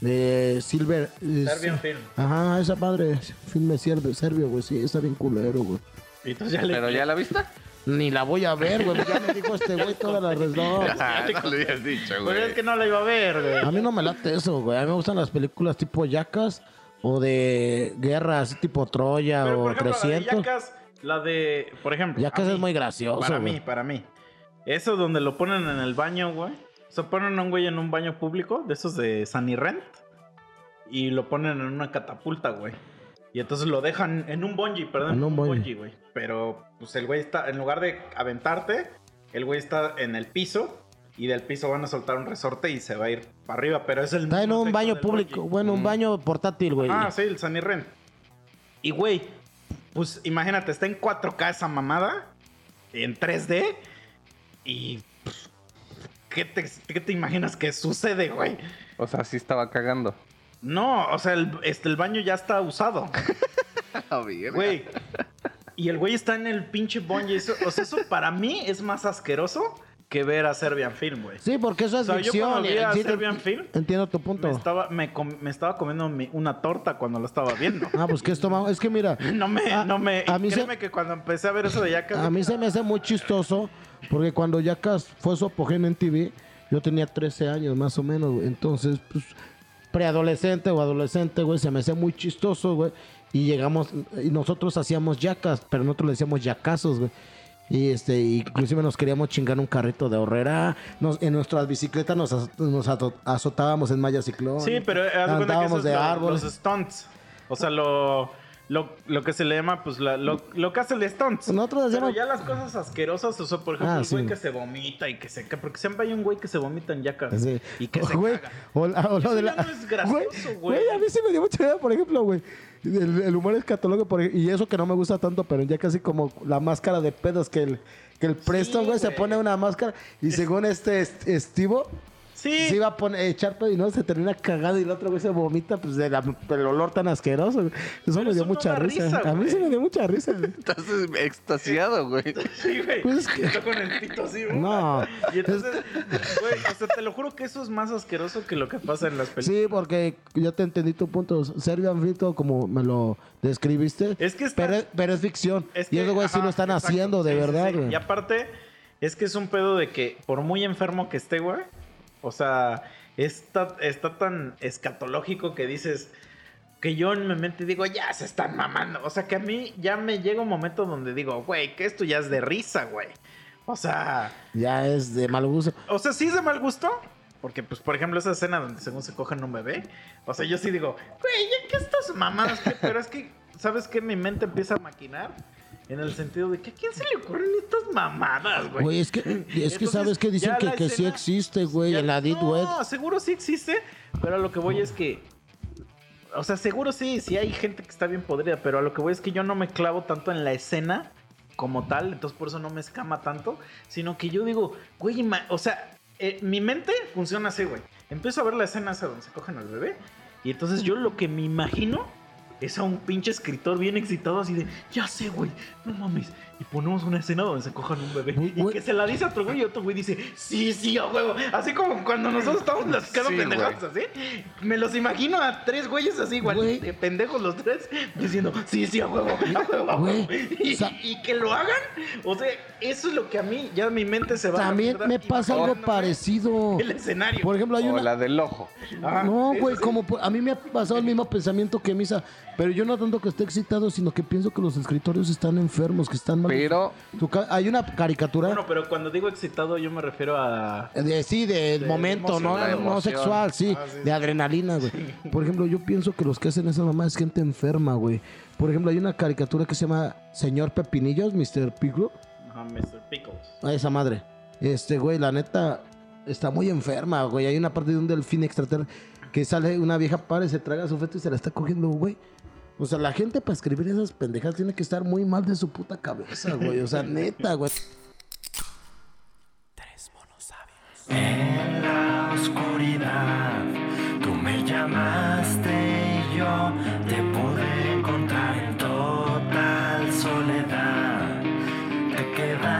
de Silver. Serbian Film. Ajá, esa madre, filme serbio, serbio, güey, sí, está bien culero, güey. Y entonces ya le... ¿Pero ya la viste? Ni la voy a ver, güey, ya me dijo este güey todas las res- no. Ah, no le habías dicho, Pues es güey. que no la iba a ver, güey. A mí no me late eso, güey, a mí me gustan las películas tipo Yacas o de guerra, así tipo Troya Pero, o por ejemplo, la de 300. Yacas, la de... Por ejemplo... Yacas es mí, muy gracioso, Para güey. mí, para mí. Eso donde lo ponen en el baño, güey. O sea, ponen a un güey en un baño público, de esos de Sunny Rent. Y lo ponen en una catapulta, güey. Y entonces lo dejan en un bungee, perdón. En un bungee. güey. Pero, pues el güey está, en lugar de aventarte, el güey está en el piso. Y del piso van a soltar un resorte y se va a ir para arriba. Pero es el Está en un baño público, bungee. bueno, un baño portátil, güey. Ah, sí, el Sunny Rent. Y, güey, pues imagínate, está en 4K esa mamada, en 3D, y... pues, ¿Qué te, qué te imaginas que sucede, güey? O sea, sí estaba cagando. No, o sea, el, este, el baño ya está usado, *laughs* güey. Y el güey está en el pinche bungee. Eso, o sea, eso para mí es más asqueroso que ver a Serbian Film, güey. Sí, porque eso es O sea, yo ficción. cuando vi a sí te- Serbian Film, Entiendo tu punto. Me estaba, me, com- me estaba comiendo mi- una torta cuando lo estaba viendo. Ah, pues que esto, es que mira, *laughs* No me, A- no me. a mí se- créeme que cuando empecé a ver eso de Yacas. A mí se me hace muy chistoso porque cuando Yacas fue su apogeo en TV, yo tenía 13 años más o menos, güey. Entonces, pues, preadolescente o adolescente, güey, se me hacía muy chistoso, güey. Y llegamos, y nosotros hacíamos Yacas, pero nosotros le decíamos Yacazos, güey. Y este, inclusive nos queríamos chingar un carrito de horrera. Nos, en nuestras bicicletas nos, nos azo- azotábamos en malla ciclón. Sí, pero haz de cuenta que eso Andábamos es de lo- árboles. los stunts. O sea, lo, lo, lo que se le llama, pues, la- lo, lo que hace el stunts. Nosotros Pero ya las cosas asquerosas, o sea, por ejemplo, Ah, el güey sí. que se vomita y que se caga. Porque siempre hay un güey que se vomita en Yacas. Sí. Y que se Güey, caga. O, la- o lo de la... no es gracioso, güey. a mí sí me dio mucha idea, por ejemplo, güey. El, el humor escatológico, por y eso que no me gusta tanto, pero ya casi como la máscara de pedos que el, que el Preston, güey, se güey. pone una máscara y según este est- Estivo, Sí. se iba a poner, echar pedo y no, se termina cagado y el otro güey se vomita, pues de la- del olor tan asqueroso. güey. Eso me eso dio no mucha risa. risa, a mí güey. sí me dio mucha risa. güey. *laughs* Estás extasiado, güey. Sí, güey. Pues es que- Está con el pito así, güey. No. Y entonces, güey, o sea, te lo juro que eso es más asqueroso que lo que pasa en las películas. Sí, porque ya te entendí tu punto. Serbian Frito, como me lo describiste. Es que está- pero, es- pero es ficción. Es y que, esos güeyes sí lo están exacto. haciendo, de sí, verdad, sí. güey. Y aparte, es que es un pedo de que, por muy enfermo que esté, güey, o sea, está, está tan escatológico que dices que yo en mi mente digo, ya se están mamando. O sea, que a mí ya me llega un momento donde digo, güey, que esto ya es de risa, güey. O sea, Ya es de mal gusto. o sea, sí es de mal gusto. Porque, pues, por ejemplo, esa escena donde según se cogen un bebé. O sea, yo sí digo, güey, ¿ya qué estas mamadas? Pero es que, ¿sabes qué? Mi mente empieza a maquinar. En el sentido de que a quién se le ocurren estas mamadas, güey. Güey, es que, es que sabes que dicen que, que sí existe, güey, en la Deep no, Web. seguro sí existe, pero a lo que voy es que. O sea, seguro sí, sí hay gente que está bien podrida, pero a lo que voy es que yo no me clavo tanto en la escena como tal, entonces por eso no me escama tanto, sino que yo digo, güey, o sea, eh, mi mente funciona así, güey. Empiezo a ver la escena esa donde se cogen al bebé, y entonces yo lo que me imagino es a un pinche escritor bien excitado así de, ya sé, güey, no mames. Y ponemos una escena donde se cojan un bebé. Y güey. que se la dice a otro güey y otro güey dice, sí, sí, a huevo. Así como cuando nosotros estamos *laughs* platicando Sí, pendejadas así. Me los imagino a tres güeyes así igual, Güey. de pendejos los tres, diciendo, sí, sí, a huevo, a huevo, a huevo. *laughs* Y, que lo hagan. O sea, eso es lo que a mí, ya mi mente se va También me pasa algo parecido. El escenario. Por ejemplo, hay O una... la del ojo. Ajá, No, güey, sí. como por- a mí me ha pasado el mismo pensamiento que Misa, pero yo no tanto que esté excitado, sino que pienso que los escritorios están enfermos, que están mal. Pero Tu hay una caricatura, Bueno, pero cuando digo excitado, yo me refiero a. de, sí, del de momento, emoción, no, no sexual, sí, Ah, sí, sí. de adrenalina, güey. Por ejemplo, yo pienso que los que hacen esa mamá es gente enferma, güey. Por ejemplo, hay una caricatura que se llama Señor Pepinillos, Mr. Pickle. Ajá, Mr. Pickles. A esa madre. Este, güey, la neta está muy enferma, güey. Hay una parte de un delfín extraterrestre que sale una vieja para y se traga su feto y se la está cogiendo, güey. O sea, la gente para escribir esas pendejas tiene que estar muy mal de su puta cabeza, güey. O sea, neta, güey. En la oscuridad, tú me llamaste y yo te pude encontrar en total soledad. Te quedaste